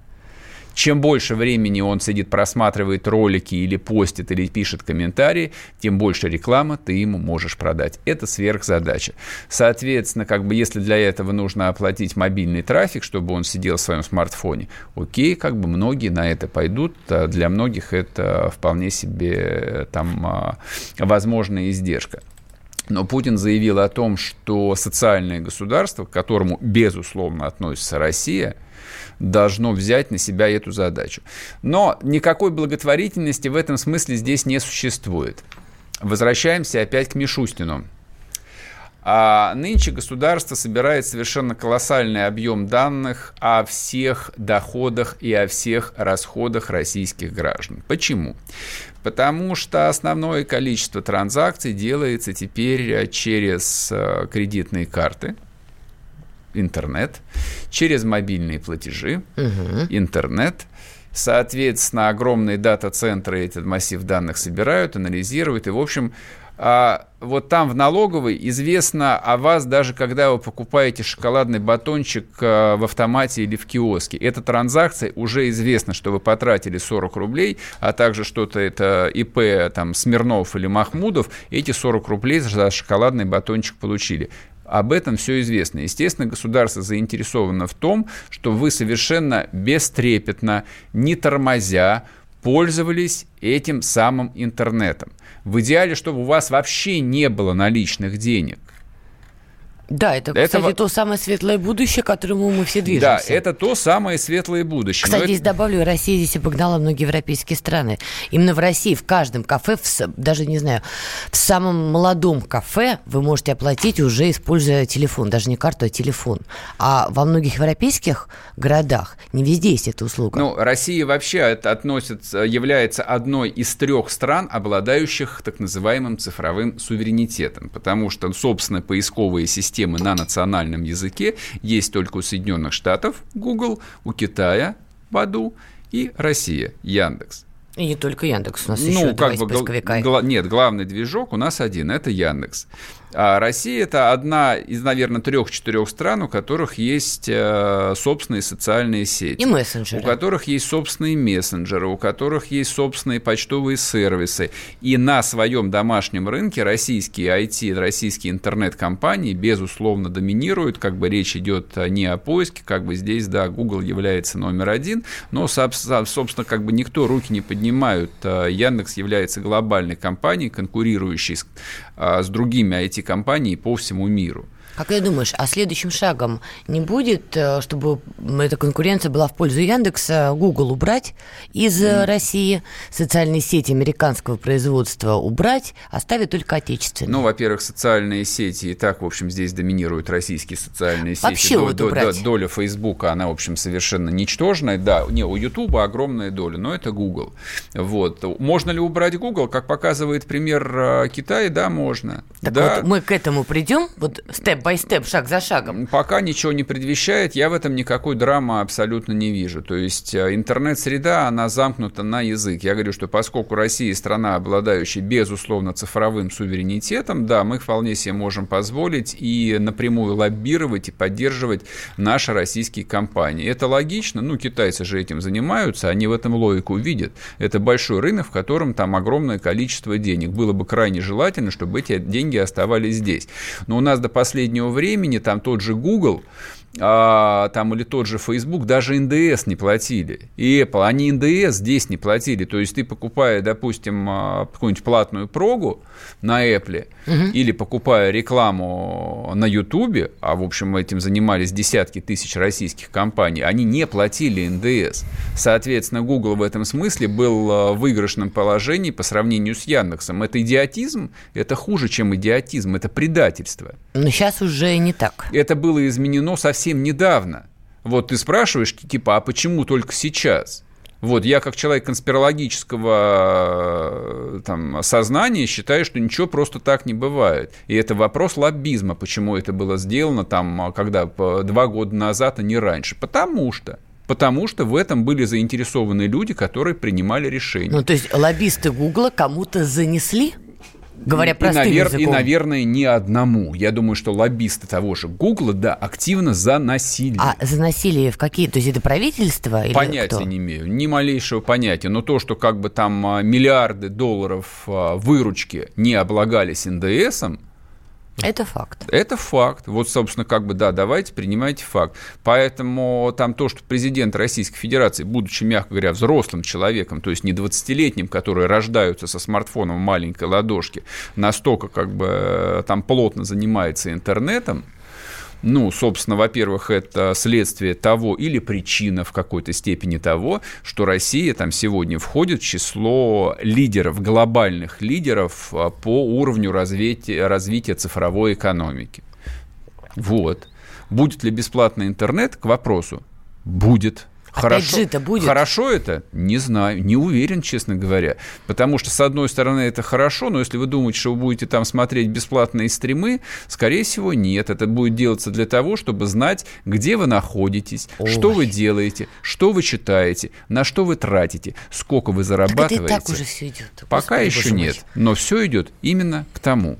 [SPEAKER 2] Чем больше времени он сидит, просматривает ролики или постит, или пишет комментарии, тем больше рекламы ты ему можешь продать. Это сверхзадача. Соответственно, как бы если для этого нужно оплатить мобильный трафик, чтобы он сидел в своем смартфоне, окей, как бы многие на это пойдут. А Для многих это вполне себе там а, возможная издержка. Но Путин заявил о том, что социальное государство, к которому, безусловно, относится Россия, должно взять на себя эту задачу. Но никакой благотворительности в этом смысле здесь не существует. Возвращаемся опять к Мишустину. А нынче государство собирает совершенно колоссальный объем данных о всех доходах и о всех расходах российских граждан. Почему? Потому что основное количество транзакций делается теперь через э, кредитные карты, интернет, через мобильные платежи, интернет. Соответственно, огромные дата-центры этот массив данных собирают, анализируют. И, в общем, а, вот там в налоговой известно о вас даже когда вы покупаете шоколадный батончик а, в автомате или в киоске. Эта транзакция уже известно, что вы потратили 40 рублей, а также что-то это ИП там Смирнов или Махмудов, эти 40 рублей за шоколадный батончик получили. Об этом все известно. Естественно, государство заинтересовано в том, что вы совершенно бестрепетно, не тормозя, пользовались этим самым интернетом. В идеале, чтобы у вас вообще не было наличных денег.
[SPEAKER 3] Да, это,
[SPEAKER 2] Это
[SPEAKER 3] кстати,
[SPEAKER 2] вот-
[SPEAKER 3] то самое светлое будущее, к которому мы все
[SPEAKER 2] Да,
[SPEAKER 3] движемся.
[SPEAKER 2] это то самое светлое будущее. Но
[SPEAKER 3] Кстати,
[SPEAKER 2] это-
[SPEAKER 3] здесь добавлю, Россия здесь обогнала многие европейские страны. Именно в России в каждом кафе, в даже не знаю, в самом молодом кафе вы можете оплатить уже используя телефон, даже не карту, а телефон. А во многих европейских городах не везде есть эта услуга.
[SPEAKER 2] Ну, Россия вообще от- относится, является одной из трех стран, обладающих так называемым цифровым суверенитетом, потому что, собственно, поисковые системы на национальном языке есть только у Соединенных Штатов, Google, у Китая, Баду и Россия, Яндекс.
[SPEAKER 3] И не только Яндекс, у нас
[SPEAKER 2] ну,
[SPEAKER 3] еще два
[SPEAKER 2] как
[SPEAKER 3] есть
[SPEAKER 2] бы,
[SPEAKER 3] поисковика.
[SPEAKER 2] гла- нет, главный движок у нас один, это Яндекс. А Россия это одна из, наверное, трех-четырех стран, у которых есть э, собственные социальные сети.
[SPEAKER 3] И мессенджеры.
[SPEAKER 2] У которых есть собственные мессенджеры, у которых есть собственные почтовые сервисы. И на своем домашнем рынке российские IT, российские интернет-компании, безусловно, доминируют. Как бы речь идет а, не о поиске, как бы здесь, да, Google является номер один, но, соб- соб- собственно, как бы никто руки не поднимают. А, Яндекс является глобальной компанией, конкурирующей с, с другими IT-компаниями по всему миру.
[SPEAKER 3] Как ты думаешь, а следующим шагом не будет, э, чтобы эта конкуренция была в пользу Яндекса, Google убрать из э, России, социальные сети американского производства убрать, оставить только отечественные?
[SPEAKER 2] Ну, во-первых, социальные сети и так, в общем, здесь доминируют российские социальные сети.
[SPEAKER 3] Вообще вот убрать.
[SPEAKER 2] доля Фейсбука, она, в общем, совершенно ничтожная. Да, не, у Ютуба огромная доля, но это Google. Вот. Можно ли убрать Google? Как показывает пример э, Китая, да, можно.
[SPEAKER 3] Так
[SPEAKER 2] да.
[SPEAKER 3] вот, мы к этому придем, вот степ-бай-степ, шаг за шагом.
[SPEAKER 2] Пока ничего не предвещает, я в этом никакой драмы абсолютно не вижу. То есть э, интернет-среда, она замкнута на язык. Я говорю, что поскольку Россия страна, обладающая, безусловно, цифровым суверенитетом, да, мы вполне себе можем позволить и напрямую лоббировать и поддерживать наши российские компании. Это логично, ну, китайцы же этим занимаются, они в этом логику видят. Это большой рынок, в котором там огромное количество денег. Было бы крайне желательно, чтобы эти деньги оставались здесь. Но у нас до последнего времени там тот же Google, а, там или тот же Facebook даже НДС не платили. И Apple, они НДС здесь не платили. То есть ты покупая, допустим, а, какую-нибудь платную прогу на Apple или покупая рекламу на YouTube, а в общем этим занимались десятки тысяч российских компаний, они не платили НДС. Соответственно, Google в этом смысле был а, в выигрышном положении по сравнению с Яндексом. Это идиотизм, это хуже, чем идиотизм, это предательство.
[SPEAKER 3] Но сейчас уже не так.
[SPEAKER 2] Это было изменено совсем недавно. Вот ты спрашиваешь, типа, а почему только сейчас? Вот, я как человек конспирологического э, там, сознания считаю, что ничего просто так не бывает. И это вопрос лоббизма, почему это было сделано там, когда по- два года назад, а не раньше. Потому что Потому что в этом были заинтересованы люди, которые принимали решения.
[SPEAKER 3] Ну, то есть лоббисты Гугла кому-то занесли? Говоря
[SPEAKER 2] и,
[SPEAKER 3] простым
[SPEAKER 2] навер-
[SPEAKER 3] языком.
[SPEAKER 2] и, наверное, не одному. Я думаю, что лоббисты того же Гугла, да, активно заносили.
[SPEAKER 3] А заносили в какие? То есть это правительство или
[SPEAKER 2] Понятия
[SPEAKER 3] кто?
[SPEAKER 2] не имею, ни малейшего понятия. Но то, что как бы там а, миллиарды долларов а, выручки не облагались НДСом,
[SPEAKER 3] Это факт.
[SPEAKER 2] это факт. Вот, собственно, как бы, да, давайте принимайте факт. Поэтому там то, что президент Российской Федерации, будучи, мягко говоря, взрослым человеком, то есть не 20-летним, которые рождаются со смартфоном в маленькой ладошке, настолько как бы э, там плотно занимается интернетом, Ну, собственно, во-первых, это следствие того или причина в какой-то степени того, что Россия там сегодня входит в число лидеров, глобальных лидеров а, по уровню развития, развития цифровой экономики. Вот. Будет ли бесплатный интернет? К вопросу. Будет. Хорошо,
[SPEAKER 3] это будет.
[SPEAKER 2] хорошо это? Не знаю, не уверен, честно говоря. Потому что, с одной стороны, это хорошо, но если вы думаете, что вы будете там смотреть бесплатные стримы, скорее всего, нет. Это будет делаться для того, чтобы знать, где вы находитесь,
[SPEAKER 3] Ой.
[SPEAKER 2] что вы делаете, что вы читаете, на что вы тратите, сколько вы
[SPEAKER 3] Так это
[SPEAKER 2] зарабатываете.
[SPEAKER 3] и так уже все идет.
[SPEAKER 2] Пока
[SPEAKER 3] Господи,
[SPEAKER 2] еще нет, но все идет именно к тому.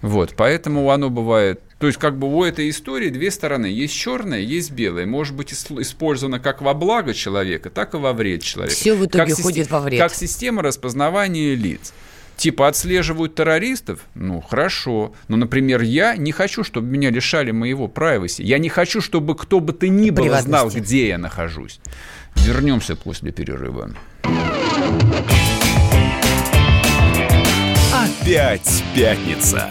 [SPEAKER 2] Вот, поэтому оно бывает. То есть, как бы у этой истории две стороны. Есть черное, есть белое. Может быть ис- использовано как во благо человека, так и во вред человека.
[SPEAKER 3] Всё в итоге
[SPEAKER 2] Как
[SPEAKER 3] ходит во вред.
[SPEAKER 2] Как система распознавания лиц. Типа отслеживают террористов? Ну, хорошо. Но, например, я не хочу, чтобы меня лишали моего privacy. Я не хочу, чтобы кто бы то ни было знал, где я нахожусь. Вернемся после перерыва.
[SPEAKER 1] Опять пятница.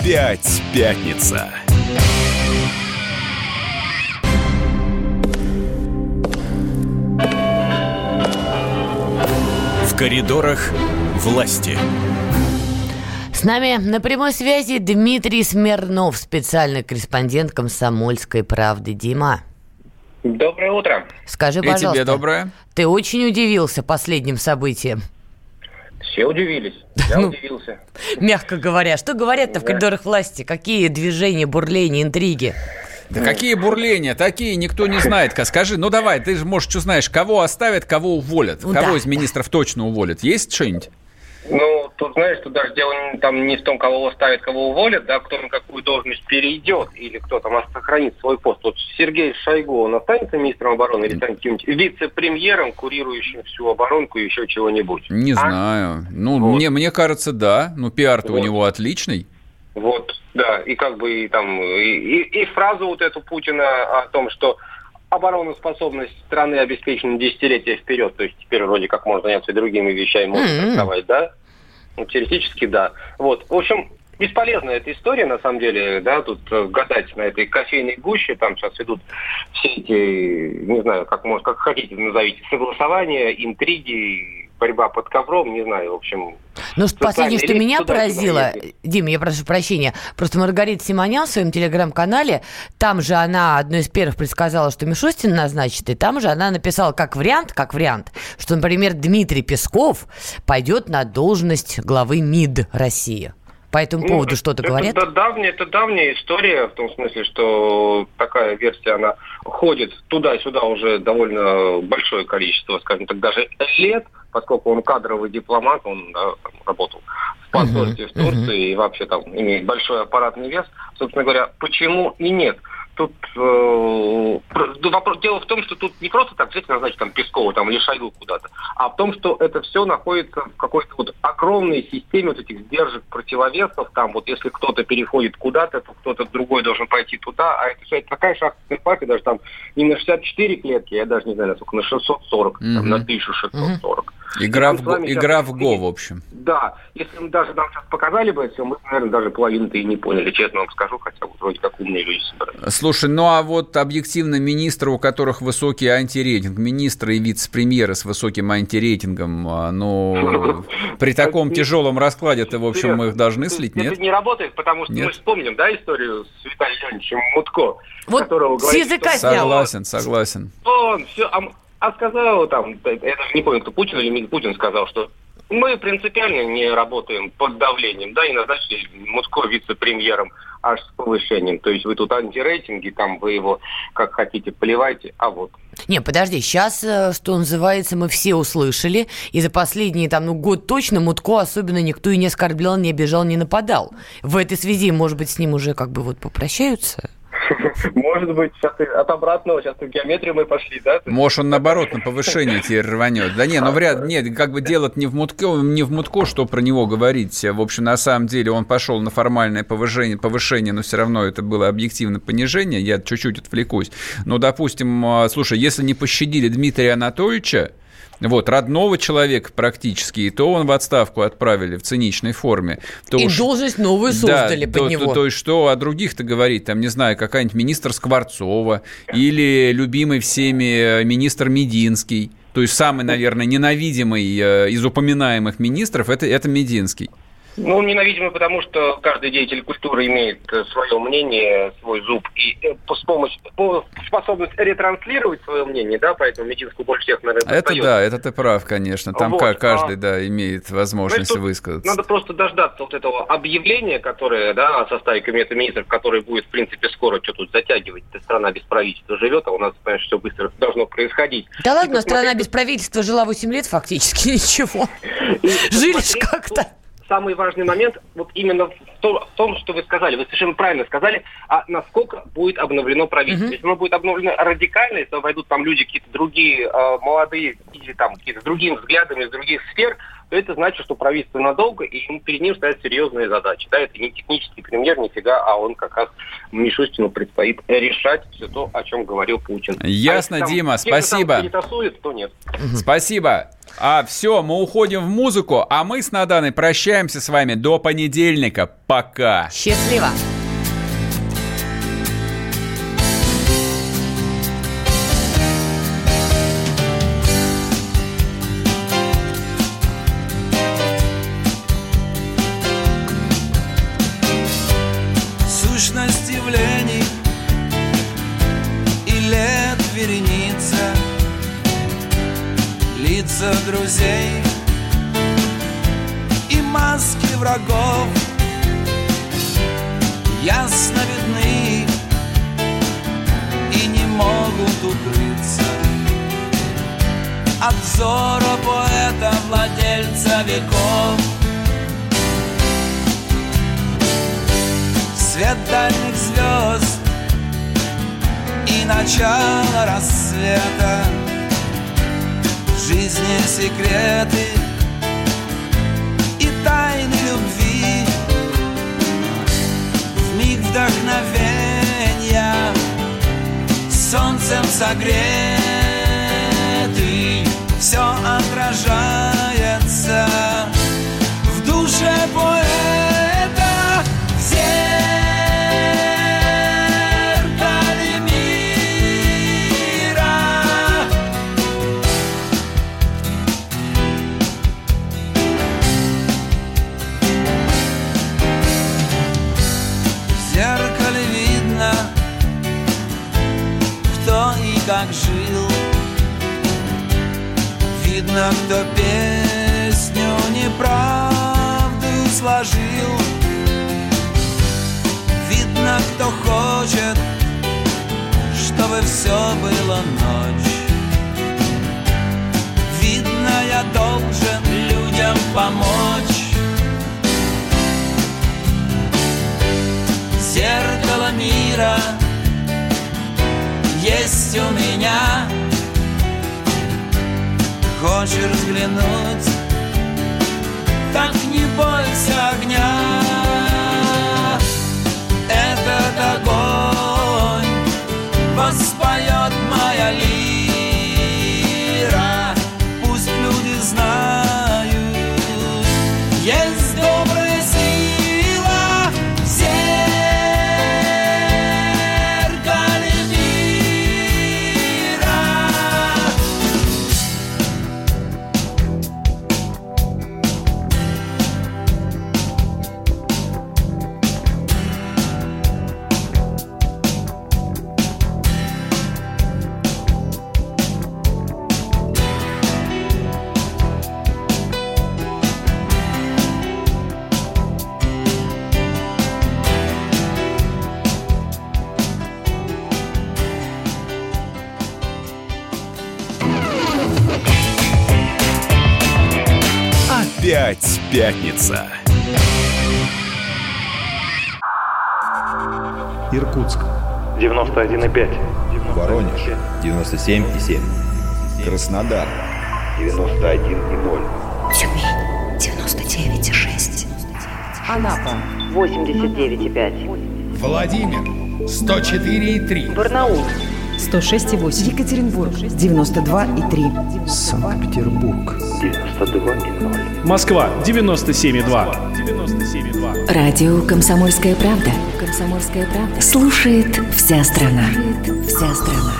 [SPEAKER 1] Опять пятница. В коридорах власти.
[SPEAKER 3] С нами на прямой связи Дмитрий Смирнов, специальный корреспондент «Комсомольской правды». Дима,
[SPEAKER 23] Доброе утро.
[SPEAKER 3] скажи,
[SPEAKER 2] И тебе
[SPEAKER 3] пожалуйста,
[SPEAKER 2] доброе.
[SPEAKER 3] ты очень удивился последним событиям,
[SPEAKER 23] Все удивились. Я
[SPEAKER 3] Ну.
[SPEAKER 23] удивился.
[SPEAKER 3] мягко говоря. Что говорят-то в коридорах власти? Какие движения, бурления, интриги?
[SPEAKER 2] Да какие бурления, такие никто не знает. Ка- Скажи, ну давай, ты же, может, что знаешь, кого оставят, кого уволят?
[SPEAKER 3] Ну
[SPEAKER 2] кого
[SPEAKER 3] да,
[SPEAKER 2] из министров точно уволят? Есть что-нибудь?
[SPEAKER 23] Ну, тут, знаешь, тут даже дело там не в том, кого ставят, кого уволят, да, кто на какую должность перейдет, или кто там сохранит свой пост. Вот Сергей Шойгу, он останется министром обороны или станет каким-нибудь вице-премьером, курирующим всю оборонку и еще чего-нибудь?
[SPEAKER 2] Не
[SPEAKER 23] А?
[SPEAKER 2] знаю. Ну, мне, мне кажется, да. Ну, пиар-то у
[SPEAKER 23] Вот.
[SPEAKER 2] него отличный.
[SPEAKER 23] Вот, да, и как бы и там, и, и- и фразу вот эту Путина о том, что обороноспособность страны обеспечена десятилетия вперед, то есть теперь вроде как можно заняться и другими вещами, можно трактовать, да? Ну, теоретически, да. Вот, в общем, бесполезная эта история, на самом деле, да, тут э, гадать на этой кофейной гуще, там сейчас идут все эти, не знаю, как, может, как хотите назовите, согласования, интриги, борьба под ковром, не знаю, в общем,
[SPEAKER 3] Ну, последнее, что меня поразило,
[SPEAKER 23] ездит.
[SPEAKER 3] Дим, я прошу прощения, просто Маргарита Симонян в своем телеграм-канале, там же она одной из первых предсказала, что Мишустин назначит, и там же она написала как вариант, как вариант, что, например, Дмитрий Песков пойдет на должность главы МИД России. По этому
[SPEAKER 23] Ну,
[SPEAKER 3] поводу что-то
[SPEAKER 23] это,
[SPEAKER 3] говорят?
[SPEAKER 23] да- давняя, это давняя история, в том смысле, что такая версия, она ходит туда-сюда уже довольно большое количество, скажем так, даже лет, поскольку он кадровый дипломат, он да, там работал в посольстве в
[SPEAKER 24] Мгм,
[SPEAKER 23] Турции и вообще там имеет большой аппаратный вес. Собственно говоря, почему и нет? Тут э, вопрос, дело в том, что тут не просто так взять, назначить там Пескова там, или Шойгу куда-то, а в том, что это все находится в какой-то вот огромной системе вот этих сдержек, противовесов. Там вот если кто-то переходит куда-то, то кто-то другой должен пойти туда. А это, это такая шахматная партия, даже там не на 64 клетки, я даже не знаю, насколько, на 640, там,
[SPEAKER 2] Мгм.
[SPEAKER 23] на 1640.
[SPEAKER 2] Игра, в,
[SPEAKER 23] Мы с
[SPEAKER 2] го-
[SPEAKER 23] вами
[SPEAKER 2] игра
[SPEAKER 23] сейчас
[SPEAKER 2] в Го, в общем.
[SPEAKER 23] Да, если мы даже нам сейчас показали бы это все, мы, наверное, даже половину-то и не поняли, честно вам скажу, хотя вот вроде как умные люди собрались.
[SPEAKER 2] Слушай, ну а вот объективно министры, у которых высокий антирейтинг, министры и вице-премьеры с высоким антирейтингом, а, ну, при таком тяжелом раскладе, то, в общем, мы их должны слить,
[SPEAKER 23] Это
[SPEAKER 2] нет?
[SPEAKER 23] не работает, потому что мы вспомним, да, историю с Виталием Леонидовичем Мутко,
[SPEAKER 3] Вот
[SPEAKER 23] которого
[SPEAKER 3] с
[SPEAKER 23] говорит,
[SPEAKER 3] языка
[SPEAKER 23] что
[SPEAKER 3] снял.
[SPEAKER 2] Согласен, согласен.
[SPEAKER 23] он все, а, сказал там, я даже не помню, кто Путин или Путин сказал, что Мы принципиально не работаем под давлением, да, и назначили Мутко вице-премьером аж с повышением. То есть вы тут антирейтинги, там вы его как хотите поливайте, а вот.
[SPEAKER 14] Не, подожди, сейчас, э, что называется, мы все услышали, и за последний там, ну, год точно Мутко особенно никто и не оскорблял, не обижал, не нападал. В этой связи, может быть, с ним уже как бы вот попрощаются?
[SPEAKER 23] Может быть, сейчас от обратного, сейчас в геометрию мы пошли, да?
[SPEAKER 2] Может, он наоборот на повышение теперь рванет. Да не, ну вряд нет, как бы дело не в Мутко, не в Мутко, что про него говорить. В общем, на самом деле он пошел на формальное повышение, повышение, но все равно это было объективно понижение. Я чуть-чуть отвлекусь. Но, допустим, а, слушай, если не пощадили Дмитрия Анатольевича, вот, родного человека практически, и то он в отставку отправили в циничной форме. То
[SPEAKER 14] и
[SPEAKER 2] уж-
[SPEAKER 14] должность новую создали
[SPEAKER 2] да,
[SPEAKER 14] под
[SPEAKER 2] то,
[SPEAKER 14] него.
[SPEAKER 2] То, то есть что о других-то говорить? Там, не знаю, какая-нибудь министр Скворцова или любимый всеми э, министр Мединский. То есть самый, наверное, ненавидимый э, из упоминаемых министров это, это Мединский.
[SPEAKER 23] Ну, ненавидимый, потому что каждый деятель культуры имеет э, свое мнение, свой зуб и э, с помощью, по- способность ретранслировать свое мнение, да, поэтому Мединскую больше всех, наверное,
[SPEAKER 2] Это
[SPEAKER 23] достает.
[SPEAKER 2] да, это ты прав, конечно. Там
[SPEAKER 23] Вот,
[SPEAKER 2] ка- каждый,
[SPEAKER 23] а-
[SPEAKER 2] да, имеет возможность
[SPEAKER 23] тут
[SPEAKER 2] высказаться.
[SPEAKER 23] Надо просто дождаться вот этого объявления, которое, да, о составе кабинета министров, которое будет, в принципе, скоро что тут затягивать. Эта страна без правительства живет, а у нас, понимаешь, все быстро должно происходить.
[SPEAKER 14] Да ладно, страна без правительства жила 8 лет фактически, ничего. Жили как-то.
[SPEAKER 23] Самый важный момент вот именно в то- в том, что вы сказали. Вы совершенно правильно сказали, а насколько будет обновлено правительство. Если оно будет обновлено радикально, если войдут там люди какие-то другие, э, молодые, или там какие-то другими взглядами из других сфер, то это значит, что правительство надолго, и ему- перед ним стоят серьезные задачи. Да, это не технический премьер, нифига, а он как раз Мишустину предстоит решать все то, о чем говорил Путин.
[SPEAKER 2] Ясно,
[SPEAKER 23] А если там
[SPEAKER 2] Дима,
[SPEAKER 23] те, кто там
[SPEAKER 2] спасибо.
[SPEAKER 23] перетасует, то нет.
[SPEAKER 2] Спасибо. А все, мы уходим в музыку, а мы с Наданой прощаемся с вами до понедельника. Пока.
[SPEAKER 14] Счастливо.
[SPEAKER 1] Пятница.
[SPEAKER 25] Иркутск.
[SPEAKER 6] 91,5.
[SPEAKER 25] Воронеж. 97,7. Краснодар. 91,0.
[SPEAKER 26] Тюмень 99,6.
[SPEAKER 9] Анапа 89,5.
[SPEAKER 11] Владимир 104,3.
[SPEAKER 9] Барнаул
[SPEAKER 27] 106,8. Екатеринбург 92,3.
[SPEAKER 25] Санкт-Петербург.
[SPEAKER 6] 92,0.
[SPEAKER 11] Москва 97,2.
[SPEAKER 26] Радио «Комсомольская правда». «Комсомольская правда». Слушает вся страна. Слушает вся страна.